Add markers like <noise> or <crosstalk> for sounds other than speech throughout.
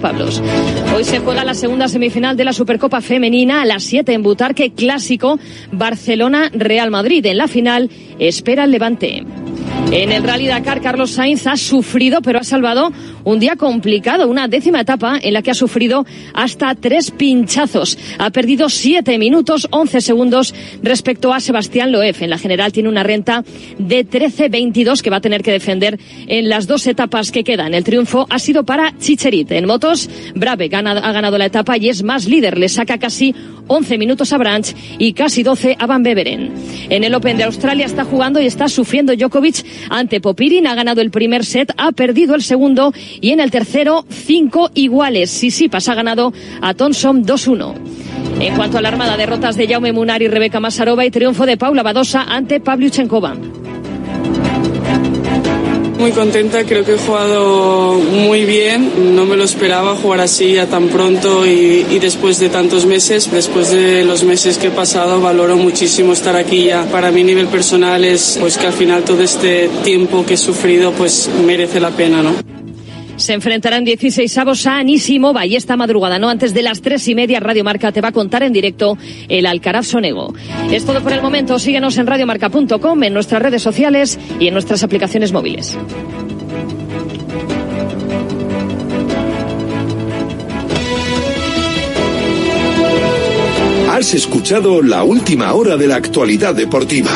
Pablos. Hoy se juega la segunda semifinal de la Supercopa Femenina a las 7 en Butarque, clásico Barcelona-Real Madrid. En la final espera el Levante. En el Rally Dakar, Carlos Sainz ha sufrido, pero ha salvado un día complicado, una décima etapa en la que ha sufrido hasta tres pinchazos. Ha perdido siete minutos, once segundos respecto a Sebastián Loef. En la general tiene una renta de 13-22 que va a tener que defender en las dos etapas que quedan. El triunfo ha sido para Chicherit. En motos, Brave ha ganado la etapa y es más líder. Le saca casi 11 minutos a Branch y casi 12 a Van Beveren. En el Open de Australia está jugando y está sufriendo Djokovic ante Popirin. Ha ganado el primer set, ha perdido el segundo y en el tercero cinco iguales. Sisipas ha ganado a Thompson 2-1. En cuanto a la armada, derrotas de Jaume Munar y Rebeca Masarova y triunfo de Paula Badosa ante Pavlyuchenkova. Muy contenta, creo que he jugado muy bien, no me lo esperaba jugar así a tan pronto y, y, después de tantos meses, después de los meses que he pasado, valoro muchísimo estar aquí ya. Para mi nivel personal es pues que al final todo este tiempo que he sufrido pues merece la pena, ¿no? Se enfrentarán 16 avos a Anísimo y esta madrugada, no antes de las tres y media, Radio Marca te va a contar en directo el Alcaraz Sonego. Es todo por el momento. Síguenos en radiomarca.com, en nuestras redes sociales y en nuestras aplicaciones móviles. Has escuchado la última hora de la actualidad deportiva.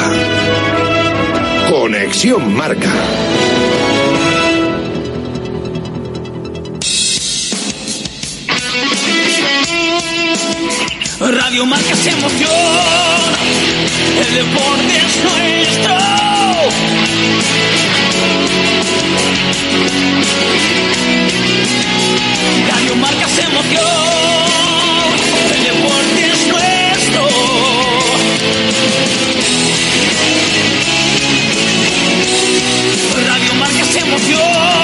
Conexión Marca. Radio Marca se emoción, el deporte es nuestro. Radio Marca se emoción, el deporte es nuestro. Radio Marca se emoción,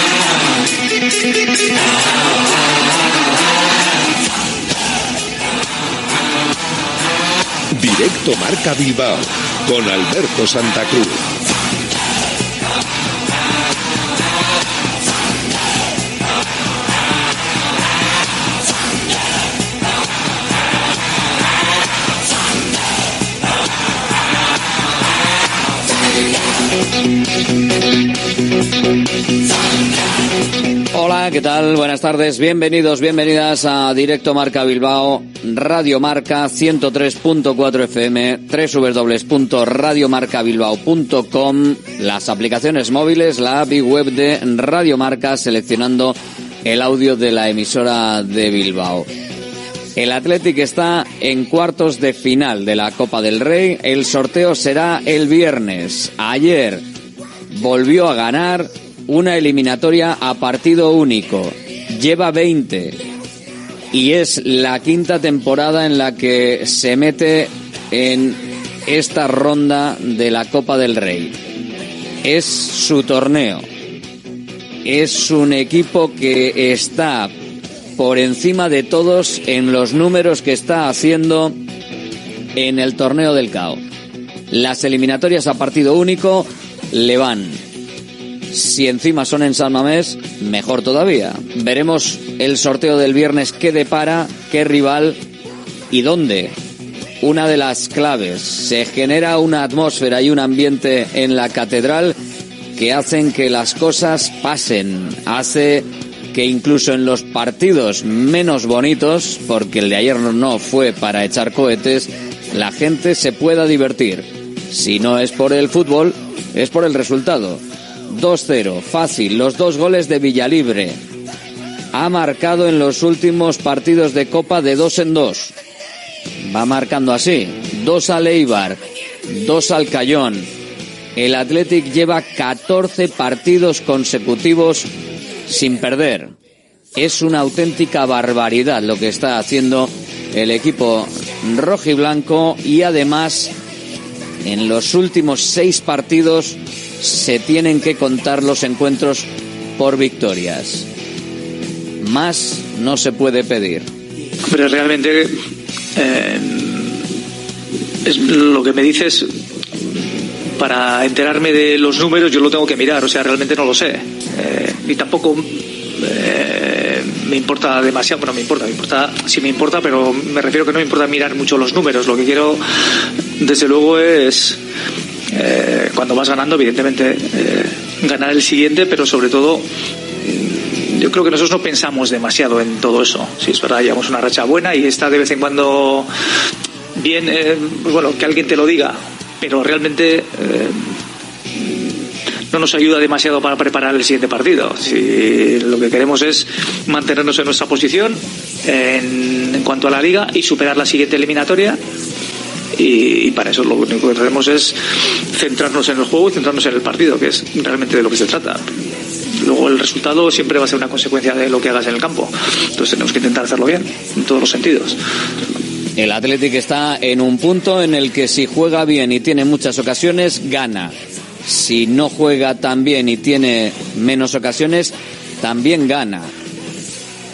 Directo Marca Bilbao con Alberto Santa Cruz. ¿Qué tal? Buenas tardes, bienvenidos, bienvenidas a Directo Marca Bilbao, Radio Marca 103.4 FM, www.radiomarcabilbao.com, las aplicaciones móviles, la app y web de Radio Marca, seleccionando el audio de la emisora de Bilbao. El Athletic está en cuartos de final de la Copa del Rey. El sorteo será el viernes. Ayer volvió a ganar una eliminatoria a partido único. Lleva 20 y es la quinta temporada en la que se mete en esta ronda de la Copa del Rey. Es su torneo. Es un equipo que está por encima de todos en los números que está haciendo en el torneo del CAO. Las eliminatorias a partido único le van. Si encima son en San Mamés, mejor todavía. Veremos el sorteo del viernes qué depara, qué rival y dónde. Una de las claves. Se genera una atmósfera y un ambiente en la catedral que hacen que las cosas pasen. Hace que incluso en los partidos menos bonitos, porque el de ayer no fue para echar cohetes, la gente se pueda divertir. Si no es por el fútbol, es por el resultado. 2-0, fácil, los dos goles de Villalibre. Ha marcado en los últimos partidos de Copa de dos en dos. Va marcando así. Dos al Eibar, dos al Cayón. el Athletic lleva 14 partidos consecutivos sin perder. Es una auténtica barbaridad lo que está haciendo el equipo rojiblanco y además en los últimos seis partidos se tienen que contar los encuentros por victorias. Más no se puede pedir. Pero realmente eh, es lo que me dices para enterarme de los números yo lo tengo que mirar, o sea, realmente no lo sé. Eh, y tampoco eh, me importa demasiado, bueno, me importa, me importa, sí me importa, pero me refiero que no me importa mirar mucho los números. Lo que quiero, desde luego, es eh, cuando vas ganando, evidentemente, ganar el siguiente, pero sobre todo yo creo que nosotros no pensamos demasiado en todo eso. Si es verdad, llevamos una racha buena y está de vez en cuando bien, pues bueno, que alguien te lo diga, pero realmente no nos ayuda demasiado para preparar el siguiente partido. Si lo que queremos es mantenernos en nuestra posición en, cuanto a la liga y superar la siguiente eliminatoria. Y, para eso lo único que tenemos es centrarnos en el juego y centrarnos en el partido, que es realmente de lo que se trata. Luego el resultado siempre va a ser una consecuencia de lo que hagas en el campo. Entonces tenemos que intentar hacerlo bien, en todos los sentidos. El Athletic está en un punto en el que si juega bien y tiene muchas ocasiones, gana si no juega tan bien y tiene menos ocasiones, también gana.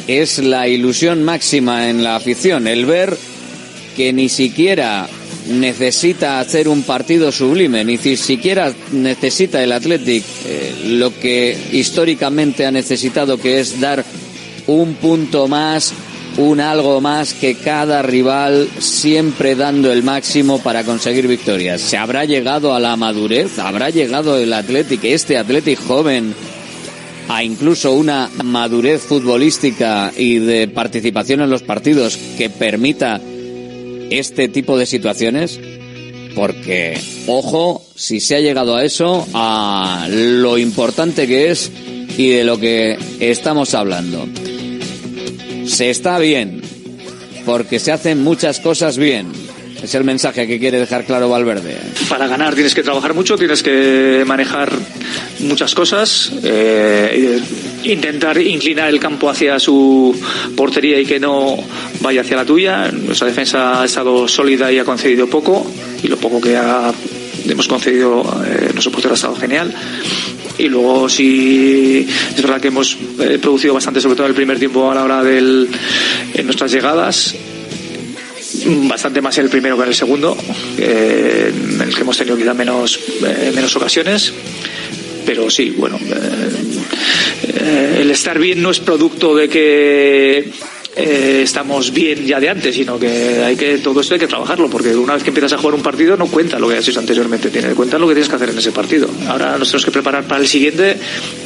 Es la ilusión máxima en la afición, el ver que ni siquiera necesita hacer un partido sublime, ni siquiera necesita el Athletic eh, lo que históricamente ha necesitado, que es dar un punto más un algo más que cada rival siempre dando el máximo para conseguir victorias. ¿Se habrá llegado a la madurez? ¿Habrá llegado el Athletic, este Athletic joven, a incluso una madurez futbolística y de participación en los partidos que permita este tipo de situaciones? Porque, ojo, si se ha llegado a eso, a lo importante que es y de lo que estamos hablando se está bien, porque se hacen muchas cosas bien. Es el mensaje que quiere dejar claro Valverde. Para ganar tienes que trabajar mucho, tienes que manejar muchas cosas, eh, intentar inclinar el campo hacia su portería y que no vaya hacia la tuya. Nuestra defensa ha estado sólida y ha concedido poco, y lo poco que hemos concedido, eh, nuestro portero ha estado genial y luego sí es verdad que hemos eh, producido bastante sobre todo el primer tiempo a la hora en nuestras llegadas bastante más en el primero que en el segundo eh, en el que hemos tenido quizá menos eh, menos ocasiones. Pero sí bueno el estar bien no es producto de que eh, estamos bien ya de antes, sino que hay que todo esto hay que trabajarlo, porque una vez que empiezas a jugar un partido no cuenta lo que has hecho anteriormente, tiene cuenta lo que tienes que hacer en ese partido. Ahora nos tenemos que preparar para el siguiente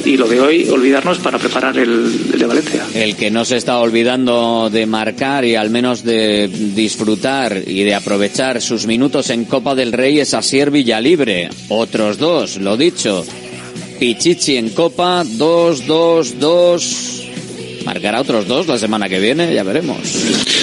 y lo de hoy olvidarnos para preparar el, de Valencia. El que no se está olvidando de marcar y al menos de disfrutar y de aprovechar sus minutos en Copa del Rey es Asier Villalibre. Otros dos, lo dicho. Pichichi en Copa, dos, dos, dos marcará otros dos la semana que viene, ya veremos.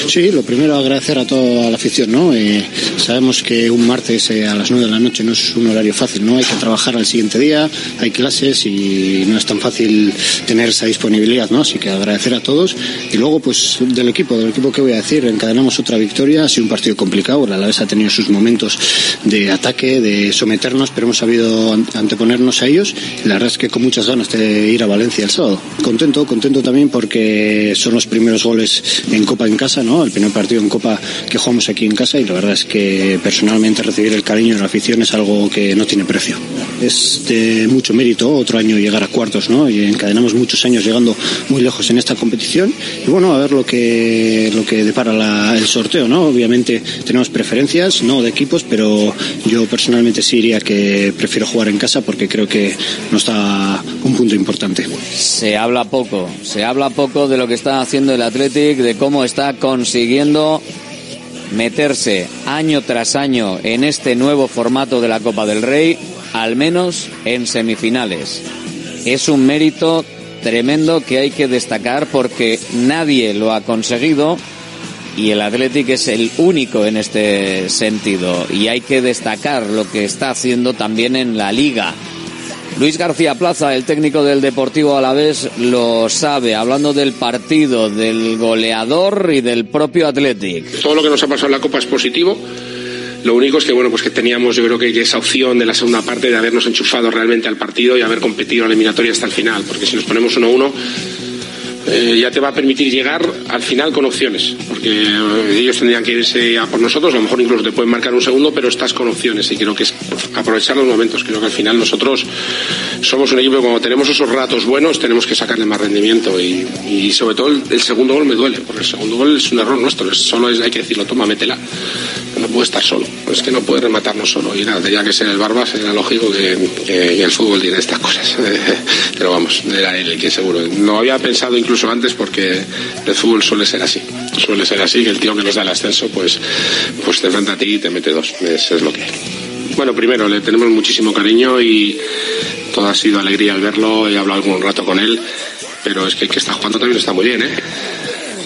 Sí, lo primero agradecer a toda la afición, ¿no? Eh, sabemos que un martes eh, a las nueve de la noche no es un horario fácil, ¿no? Hay que trabajar al siguiente día, hay clases y no es tan fácil tener esa disponibilidad, ¿no? Así que agradecer a todos y luego pues del equipo, del equipo que voy a decir, encadenamos otra victoria, ha sido un partido complicado, la vez ha tenido sus momentos de ataque, de someternos, pero hemos sabido anteponernos a ellos la verdad es que con muchas ganas de ir a Valencia el sábado. Contento, contento también porque que son los primeros goles en Copa en casa, ¿no? El primer partido en Copa que jugamos aquí en casa y la verdad es que personalmente recibir el cariño de la afición es algo que no tiene precio. Es de mucho mérito otro año llegar a cuartos, ¿no? Y encadenamos muchos años llegando muy lejos en esta competición y bueno, a ver lo que lo que depara el sorteo, ¿no? Obviamente tenemos preferencias, no de equipos, pero yo personalmente sí diría que prefiero jugar en casa porque creo que nos da un punto importante. Se habla poco, se habla poco de lo que está haciendo el Athletic, de cómo está consiguiendo meterse año tras año en este nuevo formato de la Copa del Rey, al menos en semifinales. Es un mérito tremendo que hay que destacar porque nadie lo ha conseguido y el Athletic es el único en este sentido y hay que destacar lo que está haciendo también en la liga. Luis García Plaza, el técnico del Deportivo Alavés, lo sabe, hablando del partido, del goleador y del propio Athletic. Todo lo que nos ha pasado en la Copa es positivo. Lo único es que bueno, pues que teníamos yo creo que esa opción de la segunda parte de habernos enchufado realmente al partido y haber competido la eliminatoria hasta el final, porque si nos ponemos 1-1 eh, ya te va a permitir llegar al final con opciones, porque eh, ellos tendrían que irse a por nosotros, a lo mejor incluso te pueden marcar un segundo, pero estás con opciones y creo que es aprovechar los momentos. Creo que al final nosotros somos un equipo que cuando tenemos esos ratos buenos tenemos que sacarle más rendimiento y, sobre todo el, segundo gol me duele, porque el segundo gol es un error nuestro, solo es, hay que decirlo, toma, métela. No puede estar solo, es que no puede rematarnos solo y nada, tenía que ser el Barbas, era lógico que, el fútbol tiene estas cosas, <laughs> pero vamos, era él el que seguro. No había pensado incluso antes porque el fútbol suele ser así. Suele ser así, que el tío que nos da el ascenso, pues, pues te enfrenta a ti y te mete dos. Es, es lo que. Bueno, primero, le tenemos muchísimo cariño y todo ha sido alegría al verlo. He hablado algún rato con él, pero es que el que está jugando también está muy bien, ¿eh?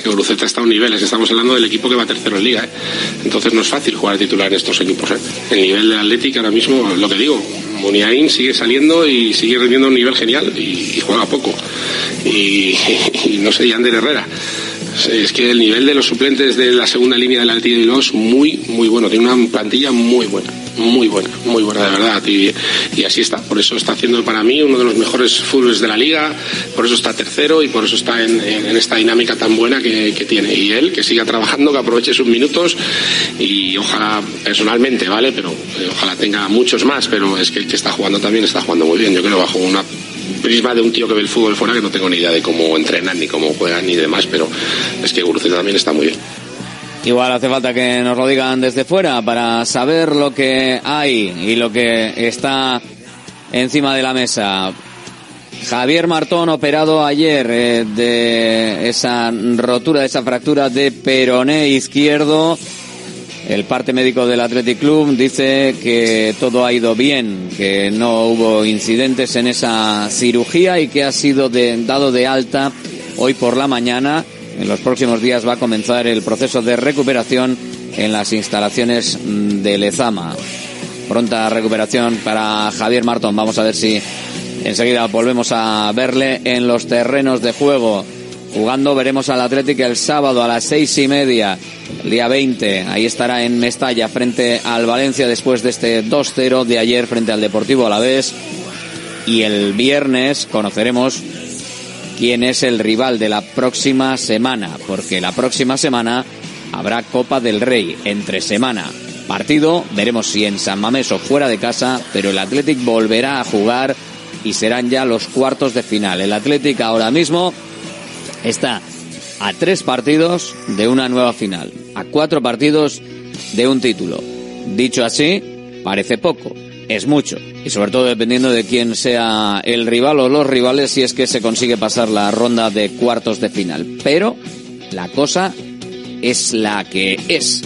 Que Guruceta está a un nivel, estamos hablando del equipo que va tercero en liga, ¿eh? entonces no es fácil jugar titular en estos equipos. ¿eh? El nivel del Atlético ahora mismo, lo que digo, Muniain sigue saliendo y sigue rindiendo a un nivel genial y, juega poco. Y, <laughs> no sé, Yander Herrera. Es que el nivel de los suplentes de la segunda línea del Atlético de es muy, muy bueno. Tiene una plantilla muy buena muy buena, muy buena de verdad. Y, y, así está. Por eso está haciendo para mí uno de los mejores fútboles de la liga, por eso está tercero y por eso está en, en esta dinámica tan buena que, que, tiene. Y él, que siga trabajando, que aproveche sus minutos y ojalá personalmente, ¿vale? Pero eh, ojalá tenga muchos más, pero es que el que está jugando también está jugando muy bien. Yo creo bajo una prisma de un tío que ve el fútbol fuera que no tengo ni idea de cómo entrenan ni cómo juegan ni demás, pero es que Guruceta también está muy bien. Igual hace falta que nos lo digan desde fuera para saber lo que hay y lo que está encima de la mesa. Javier Martón operado ayer eh, de esa rotura, de esa fractura de peroné izquierdo. El parte médico del Athletic Club dice que todo ha ido bien, que no hubo incidentes en esa cirugía y que ha sido dado de alta hoy por la mañana. En los próximos días va a comenzar el proceso de recuperación en las instalaciones de Lezama. Pronta recuperación para Javier Martón. Vamos a ver si enseguida volvemos a verle en los terrenos de juego jugando. Veremos al Atlético el sábado a las seis y media, el día 20. Ahí estará en Mestalla frente al Valencia después de este 2-0 de ayer frente al Deportivo Alavés. Y el viernes conoceremos quién es el rival de la próxima semana, porque la próxima semana habrá Copa del Rey entre semana. Partido, veremos si en San Mamés o fuera de casa, pero el Athletic volverá a jugar y serán ya los cuartos de final. El Athletic ahora mismo está a tres partidos de una nueva final, a cuatro partidos de un título. Dicho así, parece poco, es mucho, y sobre todo dependiendo de quién sea el rival o los rivales si es que se consigue pasar la ronda de cuartos de final. Pero la cosa es la que es.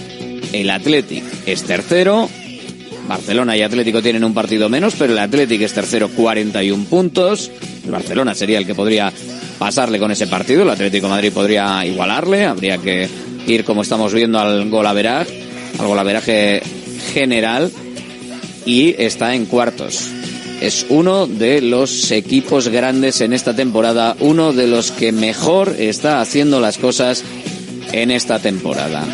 El Athletic es tercero, Barcelona y Atlético tienen un partido menos, pero el Athletic es tercero 41 puntos. El Barcelona sería el que podría pasarle con ese partido. El Atlético Madrid podría igualarle. Habría que ir, como estamos viendo, al golaveraje, al golaveraje general. Y está en cuartos. Es uno de los equipos grandes en esta temporada, uno de los que mejor está haciendo las cosas en esta temporada.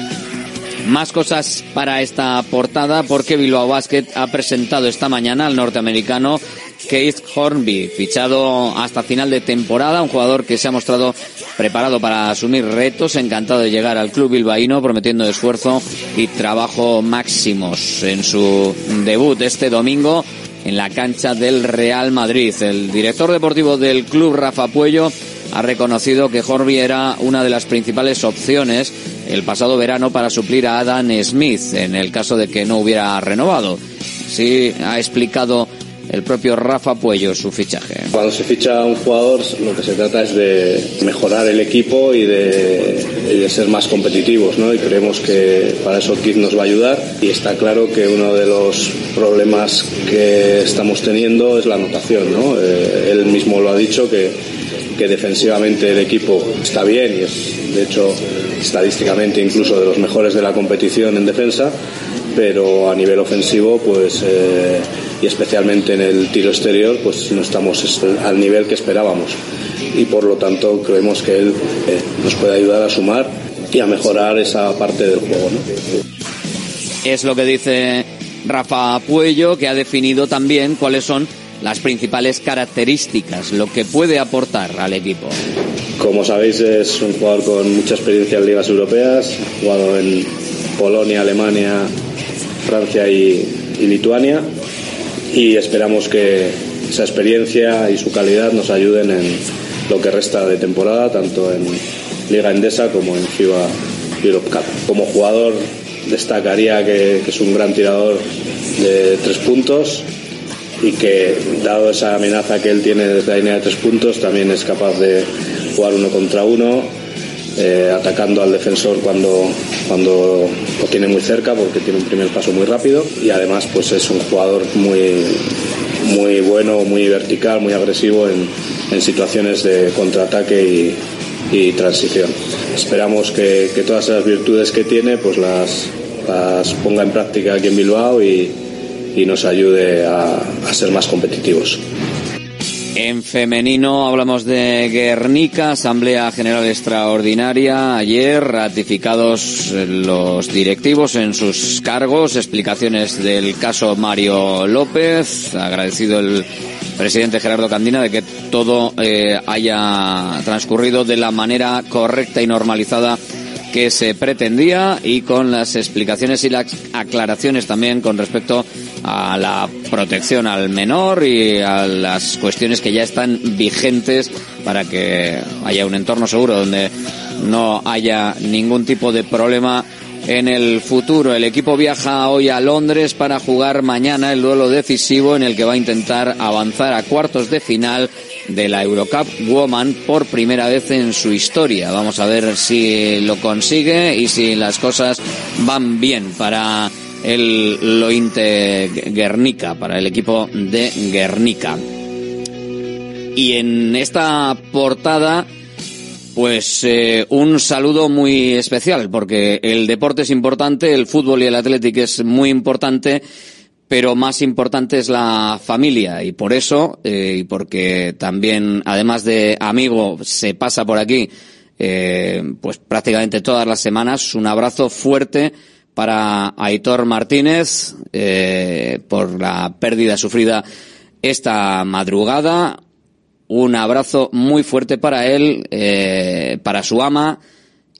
Más cosas para esta portada porque Bilbao Basket ha presentado esta mañana al norteamericano Keith Hornby, fichado hasta final de temporada, un jugador que se ha mostrado preparado para asumir retos, encantado de llegar al club bilbaíno, prometiendo esfuerzo y trabajo máximos en su debut este domingo en la cancha del Real Madrid. El director deportivo del club, Rafa Puello, ha reconocido que Horby era una de las principales opciones el pasado verano para suplir a Adam Smith en el caso de que no hubiera renovado. Sí, ha explicado el propio Rafa Puello su fichaje. Cuando se ficha un jugador lo que se trata es de mejorar el equipo y de, ser más competitivos, ¿no? Y creemos que para eso Kid nos va a ayudar y está claro que uno de los problemas que estamos teniendo es la anotación, ¿no? Eh, él mismo lo ha dicho que que defensivamente el equipo está bien y es, de hecho, estadísticamente incluso de los mejores de la competición en defensa, pero a nivel ofensivo, pues, eh, y especialmente en el tiro exterior, pues no estamos al nivel que esperábamos. Y por lo tanto, creemos que él eh, nos puede ayudar a sumar y a mejorar esa parte del juego. Es lo que dice Rafa Puello, que ha definido también cuáles son las principales características, lo que puede aportar al equipo. Como sabéis, es un jugador con mucha experiencia en ligas europeas, jugado en Polonia, Alemania, Francia y, y Lituania, y esperamos que esa experiencia y su calidad nos ayuden en lo que resta de temporada, tanto en Liga Endesa como en FIBA Europe Cup. Como jugador destacaría que, que es un gran tirador de tres puntos y que dado esa amenaza que él tiene desde la línea de tres puntos también es capaz de jugar uno contra uno eh, atacando al defensor cuando, cuando lo tiene muy cerca porque tiene un primer paso muy rápido y además pues es un jugador muy muy bueno, muy vertical, muy agresivo en, en situaciones de contraataque y, transición. Esperamos que, que, todas esas virtudes que tiene pues las, las ponga en práctica aquí en Bilbao y, y nos ayude a, a ser más competitivos. En femenino hablamos de Guernica, Asamblea General Extraordinaria. Ayer ratificados los directivos en sus cargos, explicaciones del caso Mario López. Agradecido el presidente Gerardo Candina de que todo eh, haya transcurrido de la manera correcta y normalizada que se pretendía y con las explicaciones y las aclaraciones también con respecto a la protección al menor y a las cuestiones que ya están vigentes para que haya un entorno seguro donde no haya ningún tipo de problema en el futuro. El equipo viaja hoy a Londres para jugar mañana el duelo decisivo en el que va a intentar avanzar a cuartos de final de la Eurocup Woman por primera vez en su historia. Vamos a ver si lo consigue y si las cosas van bien para el Lointe Guernica, para el equipo de Guernica. Y en esta portada, pues eh, un saludo muy especial, porque el deporte es importante, el fútbol y el atlético es muy importante, pero más importante es la familia y por eso eh, y porque también además de amigo se pasa por aquí eh, pues prácticamente todas las semanas. Un abrazo fuerte para Aitor Martínez eh, por la pérdida sufrida esta madrugada. Un abrazo muy fuerte para él para su ama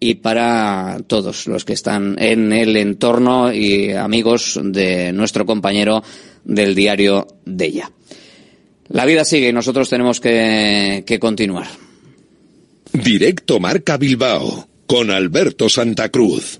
y para todos los que están en el entorno y amigos de nuestro compañero del diario de ella. La vida sigue y nosotros tenemos que, que continuar. Directo Marca Bilbao con Alberto Santa Cruz.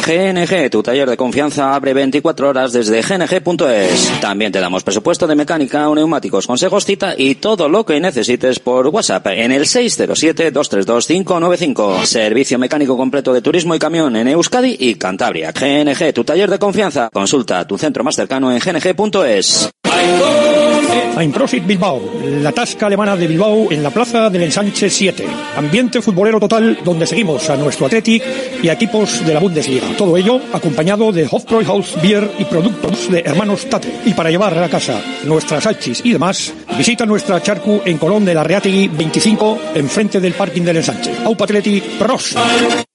GNG, tu taller de confianza abre 24 horas desde gng.es. También te damos presupuesto de mecánica, neumáticos, consejos, cita y todo lo que necesites por WhatsApp en el 607-232-595. Servicio mecánico completo de turismo y camión en Euskadi y Cantabria. GNG, tu taller de confianza. Consulta tu centro más cercano en gng.es. Profit Bilbao, la tasca alemana de Bilbao en la plaza del Ensanche 7. Ambiente futbolero total donde seguimos a nuestro Athletic y a equipos de la Bundesliga. Todo ello acompañado de Hofbräuhaus Beer y productos de hermanos Tate. Y para llevar a casa nuestras salchis y demás, Visita nuestra charcu en Colón de la Reategui 25, enfrente del parking del ensanche. Aupa Atleti, pros.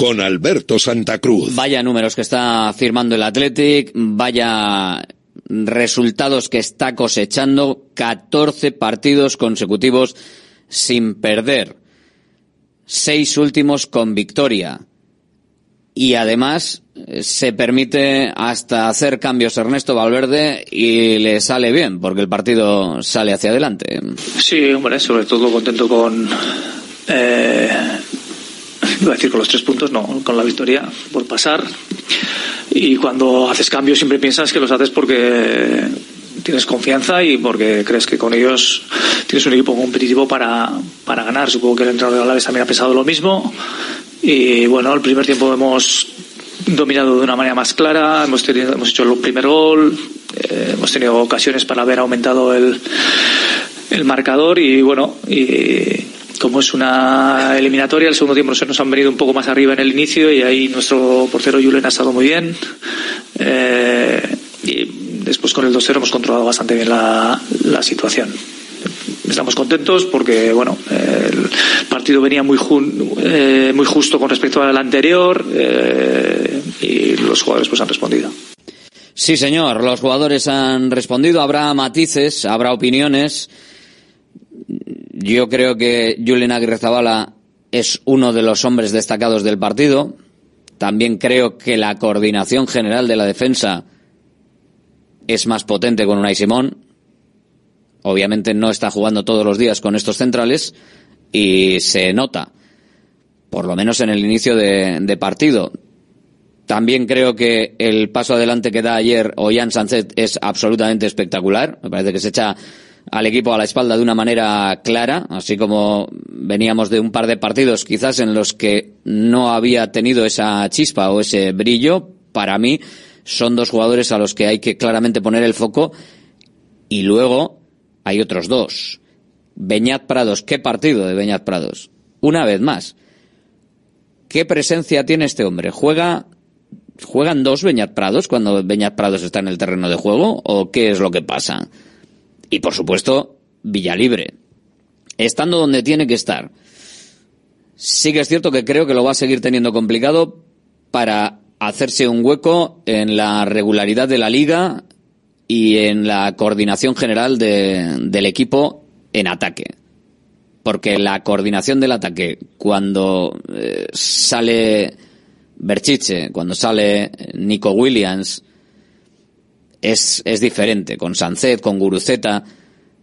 con Alberto Santa Cruz. Vaya números que está firmando el Athletic, vaya resultados que está cosechando, 14 partidos consecutivos sin perder, seis últimos con victoria. Y además eh, se permite hasta hacer cambios Ernesto Valverde y le sale bien, porque el partido sale hacia adelante. Sí, hombre, sobre todo contento con eh, iba a decir con los tres puntos, no, con la victoria por pasar. Y cuando haces cambios siempre piensas que los haces porque tienes confianza y porque crees que con ellos tienes un equipo competitivo para, para ganar. Supongo que el entrenador de Alaves también ha pensado lo mismo. Y bueno, el primer tiempo hemos dominado de una manera más clara, hemos, tenido, hemos hecho el primer gol, eh, hemos tenido ocasiones para haber aumentado el, el marcador y bueno, y como es una eliminatoria, el segundo tiempo se nos han venido un poco más arriba en el inicio y ahí nuestro portero Julen ha estado muy bien. Eh, y después con el 2-0 hemos controlado bastante bien la, situación. Estamos contentos porque bueno el partido venía muy ju- eh, muy justo con respecto al anterior eh, y los jugadores pues han respondido. Sí, señor, los jugadores han respondido, habrá matices, habrá opiniones. Yo creo que Julen Aguirrezabala es uno de los hombres destacados del partido. También creo que la coordinación general de la defensa es más potente con Unai Simón. Obviamente no está jugando todos los días con estos centrales y se nota, por lo menos en el inicio de, partido. También creo que el paso adelante que da ayer Ollán Sánchez es absolutamente espectacular. Me parece que se echa al equipo a la espalda de una manera clara, así como veníamos de un par de partidos quizás en los que no había tenido esa chispa o ese brillo. Para mí son dos jugadores a los que hay que claramente poner el foco y luego hay otros dos. Beñat Prados, qué partido de Beñat Prados. Una vez más. ¿Qué presencia tiene este hombre? ¿Juega ¿Juegan dos Beñat Prados cuando Beñat Prados está en el terreno de juego? ¿O qué es lo que pasa? Y por supuesto, Villalibre. Estando donde tiene que estar. Sí que es cierto que creo que lo va a seguir teniendo complicado para hacerse un hueco en la regularidad de la liga y en la coordinación general de- del equipo en ataque. Porque la coordinación del ataque, cuando eh, sale Berchiche, cuando sale Nico Williams, es, es diferente. Con Sancet, con Guruceta,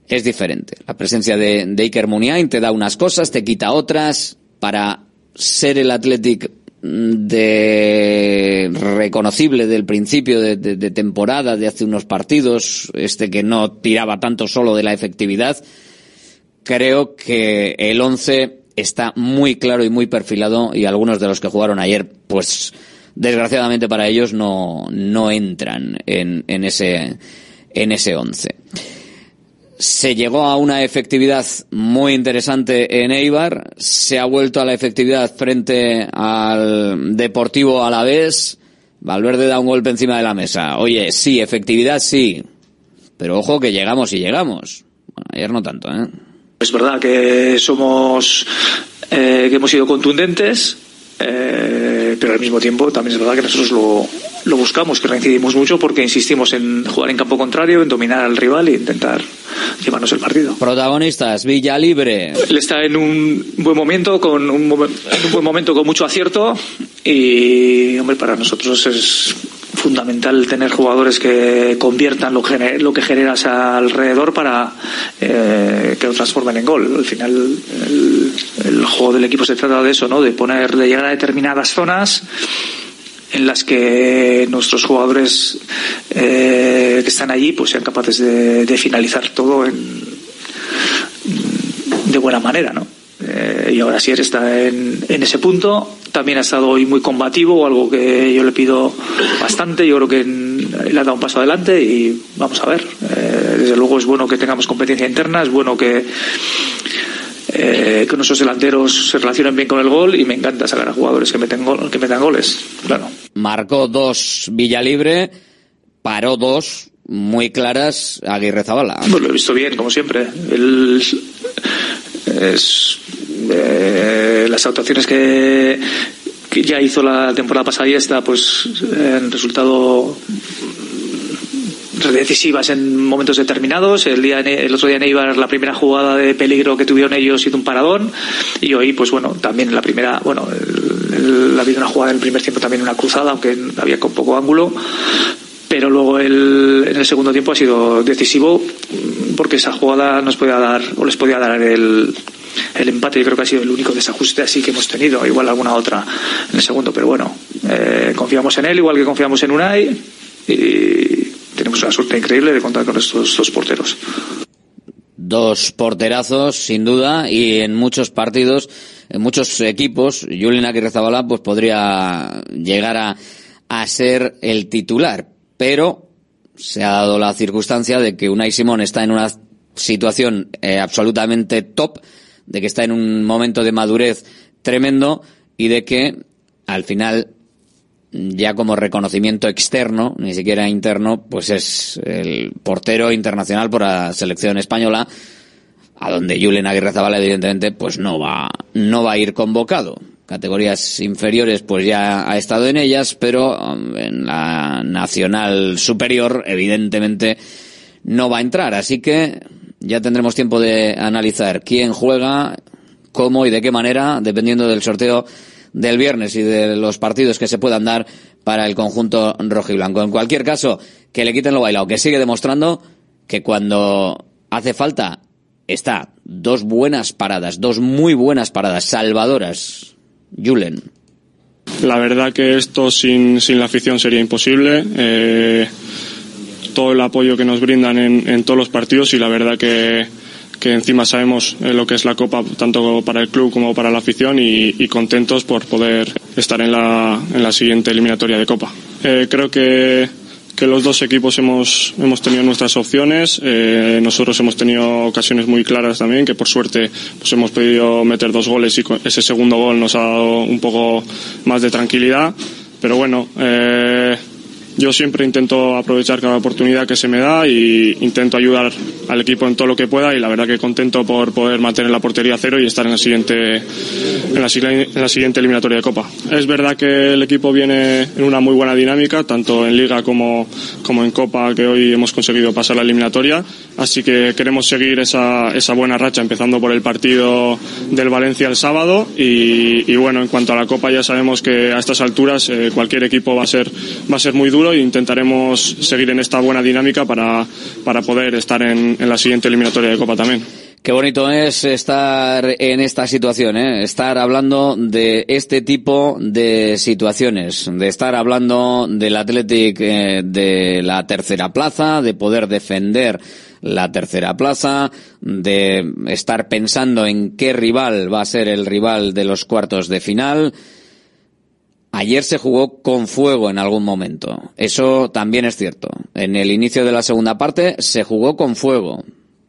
es diferente. La presencia de, de Iker Muniain te da unas cosas, te quita otras. Para ser el Athletic mm, de reconocible del principio de, de- de temporada, de hace unos partidos, este que no tiraba tanto solo de la efectividad, creo que el 11 está muy claro y muy perfilado y algunos de los que jugaron ayer, pues desgraciadamente para ellos no, no entran en, en ese en ese 11. Se llegó a una efectividad muy interesante en Eibar, se ha vuelto a la efectividad frente al Deportivo Alavés. Valverde da un golpe encima de la mesa. Oye, sí, efectividad sí, pero ojo que llegamos y llegamos. Bueno, ayer no tanto, ¿eh? Es verdad que somos, eh, que hemos sido contundentes, eh, pero al mismo tiempo también es verdad que nosotros lo, lo buscamos, que reincidimos mucho porque insistimos en jugar en campo contrario, en dominar al rival e intentar llevarnos el partido. Protagonistas, Villa Libre. Él está en un buen momento, con un, en un buen momento con mucho acierto Y, hombre, para nosotros es fundamental tener jugadores que conviertan lo, lo que generas alrededor para eh, que lo transformen en gol. Al final, el, juego del equipo se trata de eso, ¿no? De poner, de llegar a determinadas zonas en las que nuestros jugadores eh, que están allí pues sean capaces de, finalizar todo en, de buena manera, ¿no? Eh, y ahora sí está en, en ese punto también ha estado hoy muy combativo, algo que yo le pido bastante. Yo creo que le ha dado un paso adelante y vamos a ver. Eh, desde luego es bueno que tengamos competencia interna, es bueno que, eh, que nuestros delanteros se relacionen bien con el gol y me encanta sacar a jugadores que meten, gol, que metan goles. Claro. Marcó dos Villalibre, paró dos muy claras Aguirre Zabala. Pues lo he visto bien, como siempre. El, es eh, las actuaciones que, ya hizo la temporada pasada y esta, pues en resultado decisivas en momentos determinados. El día el otro día en Eibar la primera jugada de peligro que tuvieron ellos hizo un paradón y hoy pues bueno también la primera bueno ha habido una jugada en el primer tiempo también una cruzada aunque había con poco ángulo pero luego el, en el segundo tiempo ha sido decisivo porque esa jugada nos podía dar o les podía dar el, el empate. Yo creo que ha sido el único desajuste así que hemos tenido, igual alguna otra en el segundo, pero bueno, eh, confiamos en él igual que confiamos en Unai y tenemos una suerte increíble de contar con estos dos porteros. Dos porterazos, sin duda, y en muchos partidos, en muchos equipos, Julián Aguirre Zabala pues podría llegar a, a ser el titular, pero se ha dado la circunstancia de que Unai Simón está en una situación eh, absolutamente top de que está en un momento de madurez tremendo y de que al final ya como reconocimiento externo, ni siquiera interno, pues es el portero internacional por la selección española, a donde Julen Aguirre Zabala evidentemente pues no va, no va a ir convocado. Categorías inferiores pues ya ha estado en ellas, pero um, en la nacional superior evidentemente no va a entrar. Así que ya tendremos tiempo de analizar quién juega, cómo y de qué manera, dependiendo del sorteo del viernes y de los partidos que se puedan dar para el conjunto rojo y blanco. En cualquier caso, que le quiten lo bailado, que sigue demostrando que cuando hace falta está dos buenas paradas, dos muy buenas paradas, salvadoras. Julen. La verdad que esto sin, sin la afición sería imposible. Eh, todo el apoyo que nos brindan en, todos los partidos y la verdad que, que encima sabemos eh, lo que es la Copa tanto para el club como para la afición y, contentos por poder estar en la, en la siguiente eliminatoria de Copa. Eh, creo que, que los dos equipos hemos, hemos tenido nuestras opciones. Eh, nosotros hemos tenido ocasiones muy claras también, que por suerte pues hemos podido meter dos goles y ese segundo gol nos ha dado un poco más de tranquilidad. Pero bueno, eh, yo siempre intento aprovechar cada oportunidad que se me da y intento ayudar al equipo en todo lo que pueda y la verdad que contento por poder mantener la portería cero y estar en la siguiente en la, en la siguiente eliminatoria de Copa. Es verdad que el equipo viene en una muy buena dinámica, tanto en Liga como, como en Copa, que hoy hemos conseguido pasar la eliminatoria, así que queremos seguir esa, esa buena racha, empezando por el partido del Valencia el sábado. Y, bueno, en cuanto a la Copa ya sabemos que a estas alturas eh, cualquier equipo va a ser, va a ser muy duro e intentaremos seguir en esta buena dinámica para, para poder estar en, la siguiente eliminatoria de Copa también. Qué bonito es estar en esta situación, ¿eh? estar hablando de este tipo de situaciones, de estar hablando del Athletic eh, de la tercera plaza, de poder defender la tercera plaza, de estar pensando en qué rival va a ser el rival de los cuartos de final. Ayer se jugó con fuego en algún momento. Eso también es cierto. En el inicio de la segunda parte se jugó con fuego.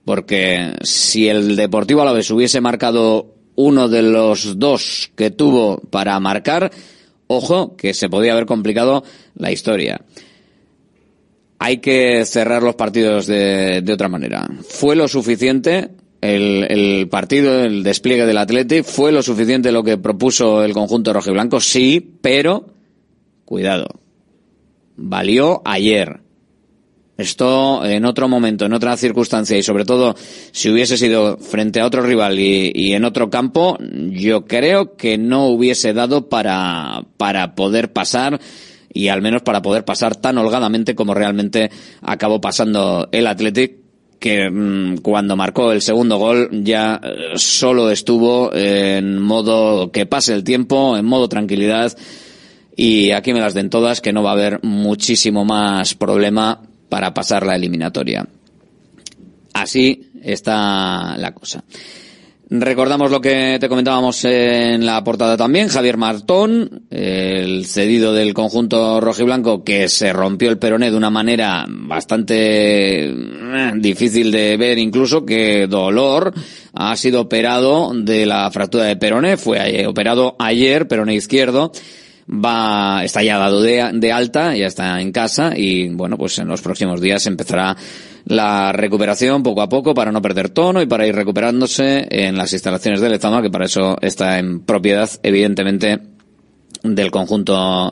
Porque si el Deportivo Alavés hubiese marcado uno de los dos que tuvo para marcar, ojo, que se podía haber complicado la historia. Hay que cerrar los partidos de, de otra manera. Fue lo suficiente el, el, partido, el despliegue del Athletic, fue lo suficiente lo que propuso el conjunto rojo y blanco, sí, pero cuidado. Valió ayer. Esto en otro momento, en otra circunstancia y sobre todo si hubiese sido frente a otro rival y, y, en otro campo, yo creo que no hubiese dado para, para poder pasar y al menos para poder pasar tan holgadamente como realmente acabó pasando el Athletic que mmm, cuando marcó el segundo gol ya eh, solo estuvo en modo que pase el tiempo, en modo tranquilidad y aquí me las den todas que no va a haber muchísimo más problema para pasar la eliminatoria. Así está la cosa. Recordamos lo que te comentábamos en la portada también, Javier Martón, el cedido del conjunto rojiblanco que se rompió el peroné de una manera bastante eh, difícil de ver incluso, que dolor, ha sido operado de la fractura de peroné, fue operado ayer, peroné izquierdo, va, está ya dado de, de, alta, ya está en casa y bueno, pues en los próximos días empezará la recuperación poco a poco para no perder tono y para ir recuperándose en las instalaciones del Lezama, que para eso está en propiedad, evidentemente, del conjunto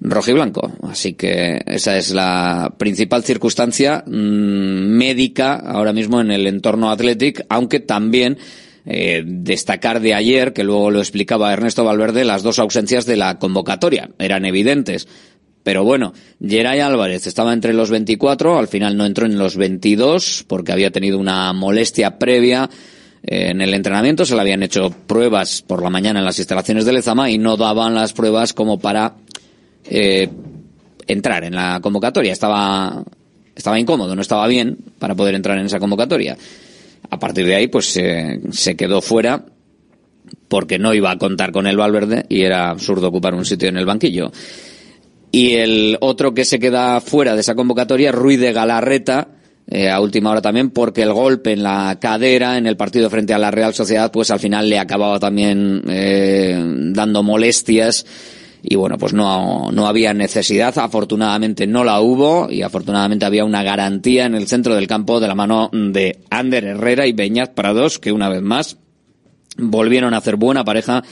rojiblanco. Así que esa es la principal circunstancia mmm, médica ahora mismo en el entorno Athletic, aunque también eh, destacar de ayer, que luego lo explicaba Ernesto Valverde, las dos ausencias de la convocatoria. Eran evidentes. Pero bueno, Geray Álvarez estaba entre los 24, al final no entró en los 22 porque había tenido una molestia previa eh, en el entrenamiento, se le habían hecho pruebas por la mañana en las instalaciones de Lezama y no daban las pruebas como para eh, entrar en la convocatoria. Estaba, estaba incómodo, no estaba bien para poder entrar en esa convocatoria. A partir de ahí, pues se quedó fuera porque no iba a contar con el Valverde y era absurdo ocupar un sitio en el banquillo. Y el otro que se queda fuera de esa convocatoria, Ruiz de Galarreta, eh, a última hora también, porque el golpe en la cadera en el partido frente a la Real Sociedad, pues al final le acababa también eh, dando molestias. Y bueno, pues no, no había necesidad, afortunadamente no la hubo y afortunadamente había una garantía en el centro del campo de la mano de Ander Herrera y Beñat Prados, que una vez más volvieron a hacer buena pareja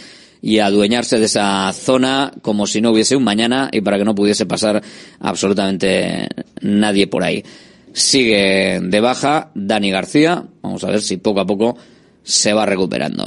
y adueñarse de esa zona como si no hubiese un mañana y para que no pudiese pasar absolutamente nadie por ahí. Sigue de baja Dani García, vamos a ver si poco a poco se va recuperando.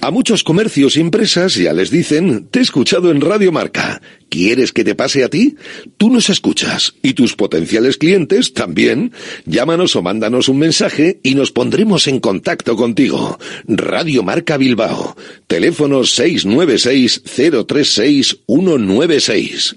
A muchos comercios y empresas ya les dicen, te he escuchado en Radio Marca. ¿Quieres que te pase a ti? Tú nos escuchas y tus potenciales clientes también. Llámanos o mándanos un mensaje y nos pondremos en contacto contigo. Radio Marca Bilbao. Teléfono 696 036 196.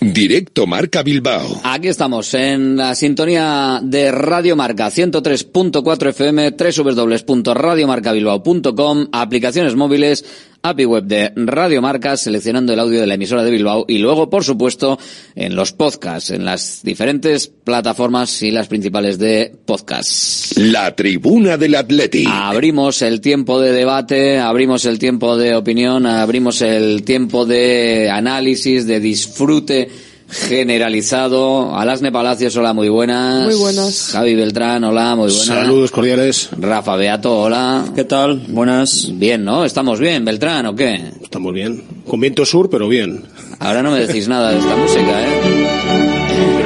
Directo Marca Bilbao. Aquí estamos en la sintonía de Radio Marca 103.4 FM, www.radiomarcabilbao.com, aplicaciones móviles, API web de Radio Marca, seleccionando el audio de la emisora de Bilbao y luego, por supuesto, en los podcasts, en las diferentes plataformas y las principales de podcasts. La tribuna del Atleti. Abrimos el tiempo de debate, abrimos el tiempo de opinión, abrimos el tiempo de análisis, de disfrute generalizado. Alasne Palacios, hola, muy buenas. Muy buenas. Javi Beltrán, hola, muy buenas. Saludos cordiales. Rafa Beato, hola. ¿Qué tal? Buenas. Bien, ¿no? ¿Estamos bien, Beltrán, o qué? Estamos bien. Con viento sur, pero bien. Ahora no me decís nada de esta música, ¿eh?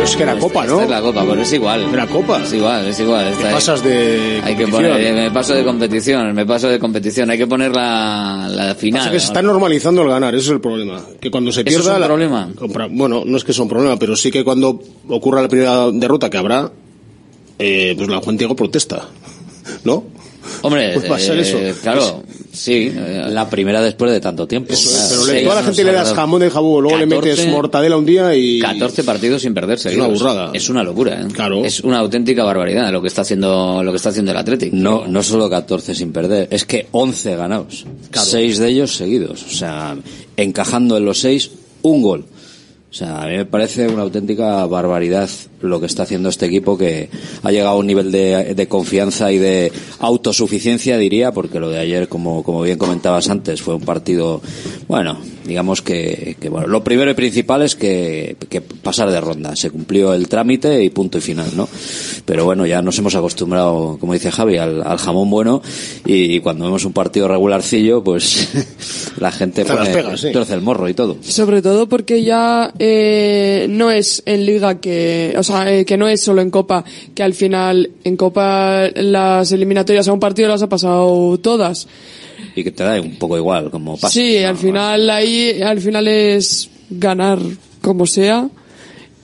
Pero es que era copa, ¿no? Esta es la copa, pero es igual. Era copa. Es igual, es igual. Te Esta es- pasas de Hay que poner, me paso de competición, me paso de competición. Hay que poner la, la final. Que se está normalizando el ganar, ese es el problema. Que cuando se ¿Eso pierda... es un la- problema? compra- Bueno, no es que sea un problema, pero sí que cuando ocurra la primera derrota que habrá, eh, pues la Juan Diego protesta, ¿no? Hombre, Pues va a ser eh, claro, sí. eh, La primera después de tanto tiempo. Eso es, Claro, pero le- toda la gente le das jamón de jabón, luego le 14 metes mortadela un día y... 14 partidos sin perder Es seguidos. una burrada. Es una locura, ¿eh? Claro. Es una auténtica barbaridad lo que está haciendo, lo que está haciendo el Athletic. No, no solo 14 sin perder, es que 11 ganados. Seis de ellos seguidos. O sea, encajando en los seis un gol. O sea, a mí me parece una auténtica barbaridad lo que está haciendo este equipo que ha llegado a un nivel de, de confianza y de autosuficiencia, diría, porque lo de ayer, como, como bien comentabas antes, fue un partido, bueno, digamos que, que bueno, lo primero y principal es que, que pasar de ronda. Se cumplió el trámite y punto y final, ¿no? Pero bueno, ya nos hemos acostumbrado, como dice Javi, al, al jamón bueno y, cuando vemos un partido regularcillo, pues <laughs> la gente pone, pegas, sí. tuerce el morro y todo. Sobre todo porque ya eh, no es en Liga que, o sea, eh, que no es solo en Copa, que al final en Copa las eliminatorias a un partido las ha pasado todas. Y que te da un poco igual, como pasa. Sí, al final ahí, al final es ganar como sea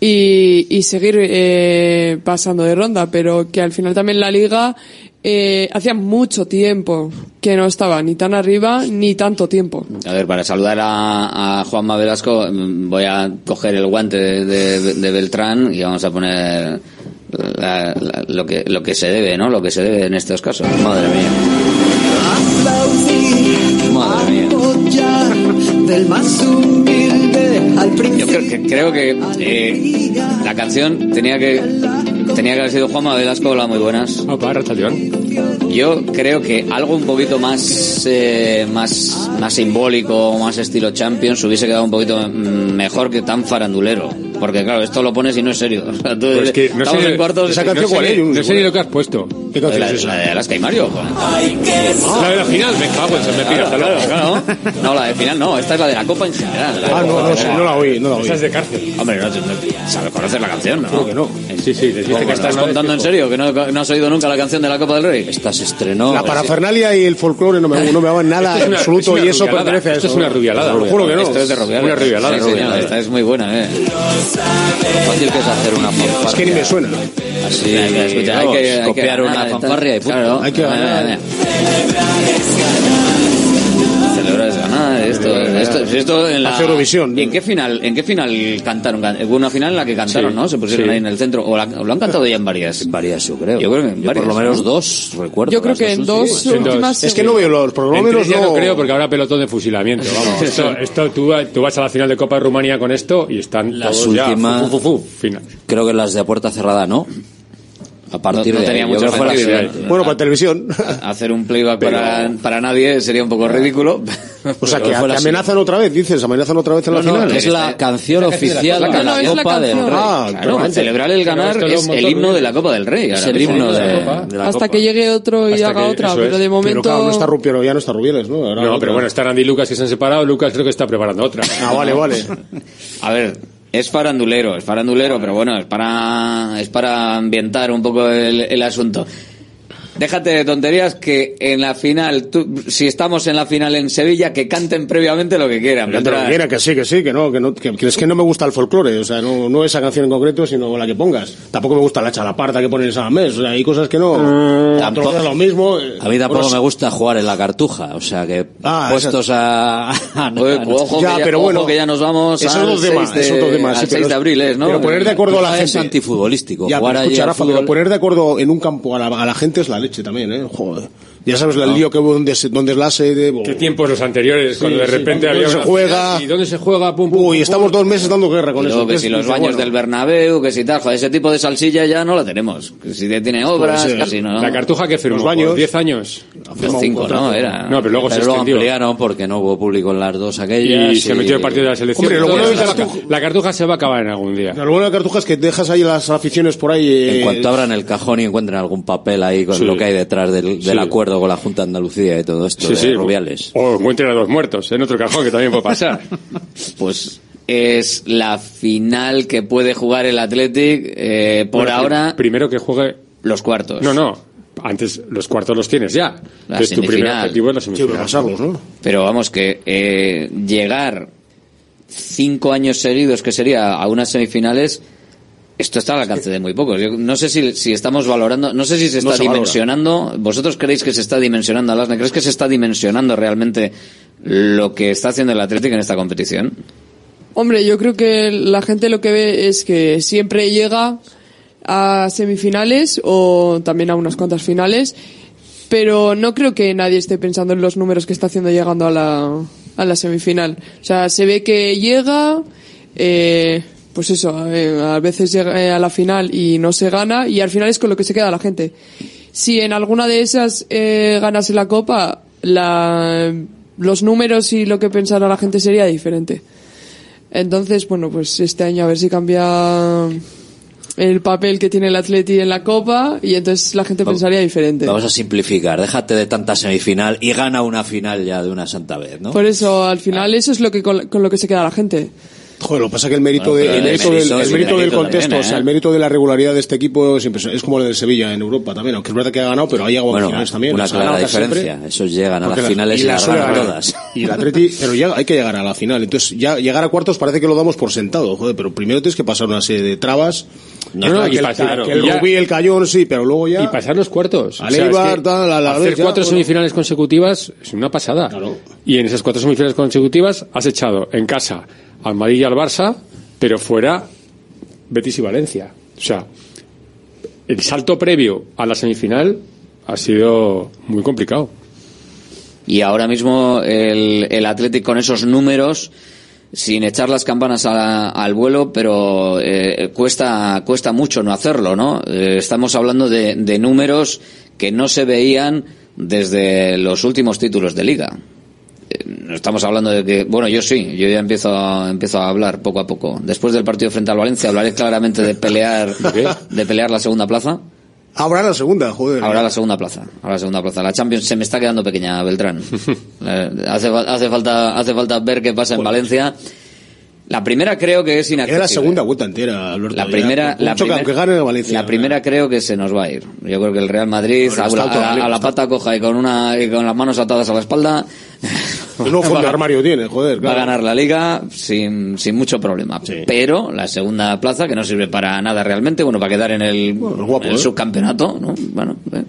y, y seguir eh, pasando de ronda, pero que al final también la Liga eh, hacía mucho tiempo que no estaba ni tan arriba ni tanto tiempo. A ver, para saludar a, a Juanma Velasco, mm, voy a coger el guante de, de- de Beltrán y vamos a poner la- la- lo, que, lo que se debe, ¿no? Lo que se debe en estos casos. Madre mía. Madre mía. Del más humilde al Yo creo que, creo que eh, la canción tenía que tenía que haber sido Juanma Velasco, hola, muy buenas. Yo creo que algo un poquito más eh, más más simbólico, más estilo Champions hubiese quedado un poquito mm, mejor que tan farandulero, porque claro, esto lo pones y no es serio. <laughs> O sea, tú- Pues es que no estamos sé, en cuartos. esa canción cuál es, no sé ni lo que has puesto. ¿Qué canción la, es esa? la de Alaska y Mario. joder. La de la final, me cago en se me pira. Claro, claro, claro. No, la de final no, esta es la de la Copa en general. Ah, no, no, sé, no la oí, no la oí. Esa es de cárcel. Hombre, no, no, sabes conocer la canción, ¿no? Creo que no. Sí, sí, ¿Cómo, que ¿Estás contando en serio? ¿Que no, no has oído nunca la canción de la Copa del Rey? Esta se estrenó. La parafernalia y el folclore no me, no me van <laughs> nada en una- absoluto es una y eso pertenece a eso. Esto es una rubialada. Te lo juro que no. Esto es de. Una rubialada, Sí, señor, rubialada. esta es muy buena, ¿eh? Fácil que es hacer una fanfarria. Es que ni me suena. Así, Hay que escuchar, hay vamos, que- hay que copiar ganar, una fanfarria y punto. Claro, Hay que ganar. Celebrar esto, esto, esto en la... Hace Eurovisión. ¿Y en qué final, en qué final cantaron? Can- Hubo una final en la que cantaron, Sí, ¿no? Se pusieron sí. ahí en el centro, o, la- o lo han cantado ya en varias. Varias, yo creo. Yo creo que en varias, por lo menos ¿no? dos, recuerdo. Yo creo que en dos últimas. Sí, en dos. últimas Es que no veo los, por lo En menos ya no. no creo porque habrá pelotón de fusilamiento. Vamos, <laughs> esto, esto tú, tú vas a la final de Copa de Rumanía con esto y están Las todos ya. últimas- fu, fu, fu, fu, final. Creo que las de a puerta cerrada no. A partir No- no de tenía la sentido, siguiente. Bueno, para televisión. <laughs> Hacer un playback para, para nadie sería un poco ridículo. O sea, que, Pero que la amenazan otra vez, dices, amenazan otra vez en la No, no, final. es la canción oficial de la Copa del Rey. Ah, Claro, celebrar el ganar Pero es el himno de la Copa del Rey. Es el himno de- de la Hasta Copa. que llegue otro y Hasta haga que- otra, pero es. de momento... Pero claro, no está Rupiero, ya no está Rubiales, ¿no? Ahora No, pero bueno, está Randy y Lucas que se han separado. Lucas creo que está preparando otra. Ah, vale, vale. A ver, es farandulero, es farandulero, pero bueno, es para, es para ambientar un poco el, el asunto. Déjate de tonterías que en la final, tú- si estamos en la final en Sevilla, que canten previamente lo que quieran. Que te lo Mientras- quiera, que sí, que sí, que no, que no, que, que es que no me gusta el folclore, o sea, no, no esa canción en concreto, sino la que pongas. Tampoco me gusta la chalaparta que pones a mes, o sea, hay cosas que no. Tampoco- Tampoco lo mismo. eh, A mí tampoco bueno, me gusta jugar en la cartuja, o sea que Ah, puestos a... <laughs> a- Oye, ojo, Ya, que ya, pero ojo bueno, que ya nos vamos eso es al otro tema, 6 de, es otro tema, sí, al pero 6 de es- abril, ¿es, ¿no? pero poner de acuerdo a la Es gente. antifutbolístico. Ya, jugar pero escucha, Rafa, fútbol- pero poner de acuerdo en un campo a la, a la gente es la leche también, ¿eh? Joder. Ya sabes el lío que hubo donde, se- donde es la sede. ¿Qué tiempos los anteriores? cuando de sí, repente ¿dónde había se juega? ¿Y dónde se juega? Pum, pum, Uy, pum, estamos dos meses dando guerra con Y eso. que Es- si los baños bueno, del Bernabéu, que si tal, joder, ese tipo de salsilla ya no la tenemos. Que si tiene obras, Pues, eh, casi no. La cartuja que firmó Los baños. por 10 años. Por cinco, ¿no? Era. No, pero luego se Pero lo extendió. ampliaron porque no hubo público en las dos aquellas. Y se metió el partido de la selección. Hombre, lo bueno Entonces, de la cartuja se va a acabar en algún día. Lo bueno de la cartuja es que dejas ahí las aficiones por ahí. eh, En cuanto abran el cajón y encuentren algún papel ahí con Sí. lo que hay detrás del, acuerdo con la Junta de Andalucía y todo esto Sí, de sí. Rubiales. O encuentren a dos muertos en otro cajón que también puede pasar. <laughs> Pues es la final que puede jugar el Athletic eh, por Bueno, ahora Primero que juegue. los cuartos. No, no. Antes los cuartos los tienes ya. La Entonces tu primer objetivo es la semifinal. Pero vamos, que eh, llegar cinco años seguidos, que sería a unas semifinales, esto está al alcance de muy pocos. Yo no sé si, si estamos valorando, no sé si se No está valora. dimensionando. ¿Vosotros creéis que se está dimensionando, Alasne? ¿Crees que se está dimensionando realmente lo que está haciendo el Atlético en esta competición? Hombre, yo creo que la gente lo que ve es que siempre llega a semifinales o también a unas cuantas finales, pero no creo que nadie esté pensando en los números que está haciendo llegando a la, a la semifinal. O sea, se ve que llega, eh, pues eso, eh, a veces llega eh, a la final y no se gana y al final es con lo que se queda la gente. Si en alguna de esas eh, ganase la copa, la, los números y lo que pensara la gente sería diferente. Entonces, bueno, pues este año a ver si cambia el papel que tiene el Atleti en la Copa y entonces la gente pensaría diferente. Vamos a simplificar, déjate de tanta semifinal y gana una final ya de una santa vez, ¿no? Por eso, al final, eso es lo que con, con lo que se queda la gente. Joder, lo que pasa es que el mérito, Bueno, de- el el mérito, del, el mérito del contexto, también, o sea, ¿eh? el mérito de la regularidad de este equipo es, impresionante. es como el del Sevilla en Europa también, aunque es verdad que ha ganado, pero ha llegado a Bueno, finales también. una o sea, clara siempre. diferencia. Esos llegan a las la- finales y, la las ganan todas. Y el Atleti, pero ya hay que llegar a la final. Entonces, ya llegar a cuartos parece que lo damos por sentado, joder, pero primero tienes que pasar una serie de trabas. No, no, que, y el, pasar- que el y ya- Rubí, el Cayón, sí, pero luego ya. Y pasar los cuartos. Al Eibar, es que tal, a la hacer vez ya, cuatro bueno. semifinales consecutivas es una pasada. Y en esas cuatro semifinales consecutivas has echado en casa al y al Barça, pero fuera Betis y Valencia. O sea, el salto previo a la semifinal ha sido muy complicado. Y ahora mismo el, el Athletic con esos números, sin echar las campanas a- al vuelo, pero eh, cuesta, cuesta mucho no hacerlo, ¿no? Eh, estamos hablando de números que no se veían desde los últimos títulos de liga. Eh, No estamos hablando de que, bueno, yo sí, yo ya empiezo a, empiezo a hablar poco a poco. Después del partido frente al Valencia hablaré claramente de pelear, de pelear la segunda plaza. Ahora la segunda, joder. Ahora la segunda plaza. Ahora la segunda plaza. La Champions se me está quedando pequeña, Beltrán. <laughs> Eh, hace, hace falta, hace falta ver qué pasa en Valencia. La primera creo que es Era inaccesible. la segunda vuelta entera, Alberto. La primera, la que gane el Valencia. la primera creo que se nos va a ir. Yo creo que el Real Madrid a, la, a la- a pata coja y con una y con las manos atadas a la espalda Un nuevo fondo de armario tiene, joder. va a ganar la liga sin, sin mucho problema. Pero la segunda plaza, que no sirve para nada realmente, bueno, para quedar en el, guapo, en el ¿eh? subcampeonato, ¿no? Bueno, eh,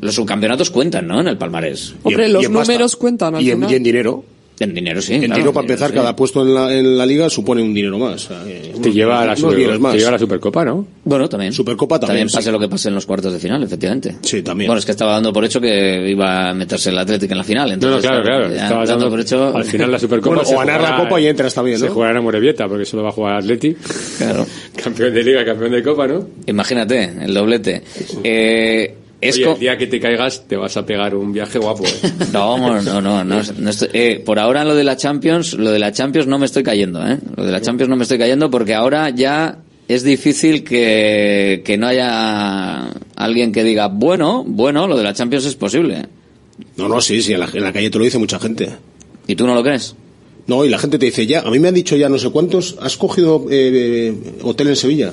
los subcampeonatos cuentan, ¿no? En el palmarés. Hombre, en- los en pasta. números cuentan al Y en, y en dinero. En dinero, sí. En claro, dinero, para empezar, sí. cada puesto en la, en la liga supone un dinero más. Eh, Te lleva, a la unos super- millones más. te lleva a la Supercopa, ¿no? Bueno, también. Supercopa también, sí. pase lo que pase en los cuartos de final, efectivamente. Sí, también. Bueno, es que estaba dando por hecho que iba a meterse el Atlético en la final. No, no, Entonces, claro, claro. ya Estabas dando por hecho. Al final la Supercopa. Bueno, se o ganar la Copa y entras también, Se ¿no? jugará en Amorebieta, porque solo va a jugar Atleti. Claro. <laughs> Campeón de Liga, campeón de Copa, ¿no? Imagínate, el doblete. Eh, es Oye, el día que te caigas te vas a pegar un viaje guapo. ¿eh? <laughs> No, no, no, no, no estoy- eh, por ahora lo de la Champions, lo de la Champions no me estoy cayendo, ¿eh? Lo de la Champions no me estoy cayendo porque ahora ya es difícil que, que no haya alguien que diga, bueno, bueno, lo de la Champions es posible. No, no, sí, sí, en la, en la calle te lo dice mucha gente. ¿Y tú no lo crees? No, y la gente te dice, ya, a mí me han dicho ya no sé cuántos, has cogido eh, hotel en Sevilla,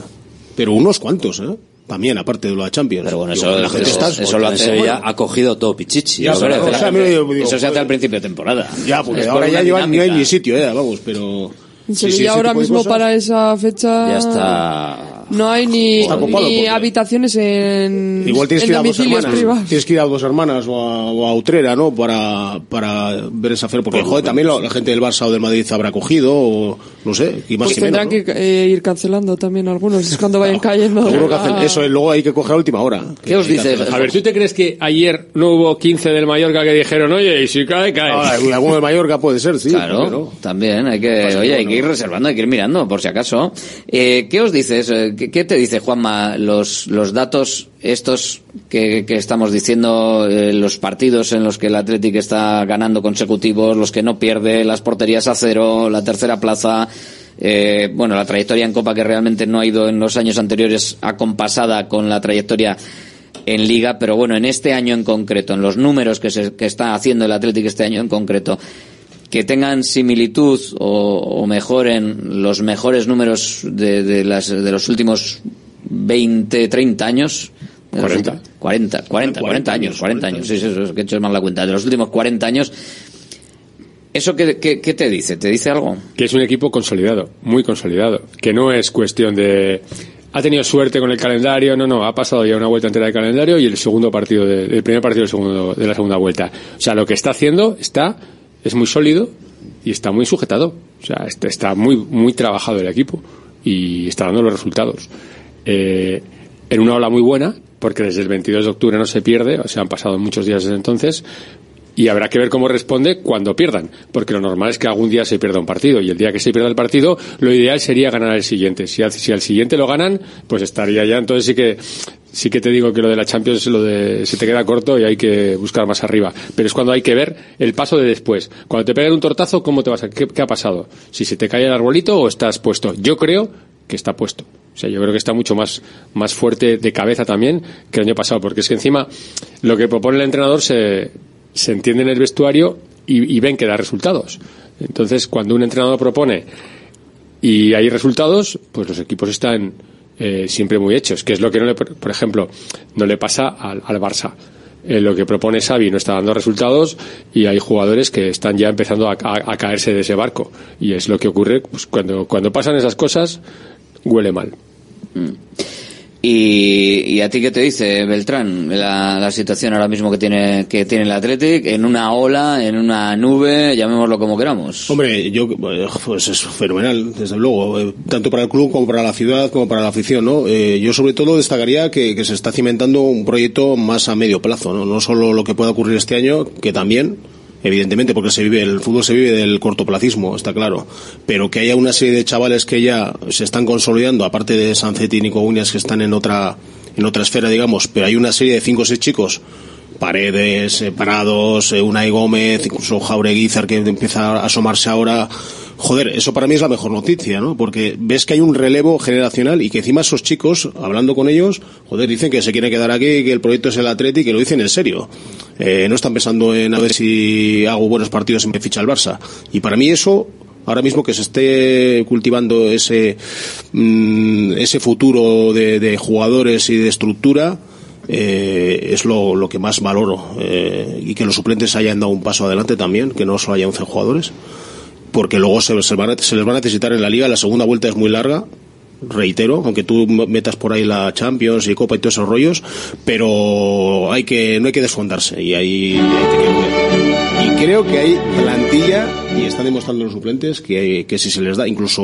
pero unos cuantos, ¿eh? También, aparte de lo de Champions. Pero bueno, eso- eso- eso lo hace- Sevilla ha cogido todo Pichichi. Ya, Eso, pero, o la sea, gente- digo, eso se hace al principio de temporada. Ya, porque Es por ahora ya llevan, no hay ni sitio, eh, vamos, pero... En Sí, sí, Sevilla ese ahora mismo cosas. para esa fecha Ya está. No hay ni, copado, ni porque- habitaciones en, Igual tienes en que ir a dos hermanas, privados. tienes que ir a dos hermanas o a, o a Utrera, ¿no? Para, para ver esa feria, porque joder, también la, la gente del Barça o del Madrid habrá cogido, o no sé, y más Pues que menos, tendrán ¿no? que eh, ir cancelando también algunos, es cuando vayan cayendo. Seguro que hacen Ah. eso, y luego hay que coger a última hora. ¿Qué os dice? A ver, ¿tú te crees que ayer no hubo 15 del Mallorca que dijeron, oye, y si cae, cae? Ah, alguno de Mallorca puede ser, sí. Claro, pero- también hay que, oye, hay que ir reservando, hay que ir mirando, por si acaso. Eh, ¿Qué os dices? ¿Qué, qué te dice Juanma los, los datos estos que, que estamos diciendo, eh, los partidos en los que el Athletic está ganando consecutivos, los que no pierde, las porterías a cero, la tercera plaza, eh, bueno, la trayectoria en Copa que realmente no ha ido en los años anteriores acompasada con la trayectoria en Liga, pero bueno, en este año en concreto, en los números que, se, que está haciendo el Athletic este año en concreto, que tengan similitud o, o mejoren los mejores números de, de, las, de los últimos 20, 30 años. De los 40. ulti- 40, 40, 40 años, 40 años, sí, sí, sí, que he hecho mal la cuenta. De los últimos 40 años, ¿eso qué, qué, qué te dice? ¿Te dice algo? Que es un equipo consolidado, muy consolidado. Que no es cuestión de. Ha tenido suerte con el calendario, no, no, ha pasado ya una vuelta entera de calendario y el segundo partido, de- el primer partido del segundo, de la segunda vuelta. O sea, lo que está haciendo está, es muy sólido y está muy sujetado. O sea, está, está muy, muy trabajado el equipo y está dando los resultados. Eh, en una ola muy buena, porque desde el 22 de octubre no se pierde, o sea, han pasado muchos días desde entonces, y habrá que ver cómo responde cuando pierdan, porque lo normal es que algún día se pierda un partido, y el día que se pierda el partido, lo ideal sería ganar el siguiente. Si al, si al siguiente lo ganan, pues estaría ya, entonces sí que, sí que te digo que lo de la Champions lo de, se te queda corto y hay que buscar más arriba. Pero es cuando hay que ver el paso de después. Cuando te pegan un tortazo, ¿cómo te vas a, qué, qué ha pasado? Si se te cae el arbolito o estás puesto. Yo creo que está puesto. O sea, yo creo que está mucho más, más fuerte de cabeza también que el año pasado, porque es que encima lo que propone el entrenador se, se entiende en el vestuario y, ven que da resultados. Entonces, cuando un entrenador propone y hay resultados, pues los equipos están eh, siempre muy hechos, que es lo que no le, por ejemplo, no le pasa al, al Barça. Eh, lo que propone Xavi no está dando resultados y hay jugadores que están ya empezando a, a- a caerse de ese barco. Y es lo que ocurre pues, cuando, cuando pasan esas cosas, huele mal. ¿Y, a ti qué te dice, Beltrán, la, la situación ahora mismo que tiene, que tiene el Athletic, en una ola, en una nube, llamémoslo como queramos? Hombre, yo, eh, pues es fenomenal, desde luego, eh, tanto para el club como para la ciudad, como para la afición, ¿no? Eh, yo sobre todo destacaría que, que se está cimentando un proyecto más a medio plazo, ¿no? No solo lo que pueda ocurrir este año, que también, evidentemente, porque se vive, el fútbol se vive del cortoplacismo, está claro, pero que haya una serie de chavales que ya se están consolidando, aparte de Sancetti y Nico Uñas que están en otra, en otra esfera, digamos, pero hay una serie de cinco o seis chicos Paredes, eh, Parados, eh, Unai Gómez, incluso Jaureguizar que empieza a asomarse ahora. Joder, eso para mí es la mejor noticia, ¿no? Porque ves que hay un relevo generacional y que encima esos chicos, hablando con ellos, joder, dicen que se quieren quedar aquí, que el proyecto es el Atleti, que lo dicen en serio. Eh, no están pensando en a ver si hago buenos partidos y me ficha el Barça. Y para mí eso, ahora mismo que se esté cultivando ese, mm, ese futuro de, jugadores y de estructura, eh, es lo, lo que más valoro eh, y que los suplentes hayan dado un paso adelante también, que no solo haya 11 jugadores, porque luego se, se van a- se les va a necesitar en la liga, la segunda vuelta es muy larga reitero, aunque tú metas por ahí la Champions y Copa y todos esos rollos, pero hay que, no hay que desfondarse y ahí hay que y creo que hay plantilla y están demostrando los suplentes que, que si se les da, incluso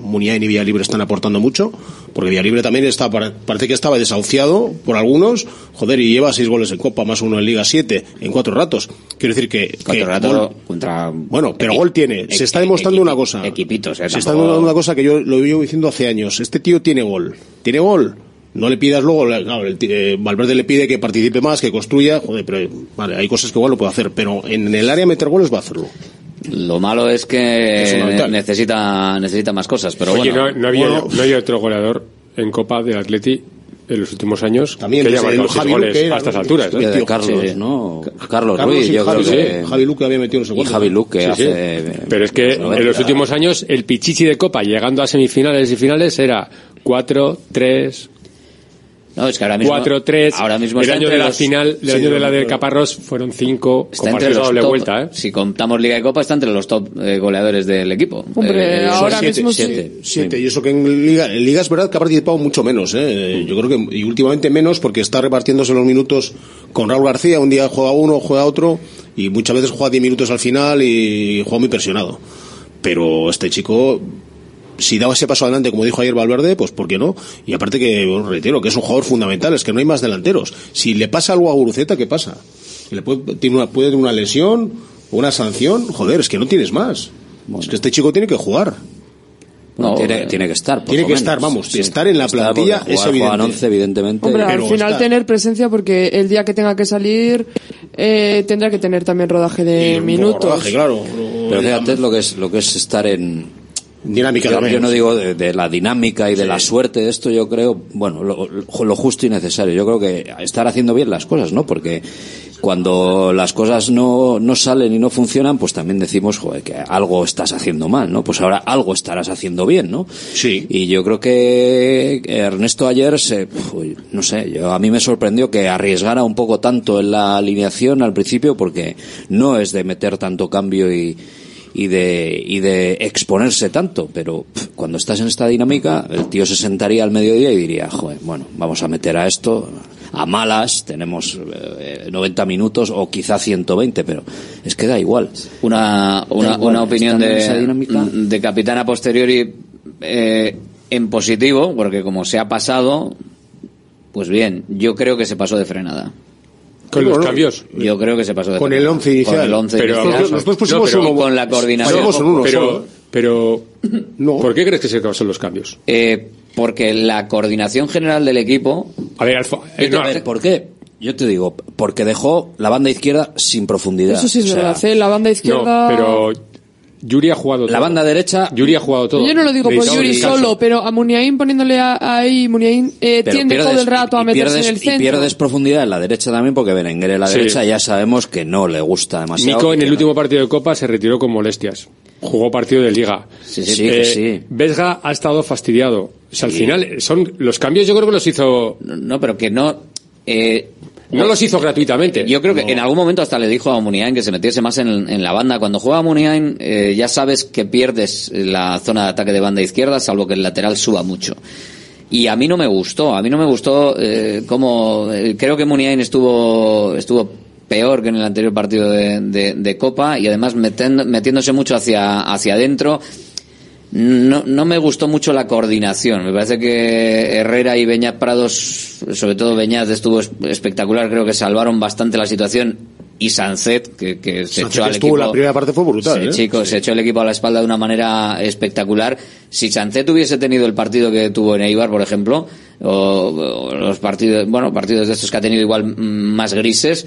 Muniain y Villalibre están aportando mucho, porque Villalibre también está, parece que estaba desahuciado por algunos, joder, y lleva seis goles en Copa, más uno en Liga 7, en cuatro ratos. Quiero decir que... Cuatro que ratos gol- contra... bueno, pero gol tiene. Se está demostrando una cosa. Equipitos, eh, Se está demostrando una cosa que yo lo llevo diciendo hace años. Este tío tiene gol. ¿Tiene gol? No le pidas luego, claro, el eh, Valverde le pide que participe más, que construya, joder, pero vale, hay cosas que igual lo puede hacer, pero en el área meter goles va a hacerlo. Lo malo es que Es necesita, necesita más cosas, pero Oye, bueno. no, no había, Bueno, no había otro goleador en Copa del Atleti en los últimos años También, que haya marcado seis Javi goles Luque a estas alturas. ¿eh? De Carlos, sí, sí. ¿no? Carlos, Carlos Ruiz, y yo Javi, creo que... sí. Javi Luque había metido no sé Y. Javi Luque Sí, sí. hace... Pero es que en los últimos años el pichichi de Copa llegando a semifinales y finales era 4, 3, No, es que ahora mismo, 4, 3. ahora mismo el año de la los- final, del Sí, año de la de Caparrós fueron 5 está entre los doble top, vuelta, ¿eh? Si contamos Liga de Copa, está entre los top eh, goleadores del equipo. Hombre, Eh, ahora siete, mismo sí. siete. Siete, y eso que en Liga, en Liga es verdad que ha participado mucho menos, ¿eh? Yo creo que, y últimamente menos porque está repartiéndose los minutos con Raúl García, un día juega uno, juega otro, y muchas veces juega 10 minutos al final y juega muy presionado. Pero este chico, si daba ese paso adelante, como dijo ayer Valverde, pues ¿por qué no? Y aparte que, bueno, reitero, que es un jugador fundamental, es que no hay más delanteros. Si le pasa algo a Guruceta, ¿qué pasa? Le puede, tiene una, puede tener una lesión, una sanción, joder, es que no tienes más. Es que este chico tiene que jugar. No, No, tiene, eh, tiene que estar. por tiene que menos. estar, vamos, Sí. estar en la Estar, plantilla es jugar, juegan evidente. 11, evidentemente. Hombre, al final está- tener presencia porque el día que tenga que salir eh, tendrá que tener también rodaje de Y minutos. rodaje, claro. Pero fíjate lo que es, lo que es estar en... Dinámica Yo, también. yo no digo de, de la dinámica y de la suerte de esto, yo creo, bueno, lo, lo justo y necesario. Yo creo que estar haciendo bien las cosas, ¿no? Porque cuando las cosas no, no salen y no funcionan, pues también decimos, joder, que algo estás haciendo mal, ¿no? Pues ahora algo estarás haciendo bien, ¿no? Sí. Y yo creo que Ernesto ayer se, uy, no sé, yo, a mí me sorprendió que arriesgara un poco tanto en la alineación al principio porque no es de meter tanto cambio y, y de, y de exponerse tanto, pero pff, cuando estás en esta dinámica, el tío se sentaría al mediodía y diría, joder, bueno, vamos a meter a esto a malas, tenemos eh, 90 minutos o quizá 120, pero es que da igual. Una, una, igual, una opinión de, dinámica. de capitán a posteriori eh, en positivo, porque como se ha pasado, pues bien, yo creo que se pasó de frenada. Con los Bueno, cambios. Yo creo que se pasó de Con el once inicial. Con el once Pero- inicial. Nosotros- nosotros pusimos No, pero- uno. con la coordinación. Uno pero, solo. pero, No. ¿por qué crees que se causan los cambios? Eh, porque la coordinación general del equipo A ver, Alfa- eh, no, A ver, ¿por qué? Yo te digo, porque dejó la banda izquierda sin profundidad. Eso sí es O sea, verdad, ¿eh? La banda no, izquierda... pero Yuri ha jugado todo. La banda derecha Yuri ha jugado todo. Yo no lo digo por Yuri solo, pero a Muniain poniéndole a- ahí, Muniain eh, pero tiende pierdes- todo el rato a y meterse pierdes, en el y centro. pierdes profundidad en la derecha también porque Berenguer en la Sí. derecha ya sabemos que no le gusta demasiado. Nico en y el que último partido de Copa se retiró con molestias. Jugó partido de Liga. Sí, sí, que sí. Vesga ha estado fastidiado. O sea, al final, son los cambios yo creo que los hizo... no, pero que no... eh, No los hizo gratuitamente. Yo creo que en algún momento hasta le dijo a Muniain que se metiese más en, en la banda. Cuando juega Muniain, eh, ya sabes que pierdes la zona de ataque de banda izquierda, salvo que el lateral suba mucho. Y a mí no me gustó, a mí no me gustó eh, cómo... eh, creo que Muniain estuvo, estuvo peor que en el anterior partido de, de- de Copa y además meten- metiéndose mucho hacia, hacia adentro. No, no me gustó mucho la coordinación. Me parece que Herrera y Beñat Prados, sobre todo Beñat, estuvo es- espectacular. Creo que salvaron bastante la situación. Y Sancet, que, que se Sancet echó al estuvo, equipo. la primera parte fue brutal, ¿eh? chico, se echó el equipo a la espalda de una manera espectacular. Si Sancet hubiese tenido el partido que tuvo en Eibar, por ejemplo, o, o los partidos, bueno, partidos de estos que ha tenido igual mm, más grises,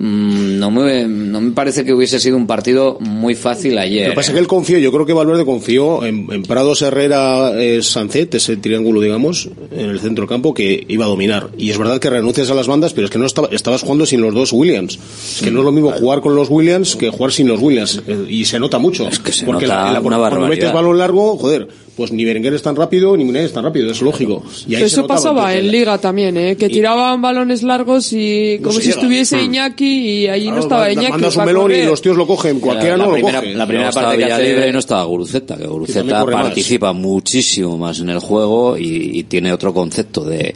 no me, no me parece que hubiese sido un partido muy fácil ayer. Lo que pasa es ¿eh? que él confió, yo creo que Valverde confió en, en Prados Herrera eh, Sancet, ese triángulo, digamos, en el centro campo que iba a dominar. Y es verdad que renuncias a las bandas, pero es que no estaba, estabas jugando sin los dos Williams. Es que no es lo mismo jugar con los Williams que jugar sin los Williams. Eh, Y se nota mucho. Es que se porque nota la- la- una cuando barbaridad. metes balón largo, joder, pues ni Berenguer es tan rápido, ni Munir es tan rápido, es lógico. Y Eso pasaba en Liga también, ¿eh? que tiraban balones largos y como si estuviese hmm. Iñaki y allí claro, no estaba Iñaki. Mandas un melón y los tíos lo cogen, cualquiera la, la no primera, lo coge. La primera no parte que hace... libre no estaba Guruceta, que Guruceta participa muchísimo más en el juego y tiene otro concepto de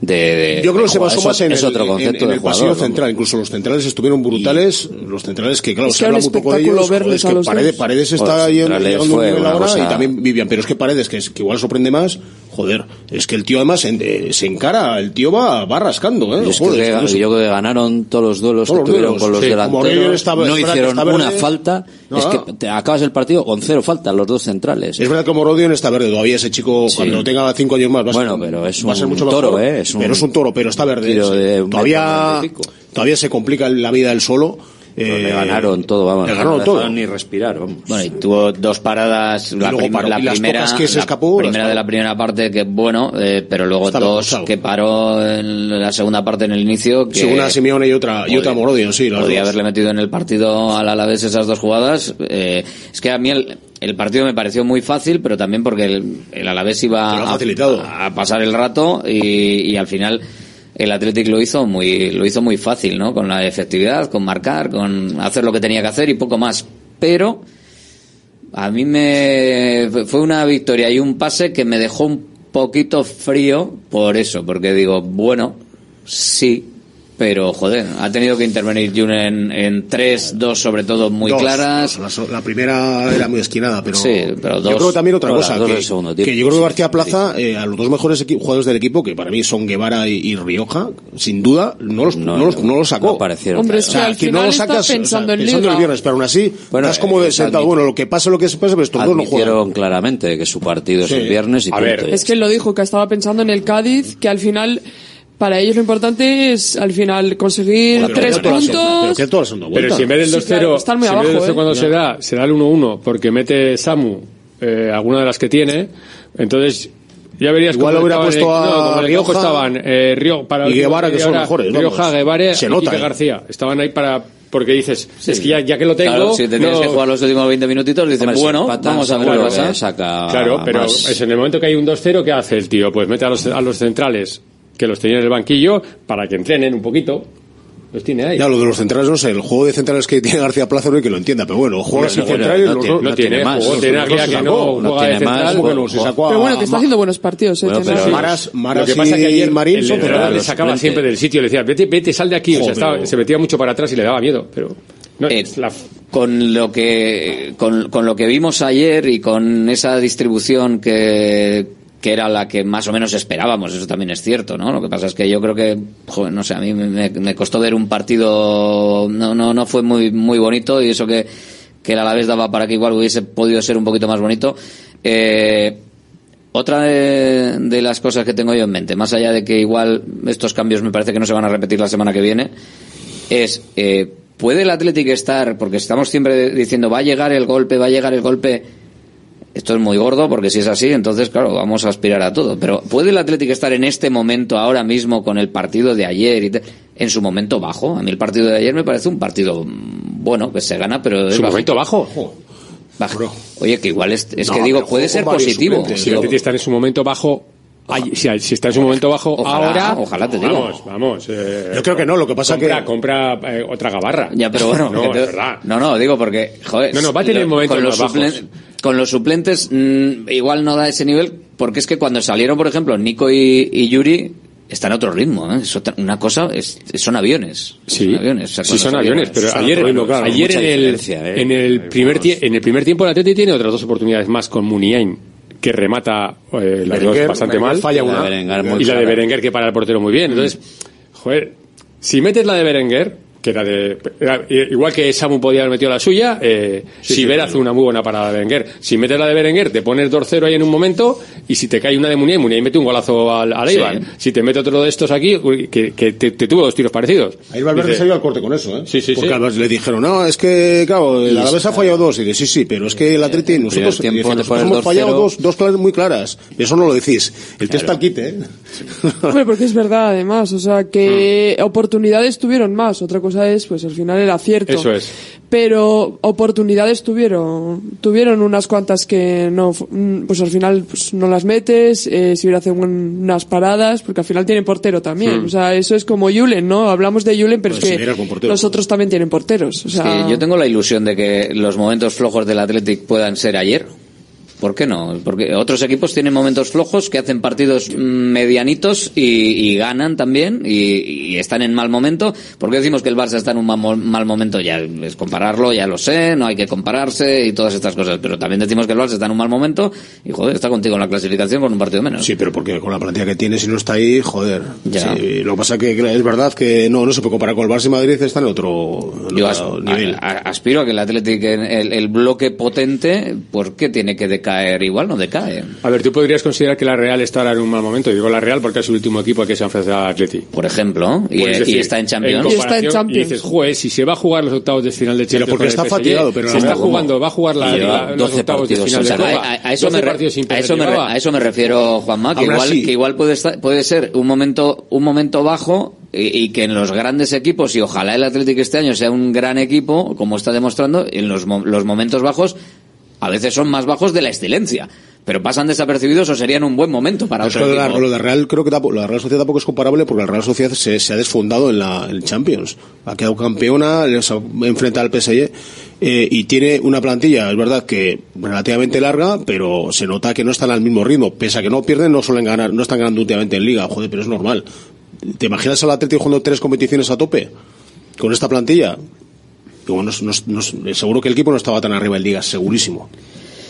de, yo creo que se basó más en, el, otro concepto el jugador, central. Incluso los centrales estuvieron brutales. Mm. Los centrales que claro se habla muy poco de ellos. que Paredes, Paredes está yendo, la y también Vivian pero es que Paredes que, es, que igual sorprende más joder es que el tío además eh, se encara el tío va, va rascando ¿eh? Los joder, que, yo creo que ganaron todos los duelos que tuvieron los con los delanteros. No hicieron una falta es que te acabas el partido con cero faltas los dos centrales. Es verdad que Morodion está verde todavía. Ese chico, cuando tenga cinco años más, va a bueno, ser, pero es mucho toro, ¿eh? Pero es un toro, pero está verde. Todavía, todavía se complica la vida del solo eh, le ganaron todo, vamos. Le ganaron, no todo. ni respirar, vamos. Bueno, y tuvo dos paradas. La, luego paró, y primera, las que se la escapó, primera de la primera parte, que bueno, eh, pero luego dos que paró en la segunda parte en el inicio. Que una Simeone y otra, y otra Morodio, sí. Las podía haberle metido en el partido al Alavés esas dos jugadas. Eh, es que a mí el, el partido me pareció muy fácil, pero también porque el, el Alavés iba a, a, pasar el rato y al final el Athletic lo hizo muy, lo hizo muy fácil, ¿no? Con la efectividad, con marcar, con hacer lo que tenía que hacer y poco más. Pero a mí me fue una victoria y un pase que me dejó un poquito frío por eso, porque digo, bueno, sí, pero, joder, ha tenido que intervenir June en, tres, dos sobre todo muy claras. La, primera era muy esquinada, pero, sí, pero dos, yo creo también otra cosa, que, que, yo creo que García Plaza, eh, a los dos mejores jugadores del equipo, que para mí son Guevara y, Rioja, sin duda, no los, no, los, no los sacó. No Hombre, o sea, que no sacas pensando, el viernes, pero aún así, bueno, estás como eh, desentado. bueno, lo que pasa, lo que se pasa, pero estos dos no juegan. claramente que su partido es el viernes y a ver. Es que lo dijo, que estaba pensando en el Cádiz, que al final para ellos lo importante es al final conseguir bueno, tres puntos. Pero, pero, pero, si en vez del 2-0, sí, claro, si eh. cuando no. se da, se da el 1-1 porque mete Samu eh, alguna de las que tiene, entonces ya verías Igual cómo lo hubiera puesto a no, Rioja, estaban eh, Río, para, y Guevara, que son ahora, mejores. Rioja. Guevara se nota, y ¿eh? García. Estaban ahí para porque dices, sí. es que ya, ya, que lo tengo. Claro, si te tienes no... que jugar los últimos 20 minutitos, dices, Hombre, bueno, pata, vamos a ver, ¿eh? saca. Claro, pero más. es en el momento que hay un 2-0, ¿qué hace el tío? Pues mete a los, a los centrales que los tenía en el banquillo para que entrenen un poquito. Los tiene ahí. Ya, lo de los centrales, no sé, el juego de centrales que tiene García Plaza no hay que lo entienda, pero bueno, juega sin centrales no, tiene, no, tiene más. Tiene no, tiene más. pero bueno, que está haciendo buenos partidos. Eh, pero Maras, Maras lo que pasa y que ayer Marín el son. Le sacaba siempre del sitio, le decía, vete, vete, sal de aquí. o sea, estaba, se metía mucho para atrás y le daba miedo, pero... No, eh, la... con lo que con, con, lo que vimos ayer y con esa distribución que que era la que más o menos esperábamos, eso también es cierto, ¿no? Lo que pasa es que yo creo que, no sé, a mí me, costó ver un partido, no, no, no fue muy, muy bonito y eso que, que el Alavés daba para que igual hubiese podido ser un poquito más bonito. Eh, otra de, las cosas que tengo yo en mente, más allá de que igual estos cambios me parece que no se van a repetir la semana que viene, es eh, puede el Atlético estar, porque estamos siempre diciendo va a llegar el golpe, va a llegar el golpe esto es muy gordo porque si es así, entonces claro, vamos a aspirar a todo. Pero ¿puede el Atlético estar en este momento ahora mismo con el partido de ayer y en su momento bajo? A mí el partido de ayer me parece un partido mm, bueno que se gana, pero su momento bajo. Oye, que igual es, es que digo, puede ser positivo. Si el Atlético está en su momento bajo, si, está en su momento bajo ojalá, ahora. Ojalá te digo. Vamos, vamos. Eh, Yo creo que no, lo que pasa compra, que. Compra eh, otra gabarra. Ya, pero bueno. no, es verdad. No, no, digo porque. Joder, no, no, va a tener momentos con con los suplentes mm, igual no da ese nivel, porque es que cuando salieron, por ejemplo, Nico y, Yuri, están a otro ritmo. ¿eh? Es otra, una cosa, son aviones. Sí, son aviones, sí son aviones pero ayer, ayer en, el, en, el ¿eh? primer en el primer tiempo el Atleti tiene otras dos oportunidades más con Muniain que remata eh, las dos bastante Berenguer mal. Falla una. y la de Berenguer que para el portero muy bien. Mm. Entonces, joder, si metes la de Berenguer, que era de era, eh, igual que Samu podía haber metido la suya eh, sí, Siver sí, hace una muy buena parada de Berenguer. Si metes la de Berenguer te pones 2-0 ahí en un momento y si te cae una de Munier Munier mete un golazo al, al Eibar. Si te mete otro de estos aquí que, que te, te, tuvo dos tiros parecidos. Ahí Valverde se ha ido al corte con eso ¿eh? sí, sí, porque además le dijeron no es que claro el Alavés ha fallado dos y dice sí sí pero es que el Atleti nosotros, el dice, nosotros hemos fallado dos, dos claras muy claras eso no lo decís. El claro. test al quite ¿eh? <laughs> Hombre, porque es verdad además. O sea que hmm. oportunidades tuvieron más. Otra cosa ¿sabes? Pues al final el acierto. Eso es. Pero oportunidades tuvieron, tuvieron unas cuantas que no, mm, pues al final pues no las metes, eh, si hubiera hecho un- unas paradas, porque al final tienen portero también. Hmm. O sea, eso es como Julen, ¿no? Hablamos de Julen, pero Pues es si que los otros también tienen porteros. O sea, Sí, yo tengo la ilusión de que los momentos flojos del Athletic puedan ser ayer. ¿Por qué no? Porque otros equipos tienen momentos flojos que hacen partidos medianitos y, y ganan también y, y están en mal momento. ¿Por qué decimos que el Barça está en un mal, mo- mal momento? Ya es compararlo, ya lo sé, no hay que compararse y todas estas cosas. Pero también decimos que el Barça está en un mal momento y joder, está contigo en la clasificación con un partido menos. Sí, pero porque con la plantilla que tiene, si no está ahí, joder. Ya. Sí, lo que pasa que que es verdad que no, no se puede comparar con el Barça y Madrid, está en otro, en Yo otro nivel. a- a- aspiro a que el Athletic, el, el bloque potente, ¿por qué tiene que decaer? Igual no decae. A ver, tú podrías considerar que la Real está ahora en un mal momento. Digo la Real porque es el último equipo al que se ha enfrentado al Atleti. Por ejemplo, y, Pues es y decir, está en Champions. Y dices, joder, si se va a jugar los octavos de final de Champions. porque con el está PSG, fatigado, pero se no, está jugando, va a jugar la, los 12 octavos de final o sea, de a, Copa. a- a eso 12 me re- partidos sin a perder eso me re- llevaba. a eso me refiero, Juanma, que igual, que igual puede, estar- puede ser un momento, un momento bajo y, y que en los grandes equipos, y ojalá el Atlético este año sea un gran equipo, como está demostrando, en los, mo- los momentos bajos a veces son más bajos de la excelencia. Pero pasan desapercibidos o serían un buen momento para otro lo de, la, equipo. lo de Real creo que tampoco, lo de Real Sociedad tampoco es comparable porque la Real Sociedad se, se ha desfondado en la en Champions. Ha quedado campeona, enfrentado al PSG eh, y tiene una plantilla, es verdad que relativamente larga, pero se nota que no están al mismo ritmo. Pese a que no pierden, no suelen ganar, no están ganando últimamente en Liga, joder, pero es normal. ¿Te imaginas al Atlético jugando tres competiciones a tope? Con esta plantilla. Digo, no- seguro que el equipo no estaba tan arriba en Liga, segurísimo.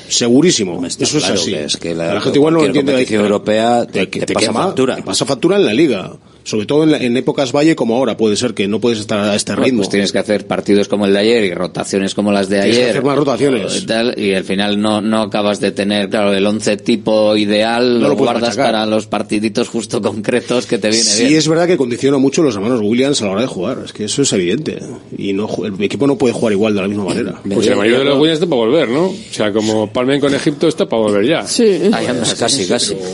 Segurísimo. Eso es así. que es que la- la gente igual no entiende. competición europea te- que te te pasa quema, factura. te pasa factura en la liga. Sobre todo en, la- en épocas valle como ahora. Puede ser que no puedes estar a este ritmo. Pues tienes que hacer partidos como el de ayer y rotaciones como las de Tienes que ayer. hacer más rotaciones. Y, tal, y al final no, no acabas de tener, claro, el once tipo ideal, No lo, guardas machacar. para los partiditos justo concretos que te viene Sí, bien. es verdad que condiciona mucho los hermanos Williams a la hora de jugar. Es que eso es evidente. Y no el equipo no puede jugar igual de la misma manera. Pues la mayoría de los Williams está para volver, ¿no? O sea, como palmen con Egipto está para volver ya. Sí. casi, casi. Pero,